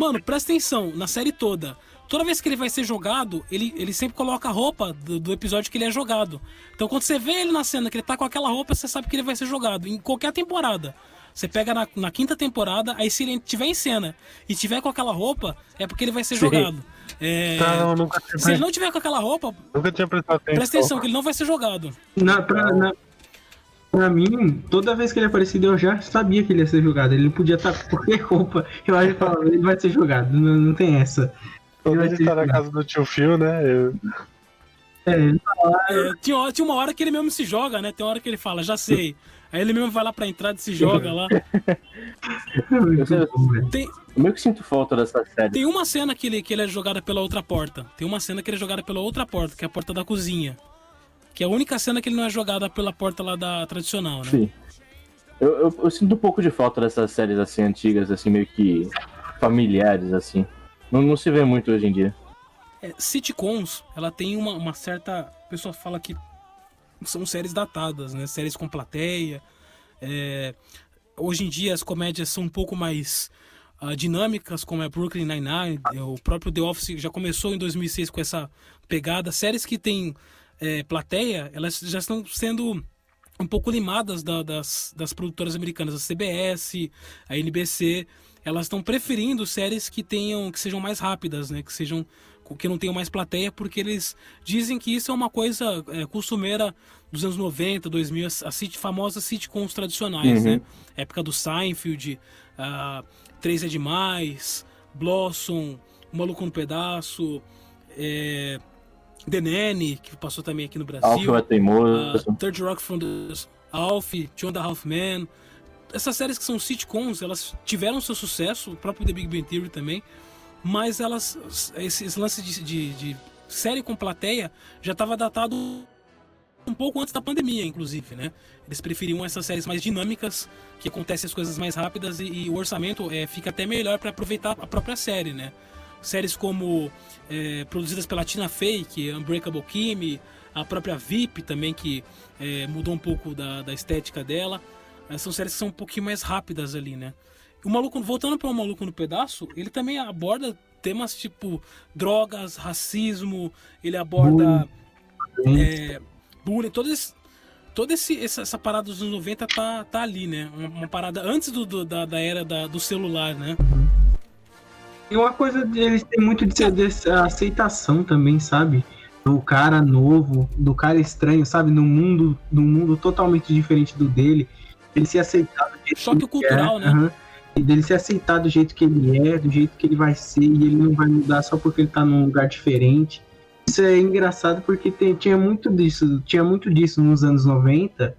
Speaker 1: Mano, presta atenção, na série toda. Toda vez que ele vai ser jogado, ele, ele sempre coloca a roupa do, do episódio que ele é jogado. Então quando você vê ele na cena que ele tá com aquela roupa, você sabe que ele vai ser jogado. Em qualquer temporada. Você pega na, na quinta temporada, aí se ele tiver em cena e tiver com aquela roupa, é porque ele vai ser
Speaker 6: Sim.
Speaker 1: jogado. É,
Speaker 6: Não, nunca tinha
Speaker 1: se ele não tiver com aquela roupa,
Speaker 6: Nunca tinha prestado atenção.
Speaker 1: presta atenção que ele não vai ser jogado.
Speaker 2: Na, pra, na- pra mim, toda vez que ele aparecia, eu já sabia que ele ia ser jogado. Ele não podia estar com qualquer roupa. Eu acho que falava, ele vai ser jogado. Não, não tem essa.
Speaker 6: Quando ele
Speaker 2: ser
Speaker 6: tá na
Speaker 2: jogado.
Speaker 6: casa do tio Phil, né? eu-
Speaker 2: É, ele tá lá,
Speaker 1: É, tinha, uma hora que ele mesmo se joga, né? Tem uma hora que ele fala, já sei. Aí ele mesmo vai lá pra entrada e se joga lá. Tem,
Speaker 3: Eu meio que sinto falta dessa série.
Speaker 1: Tem uma cena que ele, que ele é jogada pela outra porta. Tem uma cena que ele é jogada pela outra porta, que é a porta da cozinha. Que é a única cena que ele não é jogada pela porta lá da tradicional, né?
Speaker 3: Sim. Eu, eu, eu sinto um pouco de falta dessas séries assim antigas, assim, meio que familiares, assim. Não, não se vê muito hoje em dia.
Speaker 1: É, sitcoms, ela tem uma, uma certa. A pessoa fala que são séries datadas, né? Séries com plateia. É, hoje em dia as comédias são um pouco mais ah, dinâmicas, como é Brooklyn Nine-Nine. é, O próprio The Office já começou em 2006 com essa pegada. Séries que têm é, plateia, elas já estão sendo um pouco limadas da- das, das produtoras americanas, a CBS, a NBC, elas estão preferindo séries que tenham que sejam mais rápidas, né, que sejam que não tenham mais plateia, porque eles dizem que isso é uma coisa é, costumeira dos anos 90, 2000, as sit, famosas sitcoms tradicionais,
Speaker 3: Uhum.
Speaker 1: né? Época do Seinfeld, ah, Três é Demais, Blossom, O Maluco no Pedaço, é, The Nanny, que passou também aqui no Brasil.
Speaker 3: Alfio é teimoso.
Speaker 1: Ah, Third Rock from the Alf, and a Half Men. Essas séries que são sitcoms, elas tiveram seu sucesso, o próprio The Big Bang Theory também, mas elas, esse, esse lance de, de- de série com plateia já estava datado um pouco antes da pandemia, inclusive, né? Eles preferiam essas séries mais dinâmicas, que acontecem as coisas mais rápidas e, e o orçamento é, fica até melhor para aproveitar a própria série, né? Séries como é, produzidas pela Tina Fey, que é Unbreakable Kimmy, a própria VIP também, que é, mudou um pouco da, da estética dela. São séries que são um pouquinho mais rápidas ali, né? O maluco, voltando para o maluco no pedaço, ele também aborda temas tipo drogas, racismo, ele aborda é, bullying, todo esse, toda esse, essa, essa parada dos anos 90 tá, tá ali, né? Uma, uma parada antes do, do- da, da era da- do celular, né?
Speaker 2: E uma coisa deles tem muito de, ser- de aceitação também, sabe? Do cara novo, do cara estranho, sabe? No mundo, no mundo totalmente diferente do dele. Ele se aceitar do jeito
Speaker 1: Choque
Speaker 2: que ele
Speaker 1: cultural,
Speaker 2: é,
Speaker 1: né?
Speaker 2: aham. E dele se aceitar do jeito que ele é, do jeito que ele vai ser, e ele não vai mudar só porque ele tá num lugar diferente. Isso é engraçado porque tem- tinha muito disso, tinha muito disso nos anos 90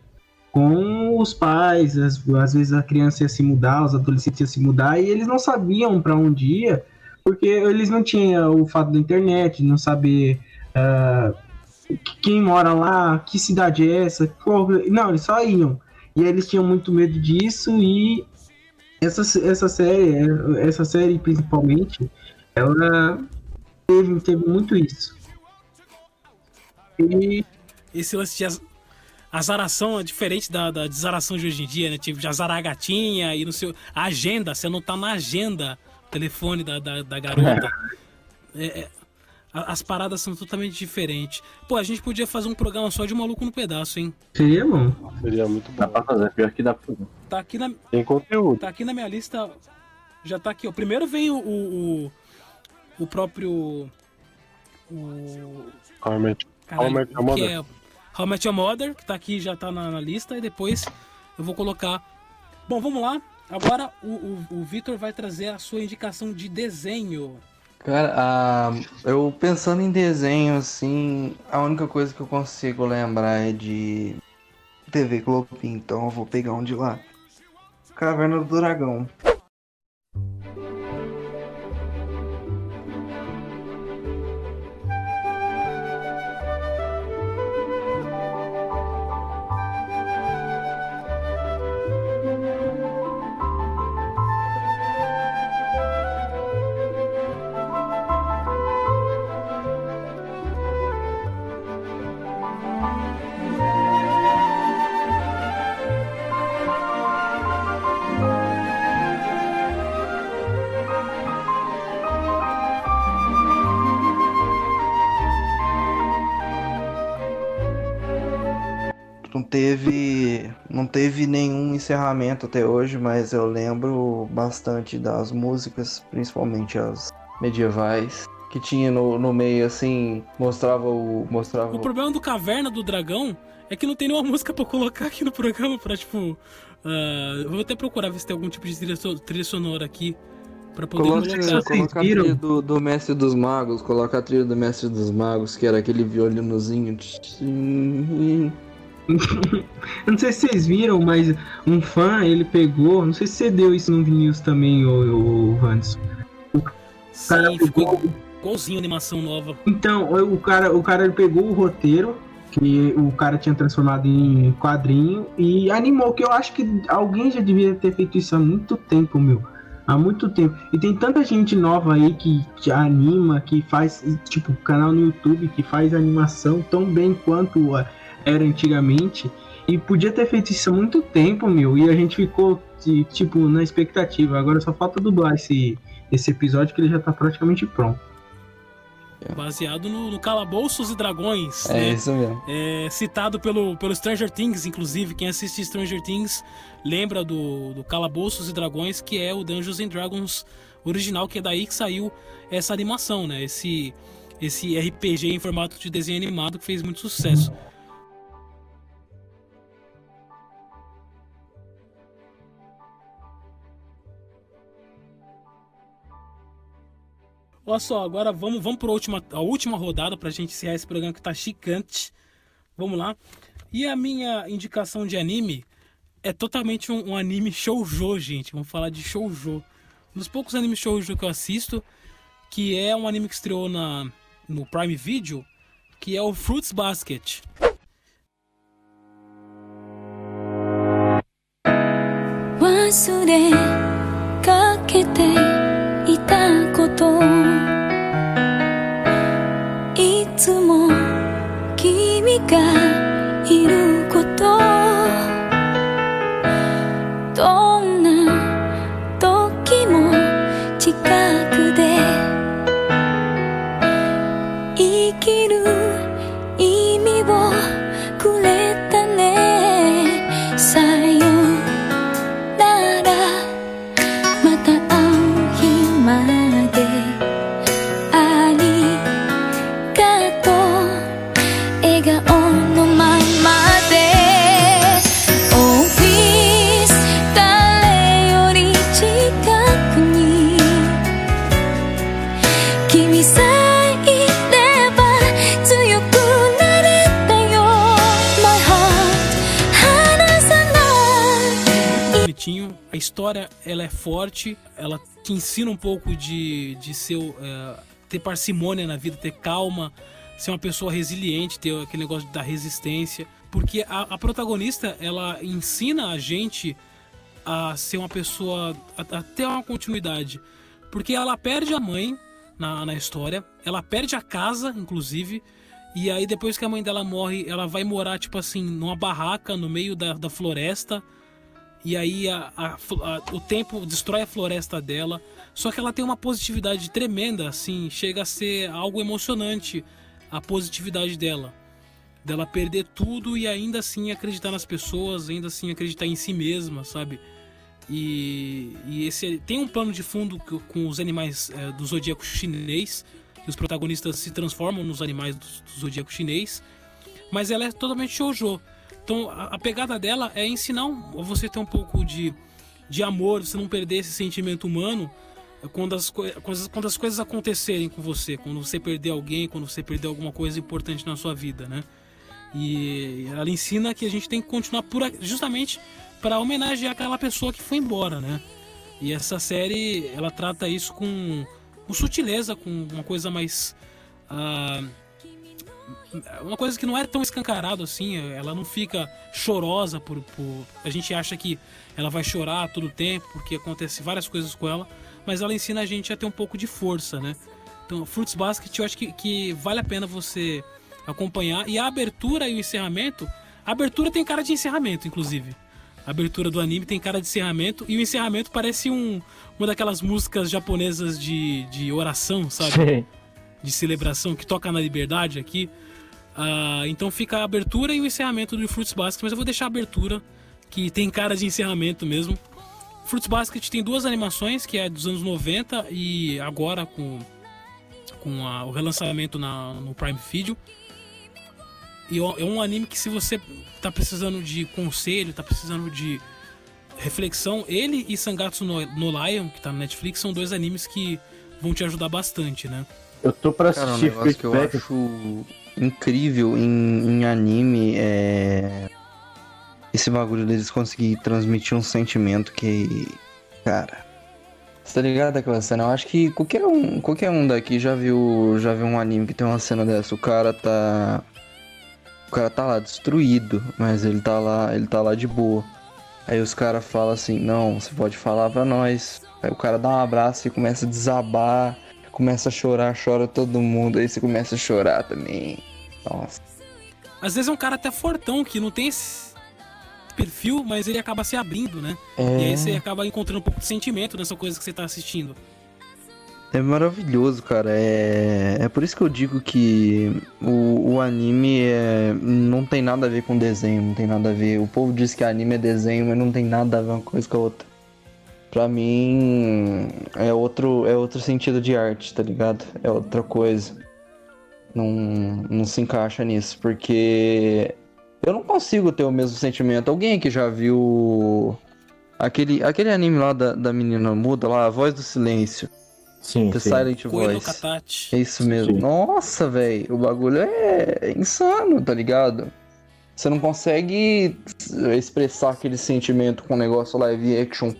Speaker 2: com os pais, às, às vezes a criança ia se mudar, os adolescentes iam se mudar e eles não sabiam para onde ia, porque eles não tinham o fato da internet, não saber ah, quem mora lá, que cidade é essa, qual- não, eles só iam. E eles tinham muito medo disso e essa, essa série, essa série principalmente, ela teve, teve muito isso. E
Speaker 1: Esse lance de az- azaração é diferente da, da desaração de hoje em dia, né? Tipo, de azarar a gatinha e no seu. A agenda, você não tá na agenda telefone da, da, da garota. É, é, a- as paradas são totalmente diferentes. Pô, a gente podia fazer um programa só de maluco no pedaço, hein?
Speaker 2: seria bom.
Speaker 6: Seria muito bom.
Speaker 3: Dá pra fazer, pior que dá pra fazer.
Speaker 1: Tá aqui na,
Speaker 6: Tem conteúdo.
Speaker 1: tá aqui na minha lista. Já tá aqui, ó. Primeiro vem o. o, o, o próprio. O.
Speaker 6: How I Met- How Met Your Mother.
Speaker 1: que tá aqui, já tá na, na lista, e depois eu vou colocar. Bom, vamos lá. Agora o, o, o vai trazer a sua indicação de desenho.
Speaker 5: Cara, ah, eu pensando em desenho, assim, a única coisa que eu consigo lembrar é de TV Globinho, então eu vou pegar um de lá. Caverna do Dragão. Encerramento até hoje, mas eu lembro bastante das músicas, principalmente as medievais, que tinha no, no meio assim, mostrava o mostrava
Speaker 1: O problema do Caverna do Dragão é que não tem nenhuma música pra colocar aqui no programa pra, tipo. eu vou até procurar ver se tem algum tipo de trilha, so- trilha sonora aqui pra poder
Speaker 5: Coloca,
Speaker 1: colocar.
Speaker 5: coloca a trilha do, do Mestre dos Magos, coloca a trilha do Mestre dos Magos, que era aquele violinozinho.
Speaker 2: Não sei se vocês viram, mas um fã, ele pegou, não sei se você deu isso no Vinils também, o, o Hans.
Speaker 1: Sim, ficou igualzinho animação nova.
Speaker 2: Então, o cara, o cara ele pegou o roteiro que o cara tinha transformado em quadrinho e animou, que eu acho que alguém já devia ter feito isso há muito tempo, meu. Há muito tempo. E tem tanta gente nova aí que, que anima, que faz, tipo, canal no YouTube que faz animação tão bem quanto a- era antigamente. E podia ter feito isso há muito tempo, meu. E a gente ficou, ti- tipo, na expectativa. Agora só falta dublar esse, esse episódio que ele já tá praticamente pronto.
Speaker 1: Baseado no, no Calabouços e Dragões.
Speaker 5: É
Speaker 1: né?
Speaker 5: isso mesmo.
Speaker 1: É, citado pelo, pelo Stranger Things, inclusive. Quem assiste Stranger Things lembra do, do Calabouços e Dragões, que é o Dungeons and Dragons original, que é daí que saiu essa animação, né? Esse, esse RPG em formato de desenho animado que fez muito sucesso. Olha só, agora vamos, vamos para a última, a última rodada para a gente encerrar esse programa que está chicante. Vamos lá. E a minha indicação de anime é totalmente um, um anime shoujo, gente. Vamos falar de shoujo. Um dos poucos animes shoujo que eu assisto, que é um anime que estreou na, no Prime Video, que é o Fruits Basket.
Speaker 13: Wasure kakete
Speaker 1: ita koto história ela é forte, ela te ensina um pouco de, de ser, é, ter parcimônia na vida, ter calma, ser uma pessoa resiliente, ter aquele negócio da resistência. Porque a, a protagonista ela ensina a gente a ser uma pessoa, a, a ter uma continuidade. Porque ela perde a mãe na, na história, ela perde a casa, inclusive. E aí, depois que a mãe dela morre, ela vai morar, tipo assim, numa barraca no meio da, da floresta. E aí a- a a- o tempo destrói a floresta dela. Só que ela tem uma positividade tremenda, assim, chega a ser algo emocionante a positividade dela. Dela perder tudo e ainda assim acreditar nas pessoas, ainda assim acreditar em si mesma, sabe? E, e esse tem um plano de fundo com os animais é, do zodíaco chinês, que os protagonistas se transformam nos animais do, do zodíaco chinês, mas ela é totalmente shoujo. Então a, a pegada dela é ensinar você ter um pouco de, de amor, você não perder esse sentimento humano é, quando as, quando, quando as coisas acontecerem com você, quando você perder alguém, quando você perder alguma coisa importante na sua vida, né? E ela ensina que a gente tem que continuar por justamente para homenagear aquela pessoa que foi embora, né? E essa série ela trata isso com, com sutileza, com uma coisa mais ah, uma coisa que não é tão escancarado assim, ela não fica chorosa por, por- a gente acha que ela vai chorar todo o tempo porque acontece várias coisas com ela, mas ela ensina a gente a ter um pouco de força, né? Então, Fruits Basket eu acho que, que vale a pena você acompanhar e a abertura e o encerramento, a abertura tem cara de encerramento, inclusive. A abertura do anime tem cara de encerramento e o encerramento parece um, uma daquelas músicas japonesas de, de oração, sabe?
Speaker 3: Sim.
Speaker 1: de celebração que toca na liberdade aqui. Ah, então fica a abertura e o encerramento do Fruits Basket, mas eu vou deixar a abertura, que tem cara de encerramento mesmo. Fruits Basket tem duas animações, que é dos anos 90 e agora com, com a- o relançamento na, no Prime Video. E é um anime que se você tá precisando de conselho, tá precisando de reflexão, ele e Sangatsu no, no Lion, que tá na Netflix, são dois animes que vão te ajudar bastante, né?
Speaker 3: Eu tô pra
Speaker 5: Cara, um
Speaker 3: assistir
Speaker 5: negócio que eu
Speaker 3: Basket.
Speaker 5: acho incrível em, em anime é. Esse bagulho deles conseguir transmitir um sentimento que. Cara. Você tá ligado aquela cena? Eu acho que qualquer um, qualquer um daqui já viu, já viu um anime que tem uma cena dessa. O cara tá. O cara tá lá destruído, mas ele tá lá, ele tá lá de boa. Aí os caras falam assim, não, você pode falar pra nós. Aí o cara dá um abraço e começa a desabar, começa a chorar, chora todo mundo, aí você começa a chorar também. Nossa.
Speaker 1: Às vezes é um cara até fortão que não tem esse perfil, mas ele acaba se abrindo, né?
Speaker 5: É.
Speaker 1: E aí você acaba encontrando um pouco de sentimento nessa coisa que você tá assistindo.
Speaker 5: É maravilhoso, cara. É, é por isso que eu digo que o, o anime é... não tem nada a ver com desenho, não tem nada a ver. O povo diz que anime é desenho, mas não tem nada a ver uma coisa com a outra. Pra mim é outro, é outro sentido de arte, tá ligado? É outra coisa. Não, não se encaixa nisso, porque eu não consigo ter o mesmo sentimento. Alguém aqui já viu aquele, aquele anime lá da, da menina muda lá, A Voz do Silêncio?
Speaker 3: Sim,
Speaker 5: The
Speaker 3: sim.
Speaker 5: Silent Voice. É isso mesmo.
Speaker 3: Sim.
Speaker 5: Nossa, velho. O bagulho é insano, tá ligado? Você não consegue expressar aquele sentimento com um negócio live action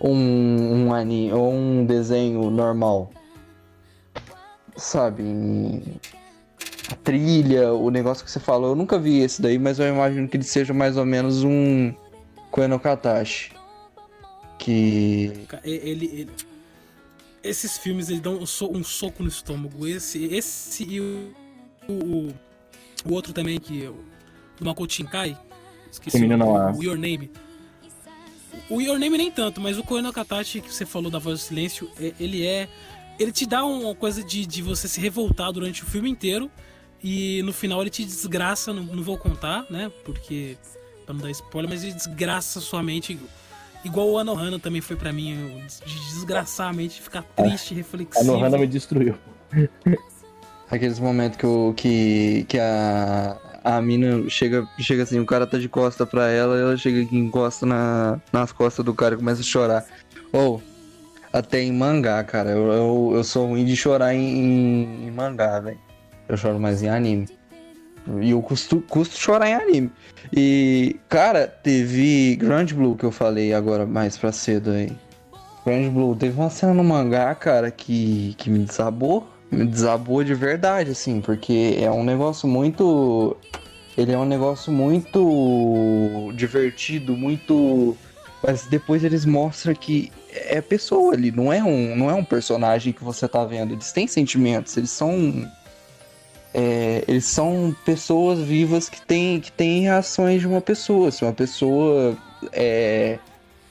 Speaker 5: um, um anime ou um desenho normal. Sabe? A trilha, o negócio que você falou. Eu nunca vi esse daí, mas eu imagino que ele seja mais ou menos um Koe no Katashi. Que.
Speaker 1: Ele, ele- esses filmes eles dão um, so- um soco no estômago. Esse, esse e o, o, o outro também que o- do Makoto Shinkai, esqueci o, o Your Name. O Your Name nem tanto, mas o Koe no Katachi que você falou da Voz do Silêncio, ele é ele te dá uma coisa de, de você se revoltar durante o filme inteiro e no final ele te desgraça, não, não vou contar, né? Porque pra não dar spoiler, mas ele desgraça sua mente igual o Anohana também foi pra mim, de desgraçar a mente, ficar triste,
Speaker 3: A
Speaker 1: reflexivo.
Speaker 3: Nohana me destruiu.
Speaker 5: Aqueles momentos que, o, que, que a, a mina chega, chega assim, o cara tá de costa pra ela, ela chega aqui, encosta na, nas costas do cara e começa a chorar. Ou, até em mangá, cara, eu, eu, eu sou ruim de chorar em, em- em mangá, velho. Eu choro mais em anime. E eu custo, custo chorar em anime. E, cara, teve Grand Blue que eu falei agora mais pra cedo aí. Grand Blue, teve uma cena no mangá, cara, que, que me desabou. Me desabou de verdade, assim, porque é um negócio muito. Ele é um negócio muito divertido, muito. Mas depois eles mostram que é pessoa ali, não é um, não é um personagem que você tá vendo. Eles têm sentimentos, eles são. é, eles são pessoas vivas que têm, que têm reações de uma pessoa. Se uma pessoa é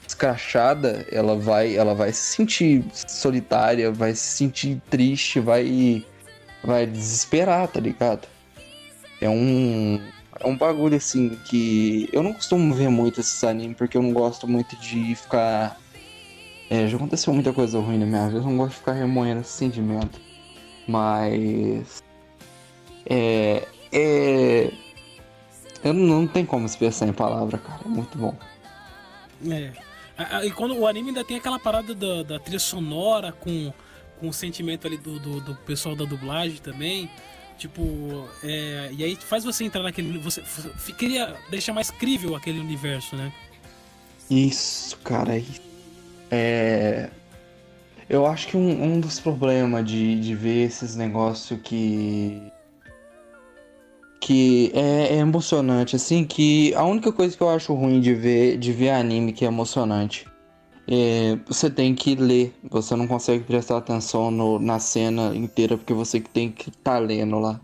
Speaker 5: escrachada, ela vai, ela vai se sentir solitária, vai se sentir triste, vai, vai desesperar, tá ligado? É um, é um bagulho assim que eu não costumo ver muito esses animes porque eu não gosto muito de ficar. É, já aconteceu muita coisa ruim na minha vida, eu não gosto de ficar remoendo esse sentimento. Mas. É. É. Eu não, não tem como expressar em palavra, cara. É muito bom.
Speaker 1: É. A- a- E quando o anime ainda tem aquela parada da, da trilha sonora com, com o sentimento ali do, do, do pessoal da dublagem também. Tipo, é, e aí faz você entrar naquele. Você queria deixar mais crível aquele universo, né?
Speaker 5: Isso, cara. É. Eu acho que um, um dos problemas de, de ver esses negócios que. Que é, é emocionante, assim, que a única coisa que eu acho ruim de ver, de ver anime que é emocionante é você tem que ler, você não consegue prestar atenção no- na cena inteira porque você tem que estar lendo lá.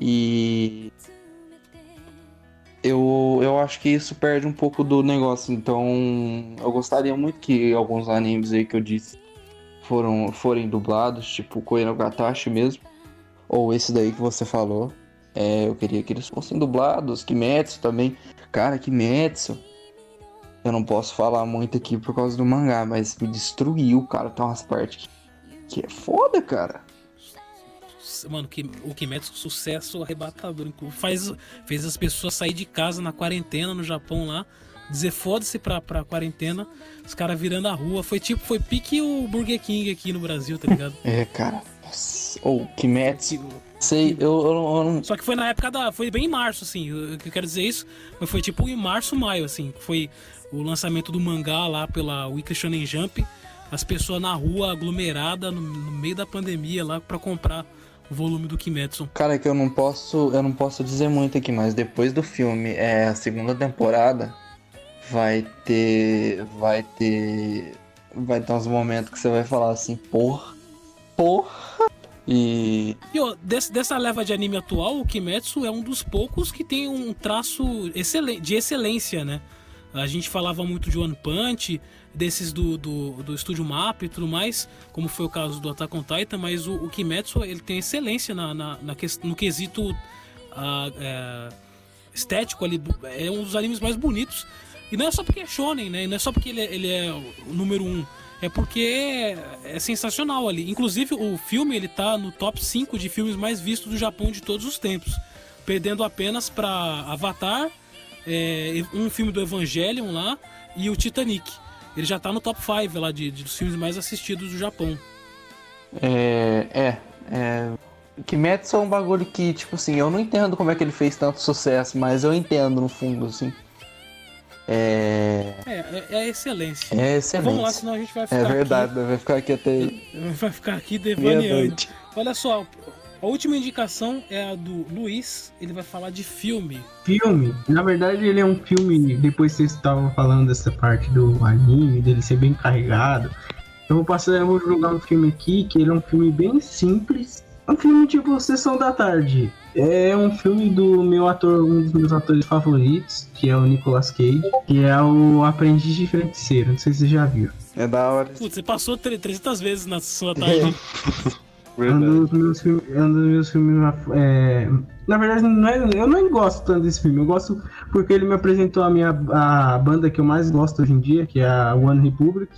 Speaker 5: E eu, eu acho que isso perde um pouco do negócio. Então, eu gostaria muito que alguns animes aí que eu disse foram, forem dublados, tipo Koe no Gatashi mesmo, ou esse daí que você falou. É, eu queria que eles fossem dublados, Kimetsu também. Cara, Kimetsu. Eu não posso falar muito aqui por causa do mangá, mas me destruiu, cara. Tem umas partes que, que é foda, cara.
Speaker 1: Mano, que, o Kimetsu sucesso arrebatador. Faz, fez as pessoas sair de casa na quarentena no Japão lá. Dizer foda-se pra, pra quarentena. Os caras virando a rua. Foi tipo, foi pique o Burger King aqui no Brasil, tá ligado?
Speaker 5: É, cara. Nossa. Ou Kimetsu. Sei, eu, eu, eu não.
Speaker 1: Só que foi na época da. Foi bem em março, assim. Eu, eu quero dizer isso. Mas foi tipo em março, maio, assim. Foi o lançamento do mangá lá pela Weekly Shonen Jump. As pessoas na rua aglomeradas no, no meio da pandemia lá pra comprar o volume do Kimetsu.
Speaker 5: Cara, é que eu não posso, eu não posso dizer muito aqui, mas depois do filme, é a segunda temporada vai ter, vai ter, vai ter uns momentos que você vai falar assim, porra, porra. E
Speaker 1: E ó, desse- dessa leva de anime atual, o Kimetsu é um dos poucos que tem um traço de excelência, né? A gente falava muito de One Punch, desses do, do, do estúdio Map e tudo mais, como foi o caso do Attack on Titan, mas o, o Kimetsu ele tem excelência na, na, na ques- no quesito ah, é, estético ali, é um dos animes mais bonitos. E não é só porque é shonen, né? E não é só porque ele, é- ele é o número um. É porque é, sensacional ali. Inclusive, o filme ele tá no top 5 de filmes mais vistos do Japão de todos os tempos. Perdendo apenas para Avatar, é, um filme do Evangelion lá e o Titanic. Ele já tá no top 5 lá de, de- dos filmes mais assistidos do Japão.
Speaker 5: é, é, é Kimetsu é um bagulho que, tipo assim, eu não entendo como é que ele fez tanto sucesso, mas eu entendo no fundo, assim. É,
Speaker 1: É, é, é excelência.
Speaker 5: é.
Speaker 1: Vamos lá, senão a gente vai ficar
Speaker 5: É
Speaker 1: aqui-
Speaker 5: verdade, vai ficar aqui até
Speaker 1: Vai ficar aqui devaneando. Olha só, a última indicação é a do Luiz. Ele vai falar de filme.
Speaker 2: Filme, na verdade ele é um filme, depois vocês estavam falando dessa parte do anime, dele ser bem carregado. Eu vou passar, eu vou jogar um filme aqui, que ele é um filme bem simples. É um filme tipo Sessão da Tarde. É um filme do meu ator, um dos meus atores favoritos, que é o Nicolas Cage, que é o Aprendiz de Feiticeiro. Não sei se você já viu.
Speaker 5: É da hora.
Speaker 1: Putz, você passou tre- 300 vezes na sua tarde.
Speaker 2: É um dos meus filmes. É um dos meus filmes. é, na verdade, não é, eu não gosto tanto desse filme. Eu gosto porque ele me apresentou a minha a banda que eu mais gosto hoje em dia, que é a One Republic.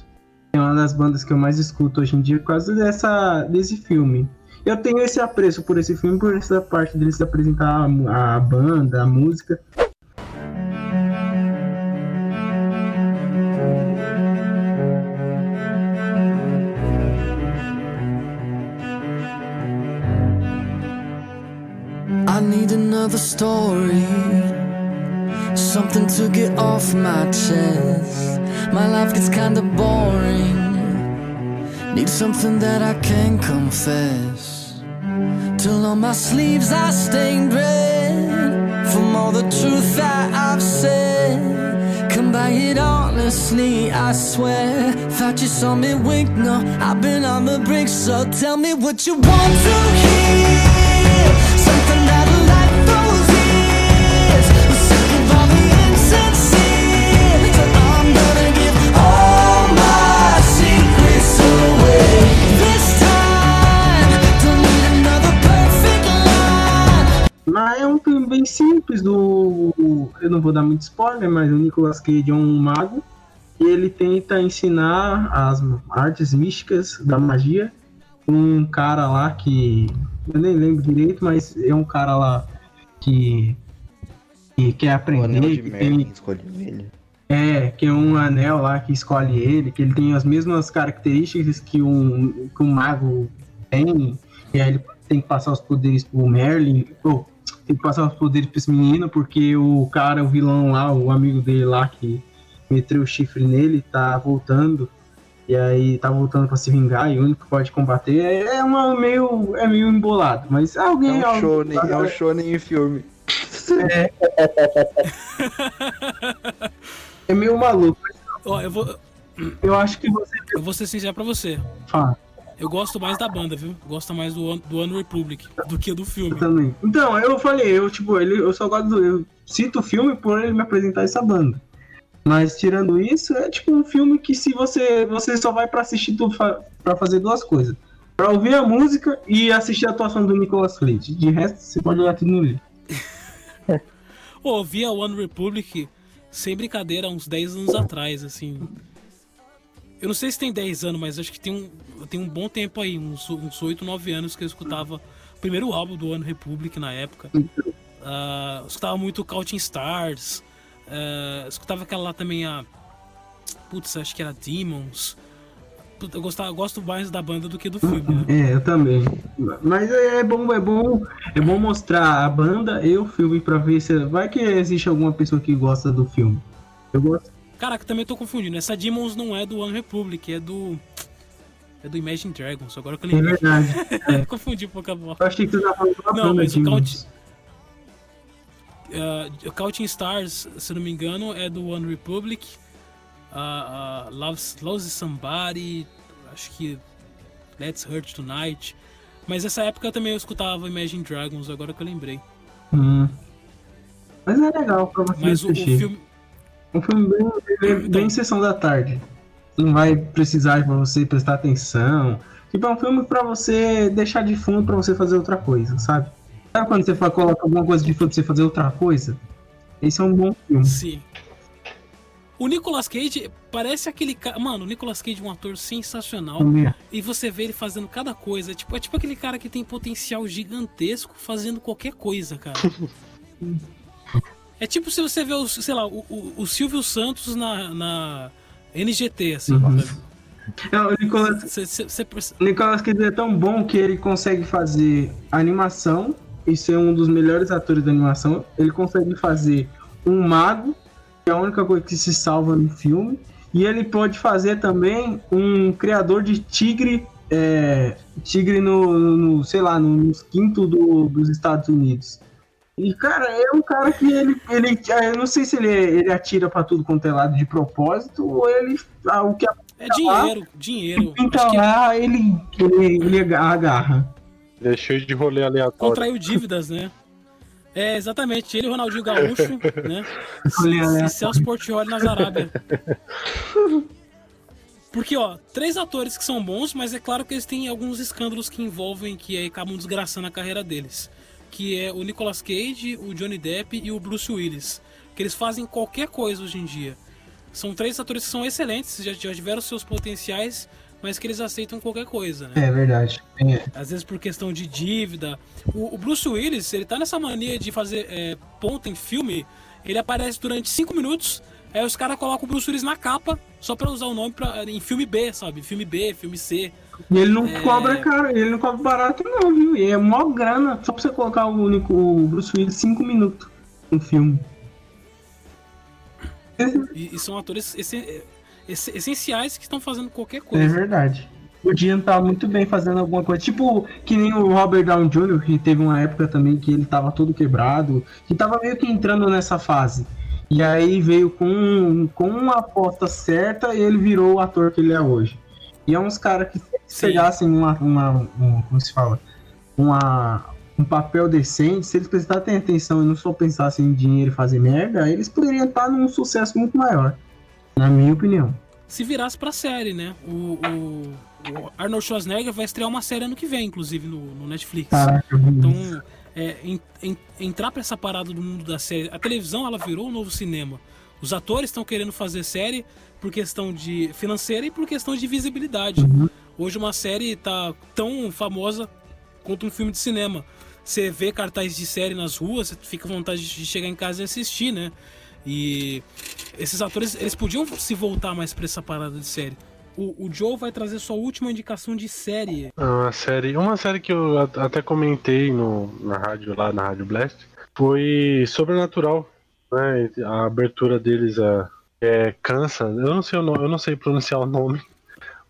Speaker 2: É uma das bandas que eu mais escuto hoje em dia por causa dessa, desse filme. Eu tenho esse apreço por esse filme, por essa parte dele se apresentar a, a banda, a música.
Speaker 14: I need another story, something to get off my chest. My life gets kinda boring. Need something that I can confess. Till on my sleeves I stained red from all the truth that I've said. Come by it honestly, I swear. Thought you saw me wink, no, I've been on the brink, so tell me what you want to hear. Something
Speaker 2: Mas é um filme bem simples do. Eu não vou dar muito spoiler, mas o Nicolas Cage é um mago. E ele tenta ensinar as artes místicas da magia. Um cara lá que. Eu nem lembro direito, mas é um cara lá que. que quer aprender. Que tem, é, que é um anel lá que escolhe ele, que ele tem as mesmas características que um, que um mago tem, e aí ele tem que passar os poderes pro Merlin, ou tem que passar os poderes pra esse menino, porque o cara, o vilão lá, o amigo dele lá que meteu o chifre nele, tá voltando, e aí tá voltando pra se vingar, e o único que pode combater é, é uma meio, é meio embolado, mas alguém...
Speaker 5: É um shonen, é um shonen em filme.
Speaker 2: É. É meio maluco.
Speaker 1: Ó, eu vou.
Speaker 2: Eu acho que você.
Speaker 1: Eu vou ser sincero pra você.
Speaker 2: Fala.
Speaker 1: Eu gosto mais da banda, viu? Gosto mais do, One- do One Republic do que do filme.
Speaker 2: também. Então, eu falei, eu tipo, ele, eu só gosto do. Eu cito o filme por ele me apresentar essa banda. Mas tirando isso, é tipo um filme que se você. Você só vai pra assistir pra fazer duas coisas. Pra ouvir a música e assistir a atuação do Nicolas Cage. De resto, você pode olhar tudo no livro.
Speaker 1: Pô, eu vi a One Republic sem brincadeira uns 10 anos atrás, assim. Eu não sei se tem 10 anos, mas acho que tem um, tem um bom tempo aí, uns, uns 8, 9 anos que eu escutava o primeiro álbum do One Republic na época. Eu escutava muito Counting Stars. ah, escutava aquela lá também, a. Putz, acho que era Demons. Eu gostava, gosto mais da banda do que do filme, né?
Speaker 2: É, eu também. Mas é é bom, é bom, é bom mostrar a banda e o filme pra ver se vai que existe alguma pessoa que gosta do filme. Eu gosto.
Speaker 1: Caraca, também tô confundindo. Essa Demons não é do One Republic, é do. É do Imagine Dragons, agora que eu
Speaker 2: É
Speaker 1: lembrei.
Speaker 2: verdade. É.
Speaker 1: Confundi um pouco a voz.
Speaker 2: Eu achei que você tava falando
Speaker 1: Não,
Speaker 2: banda
Speaker 1: mas o. Count, uh, Counting Stars, se não me engano, é do One Republic. Uh, uh, Loves, Loves Somebody, acho que Let's Hurt Tonight. Mas nessa época também eu escutava Imagine Dragons, agora que eu lembrei.
Speaker 2: Hum. Mas é legal pra você
Speaker 1: Mas o, o filme.
Speaker 2: Um filme bem, bem, bem sessão da tarde. Não vai precisar pra você prestar atenção. Tipo, é um filme pra você deixar de fundo pra você fazer outra coisa, sabe? Sabe quando você coloca alguma coisa de fundo pra você fazer outra coisa? Esse é um bom filme.
Speaker 1: Sim. O Nicolas Cage parece aquele cara. Mano, o Nicolas Cage é um ator sensacional.
Speaker 2: É.
Speaker 1: E você vê ele fazendo cada coisa. É tipo, é tipo aquele cara que tem potencial gigantesco fazendo qualquer coisa, cara. é tipo se você vê, o, sei lá, o, o, o Silvio Santos na, na NGT, assim.
Speaker 2: Uhum.
Speaker 1: sabe?
Speaker 2: Não, o Nicolas,
Speaker 1: Cê- cê- cê
Speaker 2: Nicolas Cage é tão bom que ele consegue fazer animação e ser um dos melhores atores da animação. Ele consegue fazer um mago, que é a única coisa que se salva no filme. E ele pode fazer também um criador de tigre, é, tigre no, no, sei lá, no, nos quinto do, dos Estados Unidos. E, cara, é um cara que ele, ele eu não sei se ele, ele atira pra tudo quanto é lado de propósito ou ele, ah, o que
Speaker 1: É dinheiro, dinheiro.
Speaker 2: Então lá ele, ele, ele agarra.
Speaker 6: Ele é cheio de rolê aleatório.
Speaker 1: Contraiu dívidas, né? É, exatamente. Ele e o Ronaldinho Gaúcho, né? E Celso Portioli nas Arábia. Porque, ó, três atores que são bons, mas é claro que eles têm alguns escândalos que envolvem, que aí acabam desgraçando a carreira deles. Que é o Nicolas Cage, o Johnny Depp e o Bruce Willis. Que eles fazem qualquer coisa hoje em dia. São três atores que são excelentes, já, já tiveram seus potenciais, mas que eles aceitam qualquer coisa, né?
Speaker 2: É verdade. É.
Speaker 1: Às vezes por questão de dívida. O, o Bruce Willis, ele tá nessa mania de fazer é, ponta em filme. Ele aparece durante cinco minutos, aí os caras colocam o Bruce Willis na capa, só pra usar o nome pra, em filme B, sabe? Filme B, filme C.
Speaker 2: E ele não
Speaker 1: É.
Speaker 2: cobra, cara, ele não cobra barato, não, viu? E é mó grana, só pra você colocar o, Nico- o Bruce Willis 5 minutos no filme.
Speaker 1: E, e são atores essen- essen- essenciais que estão fazendo qualquer
Speaker 2: É
Speaker 1: coisa.
Speaker 2: verdade. Podia estar muito bem fazendo alguma coisa. Tipo, que nem o Robert Downey Jr., que teve uma época também que ele tava todo quebrado, que tava meio que entrando nessa fase. E aí veio com, com uma aposta certa e ele virou o ator que ele é hoje. E é uns caras que se pegassem uma, uma um- como se fala, uma, um papel decente, se eles prestarem atenção e não só pensassem em dinheiro e fazer merda, eles poderiam estar num sucesso muito maior. Na minha opinião.
Speaker 1: Se virasse pra série, né? O, o- o Arnold Schwarzenegger vai estrear uma série ano que vem, inclusive, no, no Netflix.
Speaker 2: Caraca,
Speaker 1: Então, é, en- en- entrar pra essa parada do mundo da série. A televisão, ela virou um novo cinema. Os atores estão querendo fazer série por questão de financeira e por questão de visibilidade. Hoje uma série tá tão famosa quanto um filme de cinema. Você vê cartaz de série nas ruas, você fica com vontade de chegar em casa e assistir, né? E esses atores, eles podiam se voltar mais pra essa parada de série. O, o Joe vai trazer sua última indicação de série.
Speaker 6: Uma série, uma série que eu até comentei no, na rádio lá na Rádio Blast foi Sobrenatural, né? A abertura deles a, é Cansa. Eu não sei o nome, eu não sei pronunciar o nome,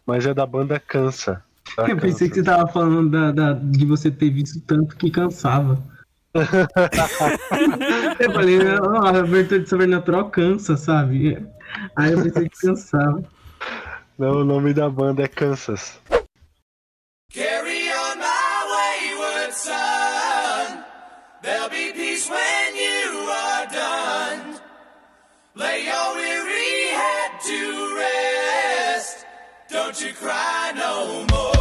Speaker 6: mas é da banda Cansa. da
Speaker 2: Eu pensei que você tava falando da, da- de você ter visto tanto que cansava. eu falei, ó, a abertura de Sobrenatural cansa, sabe? Aí eu pensei que cansava.
Speaker 6: Não, o nome da banda é Kansas.
Speaker 4: Carry on my wayward son. There'll be peace when you are done. Lay your Don't you cry no more.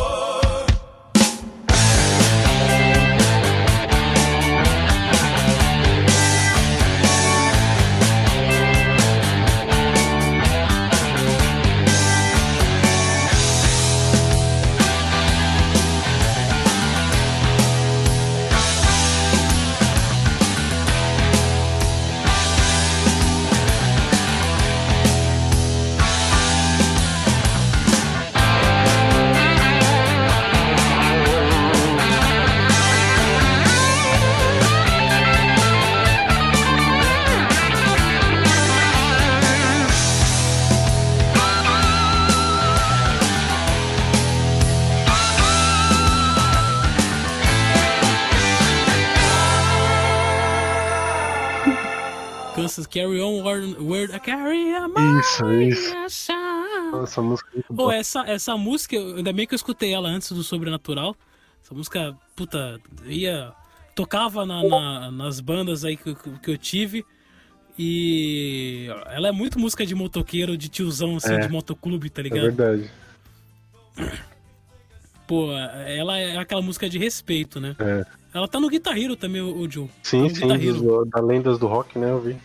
Speaker 1: Carry On Word, word Carry On
Speaker 6: Isso, isso. Nossa, a música é muito
Speaker 1: Pô, essa, essa música, ainda bem que eu escutei ela antes do Sobrenatural. Essa música, puta, ia. Tocava na- na- nas bandas aí que, que- eu tive. E ela é muito música de motoqueiro, de tiozão, assim,
Speaker 6: É.
Speaker 1: de motoclube, tá
Speaker 6: É
Speaker 1: ligado?
Speaker 6: verdade.
Speaker 1: Pô, ela é aquela música de respeito, né?
Speaker 6: É.
Speaker 1: Ela tá no Guitar Hero também, o, o Joe.
Speaker 6: Sim,
Speaker 1: Tá
Speaker 6: sim, dos- da Lendas do Rock, né? Eu vi.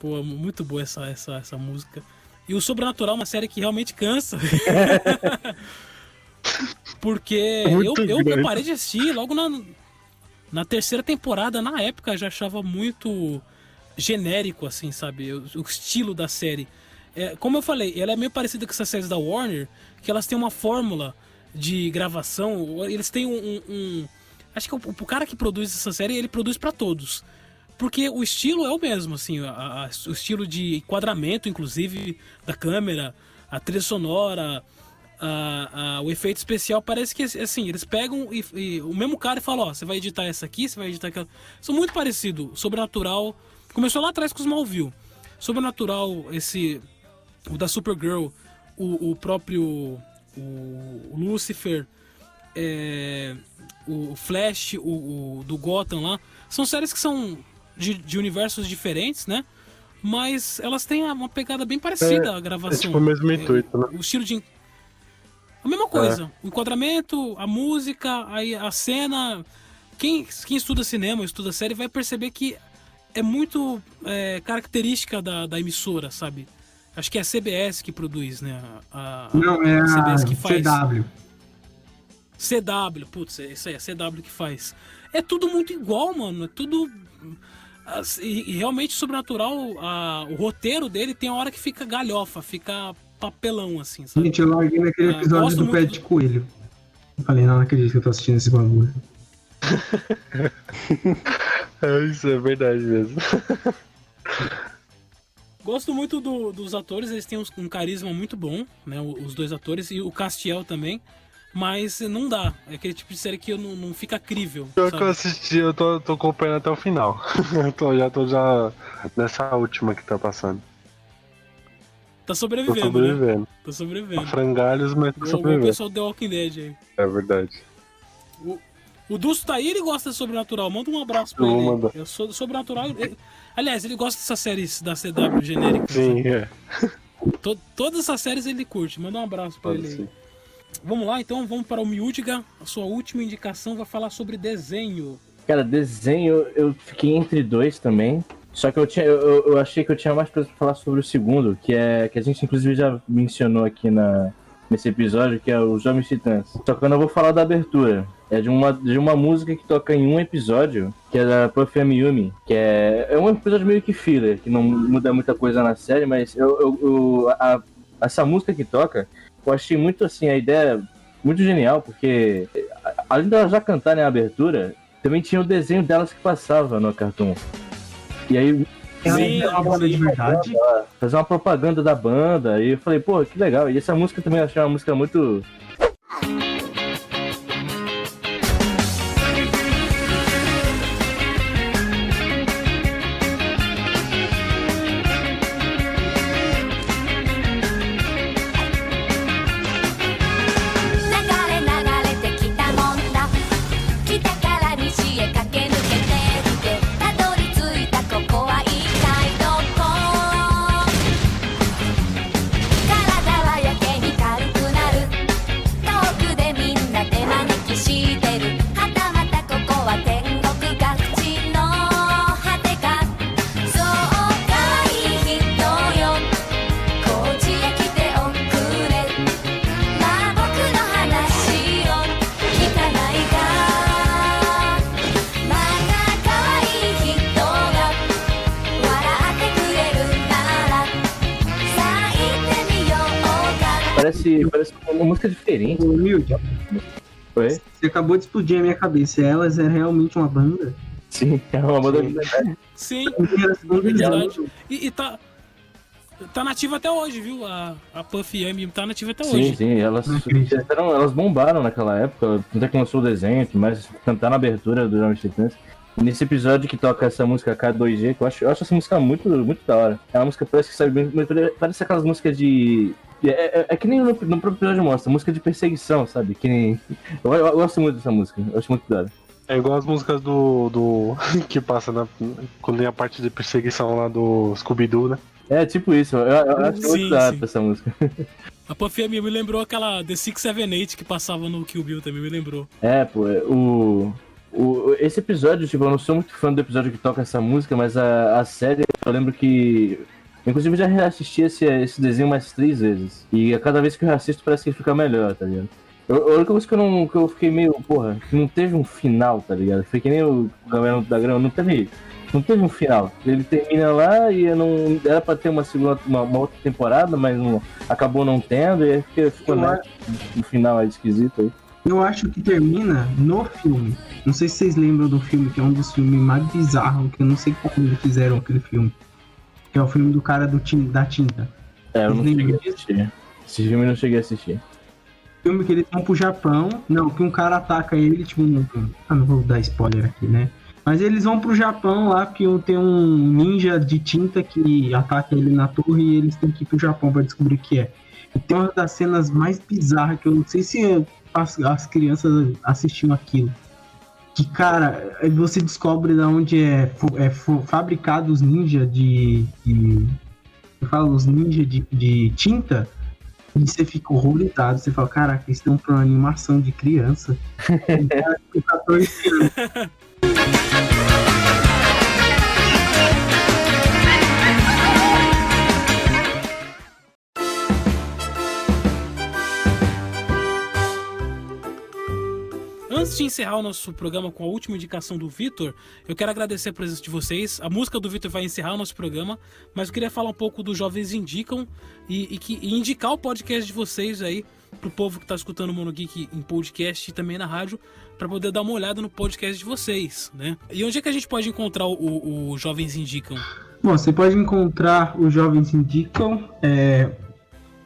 Speaker 1: Pô, muito boa essa, essa, essa música. E o Sobrenatural é uma série que realmente cansa. Porque eu,
Speaker 6: Muito
Speaker 1: eu, eu
Speaker 6: grande.
Speaker 1: parei de assistir logo na, na terceira temporada. Na época eu já achava muito genérico, assim, sabe? O, o estilo da série. É, como eu falei, ela é meio parecida com essas séries da Warner, que elas têm uma fórmula de gravação. Eles têm um. um- um- acho que o, o cara que produz essa série, ele produz pra todos. Porque o estilo é o mesmo, assim, a- a- o estilo de enquadramento, inclusive, da câmera, a trilha sonora, a- o efeito especial, parece que, assim, eles pegam e, e o mesmo cara e falam, ó, você vai editar essa aqui, você vai editar aquela... São muito parecidos. Sobrenatural, começou lá atrás com os Smallville. Sobrenatural, esse, o da Supergirl, o, o próprio o, o Lucifer, é, o Flash, o, o do Gotham lá, são séries que são de, de universos diferentes, né? Mas elas têm uma pegada bem parecida
Speaker 6: É,
Speaker 1: à gravação.
Speaker 6: é tipo o mesmo intuito, né?
Speaker 1: O estilo de. A mesma coisa. O enquadramento, a música, aí a cena. Quem, quem estuda cinema, estuda série, vai perceber que é muito é, característica da, da emissora, sabe? Acho que é a CBS que produz, né? A, a-
Speaker 2: Não, é a
Speaker 1: CBS que faz.
Speaker 2: CW.
Speaker 1: CW, putz, é isso aí, é CW que faz. É tudo muito igual, mano. É tudo. E, e realmente sobrenatural, a- o roteiro dele tem hora que fica galhofa, fica papelão, assim, sabe?
Speaker 2: Gente, eu larguei naquele
Speaker 1: Ah,
Speaker 2: episódio
Speaker 1: gosto
Speaker 2: do
Speaker 1: muito
Speaker 2: pé de coelho. Eu falei, não, não acredito que eu tô assistindo esse bagulho.
Speaker 6: É, isso é verdade mesmo.
Speaker 1: Gosto muito do- dos atores, eles têm uns- um carisma muito bom, né? Os dois atores, e o Castiel também. Mas não dá. É aquele tipo de série que eu não, não fica crível.
Speaker 6: Pior que eu assisti, eu tô, tô acompanhando até o final. eu tô, já tô já nessa última que tá passando.
Speaker 1: Tá
Speaker 6: Tô
Speaker 1: sobrevivendo, né?
Speaker 6: sobrevivendo.
Speaker 1: Tá sobrevivendo.
Speaker 6: A frangalhos, mas tô
Speaker 1: Igual, igual o
Speaker 6: sobrevivendo.
Speaker 1: pessoal do The Walking Dead aí.
Speaker 6: É verdade.
Speaker 1: O, o Dusto tá aí, ele gosta de Sobrenatural. Manda um abraço pra
Speaker 6: Eu
Speaker 1: ele.
Speaker 6: mandar.
Speaker 1: Eu sou do Sobrenatural. ele- aliás, ele gosta dessas séries da CW genéricas.
Speaker 6: Sim, é.
Speaker 1: To- todas essas séries ele curte. Manda um abraço pra
Speaker 6: Pode
Speaker 1: ele
Speaker 6: sim.
Speaker 1: Vamos lá, então, vamos para o Miúdiga. A sua última indicação vai falar sobre desenho.
Speaker 3: Cara, desenho eu fiquei entre dois também. Só que eu, tinha, eu, eu- achei que eu tinha mais pra falar sobre o segundo, que é que a gente inclusive já mencionou aqui na, nesse episódio, que é o Jovens Titãs. Só que eu não vou falar da abertura. É de uma, de uma música que toca em um episódio, que é da Puffy Yumi, que é, é um episódio meio que filler, que não muda muita coisa na série, mas eu, eu, eu- a- essa música que toca, eu achei muito assim, a ideia muito genial, porque além dela já cantar na abertura, também tinha o desenho delas que passava no Cartoon. E aí.
Speaker 2: Sim, uma banda de verdade.
Speaker 3: Fazer uma propaganda da banda. E eu falei, pô, que legal. E essa música também eu achei uma música muito.
Speaker 2: Acabou de explodir a minha cabeça. Elas é realmente uma banda?
Speaker 3: Sim, é uma banda de verdade.
Speaker 1: Sim, é. E, e tá. Tá nativa até hoje, viu? A, a Puff Yami tá nativa até
Speaker 3: Sim,
Speaker 1: hoje.
Speaker 3: sim, elas, fizeram- elas bombaram naquela época, até que lançou o desenho, mas cantar na abertura do Jovens Titãs. Nesse episódio que toca essa música K2G, que eu acho, eu acho essa música muito, muito da hora. É uma música que parece que sabe bem, parece aquelas músicas de. É, é- é que nem no, no próprio episódio mostra, música de perseguição, sabe? Que nem. Eu, eu gosto muito dessa música, eu acho muito da hora.
Speaker 6: É igual as músicas do. do que passa na, quando tem a parte de perseguição lá do Scooby-Doo, né?
Speaker 3: É tipo isso, eu, eu acho
Speaker 1: Sim,
Speaker 3: muito da hora
Speaker 1: sim.
Speaker 3: essa música.
Speaker 1: A Puff Yami me lembrou aquela The 678 que passava no Kill Bill também, me lembrou.
Speaker 3: É, pô, é, o, o. Esse episódio, tipo, eu não sou muito fã do episódio que toca essa música, mas a, a série, eu lembro que. Inclusive, eu já reassisti esse, esse desenho mais três vezes. E a cada vez que eu reassisto, parece que ele fica melhor, tá ligado? Eu- A única coisa que eu, não, que eu fiquei meio, porra, que não teve um final, tá ligado? Foi que nem o Gabriel da Grama, não teve. Não teve um final. Ele termina lá e não. Era pra ter uma segunda, uma, uma outra temporada, mas não, acabou não tendo, e aí fica- ficou né, um final esquisito aí.
Speaker 2: Eu acho que termina no filme. Não sei se vocês lembram do filme, que é um dos filmes mais bizarros, que eu não sei como eles fizeram aquele filme. Que é o filme do cara do tin- da tinta.
Speaker 3: É, eu não cheguei a assistir. Esse filme eu não cheguei a assistir.
Speaker 2: filme que eles vão pro Japão. Não, que um cara ataca ele, tipo. Um, ah, não vou dar spoiler aqui, né? Mas eles vão pro Japão lá, porque tem um ninja de tinta que ataca ele na torre e eles têm que ir pro Japão pra descobrir o que é. Tem uma das cenas mais bizarras que eu não sei se as, as crianças assistiam aquilo. Que, cara, você descobre de onde é, é fabricado os ninja de. de eu falo, os ninja de, de tinta. E você fica horrorizado. Você fala, caraca, eles estão pra uma animação de criança. Um cara com 14 anos.
Speaker 1: Antes de encerrar o nosso programa com a última indicação do Vitor, eu quero agradecer a presença de vocês. A música do Vitor vai encerrar o nosso programa, mas eu queria falar um pouco dos Jovens Indicam e, e que, e indicar o podcast de vocês aí pro povo que tá escutando o Mono Geek em podcast e também na rádio, para poder dar uma olhada no podcast de vocês, né? E onde é que a gente pode encontrar o, o- o Jovens Indicam?
Speaker 2: Bom, você pode encontrar os Jovens Indicam é,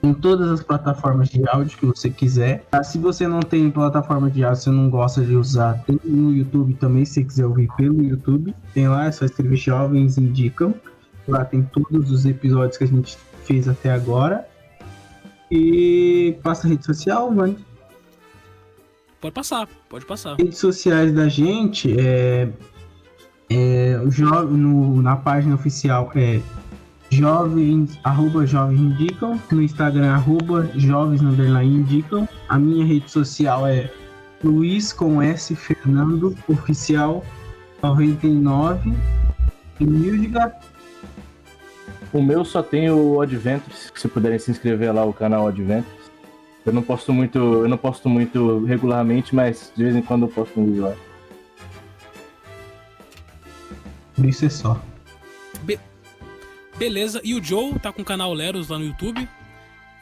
Speaker 2: em todas as plataformas de áudio que você quiser. Ah, Se você não tem plataforma de áudio, você não gosta de usar, tem no YouTube também, se você quiser ouvir pelo YouTube. Tem lá, é só escrever Jovens Indicam. Lá tem todos os episódios que a gente fez até agora. E passa a rede social, Vani.
Speaker 1: Pode passar, pode passar.
Speaker 2: redes sociais da gente é, é no, na página oficial é jovens arroba jovens indicam. No Instagram arroba jovens underline indicam. A minha rede social é Luiz com S Fernando oficial 99 e Mildiga.
Speaker 3: O meu só tem o Adventures, se puderem se inscrever lá, o canal Adventures. Eu não posto muito, eu não posto muito regularmente, mas de vez em quando eu posto um vídeo lá.
Speaker 2: por isso é só
Speaker 1: Beleza, e o Joe tá com o canal Leros lá no YouTube,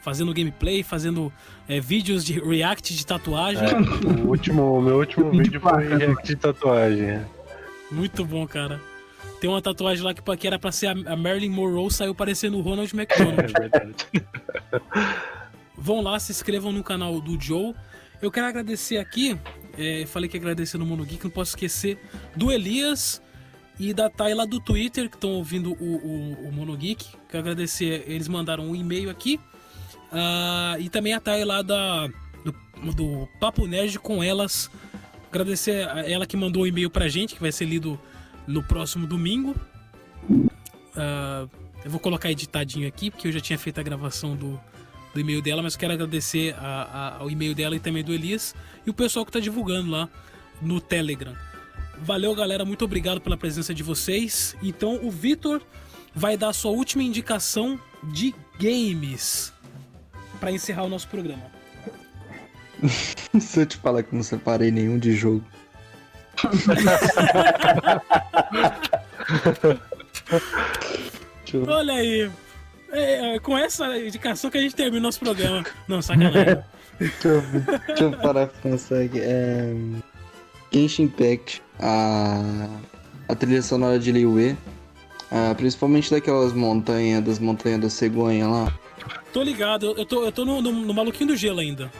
Speaker 1: fazendo gameplay, fazendo é, vídeos de react de tatuagem.
Speaker 6: É, o último, meu último vídeo foi react de tatuagem.
Speaker 1: Muito bom, cara. Tem uma tatuagem lá que, que era pra ser a a Marilyn Monroe, saiu parecendo o Ronald McDonald.
Speaker 6: É verdade.
Speaker 1: Vão lá, se inscrevam no canal do Joe. Eu quero agradecer aqui, é, falei que ia agradecer no Mono Geek, não posso esquecer do Elias e da Tayla do Twitter, que estão ouvindo o, o, o Mono Geek. Quero agradecer, eles mandaram um e-mail aqui. Ah, e também a lá da, do, do Papo Nerd com elas. Agradecer a ela que mandou o e-mail pra gente, que vai ser lido no próximo domingo. Ah, eu vou colocar editadinho aqui, porque eu já tinha feito a gravação do, do e-mail dela, mas quero agradecer a- a- ao e-mail dela e também do Elias e o pessoal que está divulgando lá no Telegram. Valeu, galera. Muito obrigado pela presença de vocês. Então, o Vitor vai dar a sua última indicação de games para encerrar o nosso programa.
Speaker 5: Se eu te falar que não separei nenhum de jogo.
Speaker 1: Olha aí. É, é, com essa indicação que a gente termina o nosso programa. Não, sacanagem.
Speaker 5: Deixa eu, deixa eu parar pra pensar aqui. É... Genshin Impact, a, a trilha sonora de Liu ah, principalmente daquelas montanhas, das montanhas da cegonha lá.
Speaker 1: Tô ligado, eu- tô, eu tô no, no- no maluquinho do gelo ainda.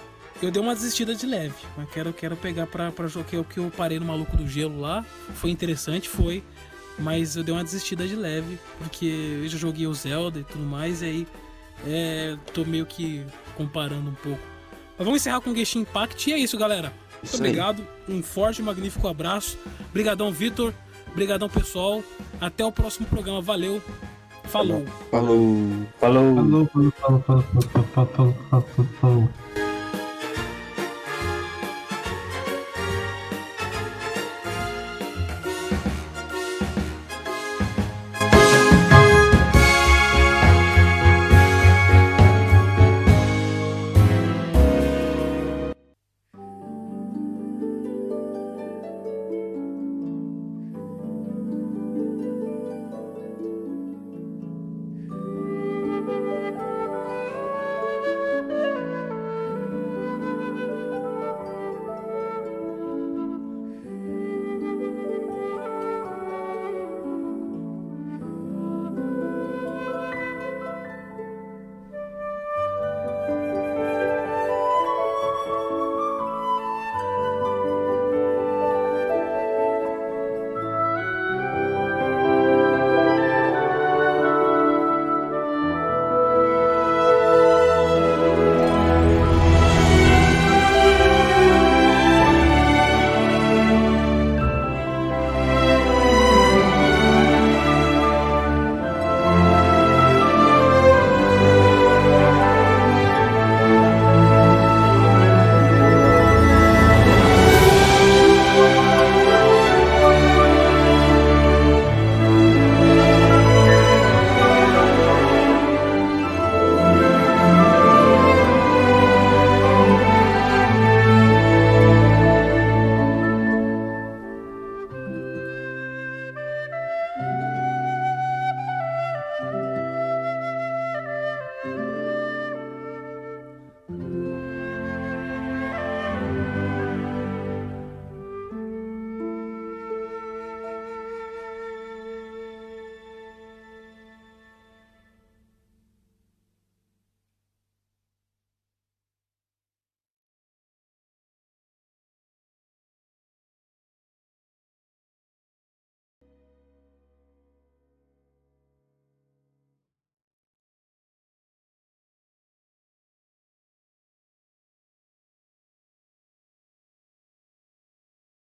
Speaker 1: Eu dei uma desistida de leve, mas quero, quero pegar pra, pra jogar eu- que eu parei no maluco do gelo lá. Foi interessante, foi. Mas eu dei uma desistida de leve, porque eu já joguei o Zelda e tudo mais, e aí é, tô meio que comparando um pouco. Mas vamos encerrar com o Genshin Impact e é isso, galera. Muito obrigado, um forte e magnífico abraço. Obrigadão, Vitor. Obrigadão, pessoal. Até o próximo programa. Valeu. Falou.
Speaker 5: Falou.
Speaker 3: Falou.
Speaker 2: falou falou falou falou falou falou falou falou, falou.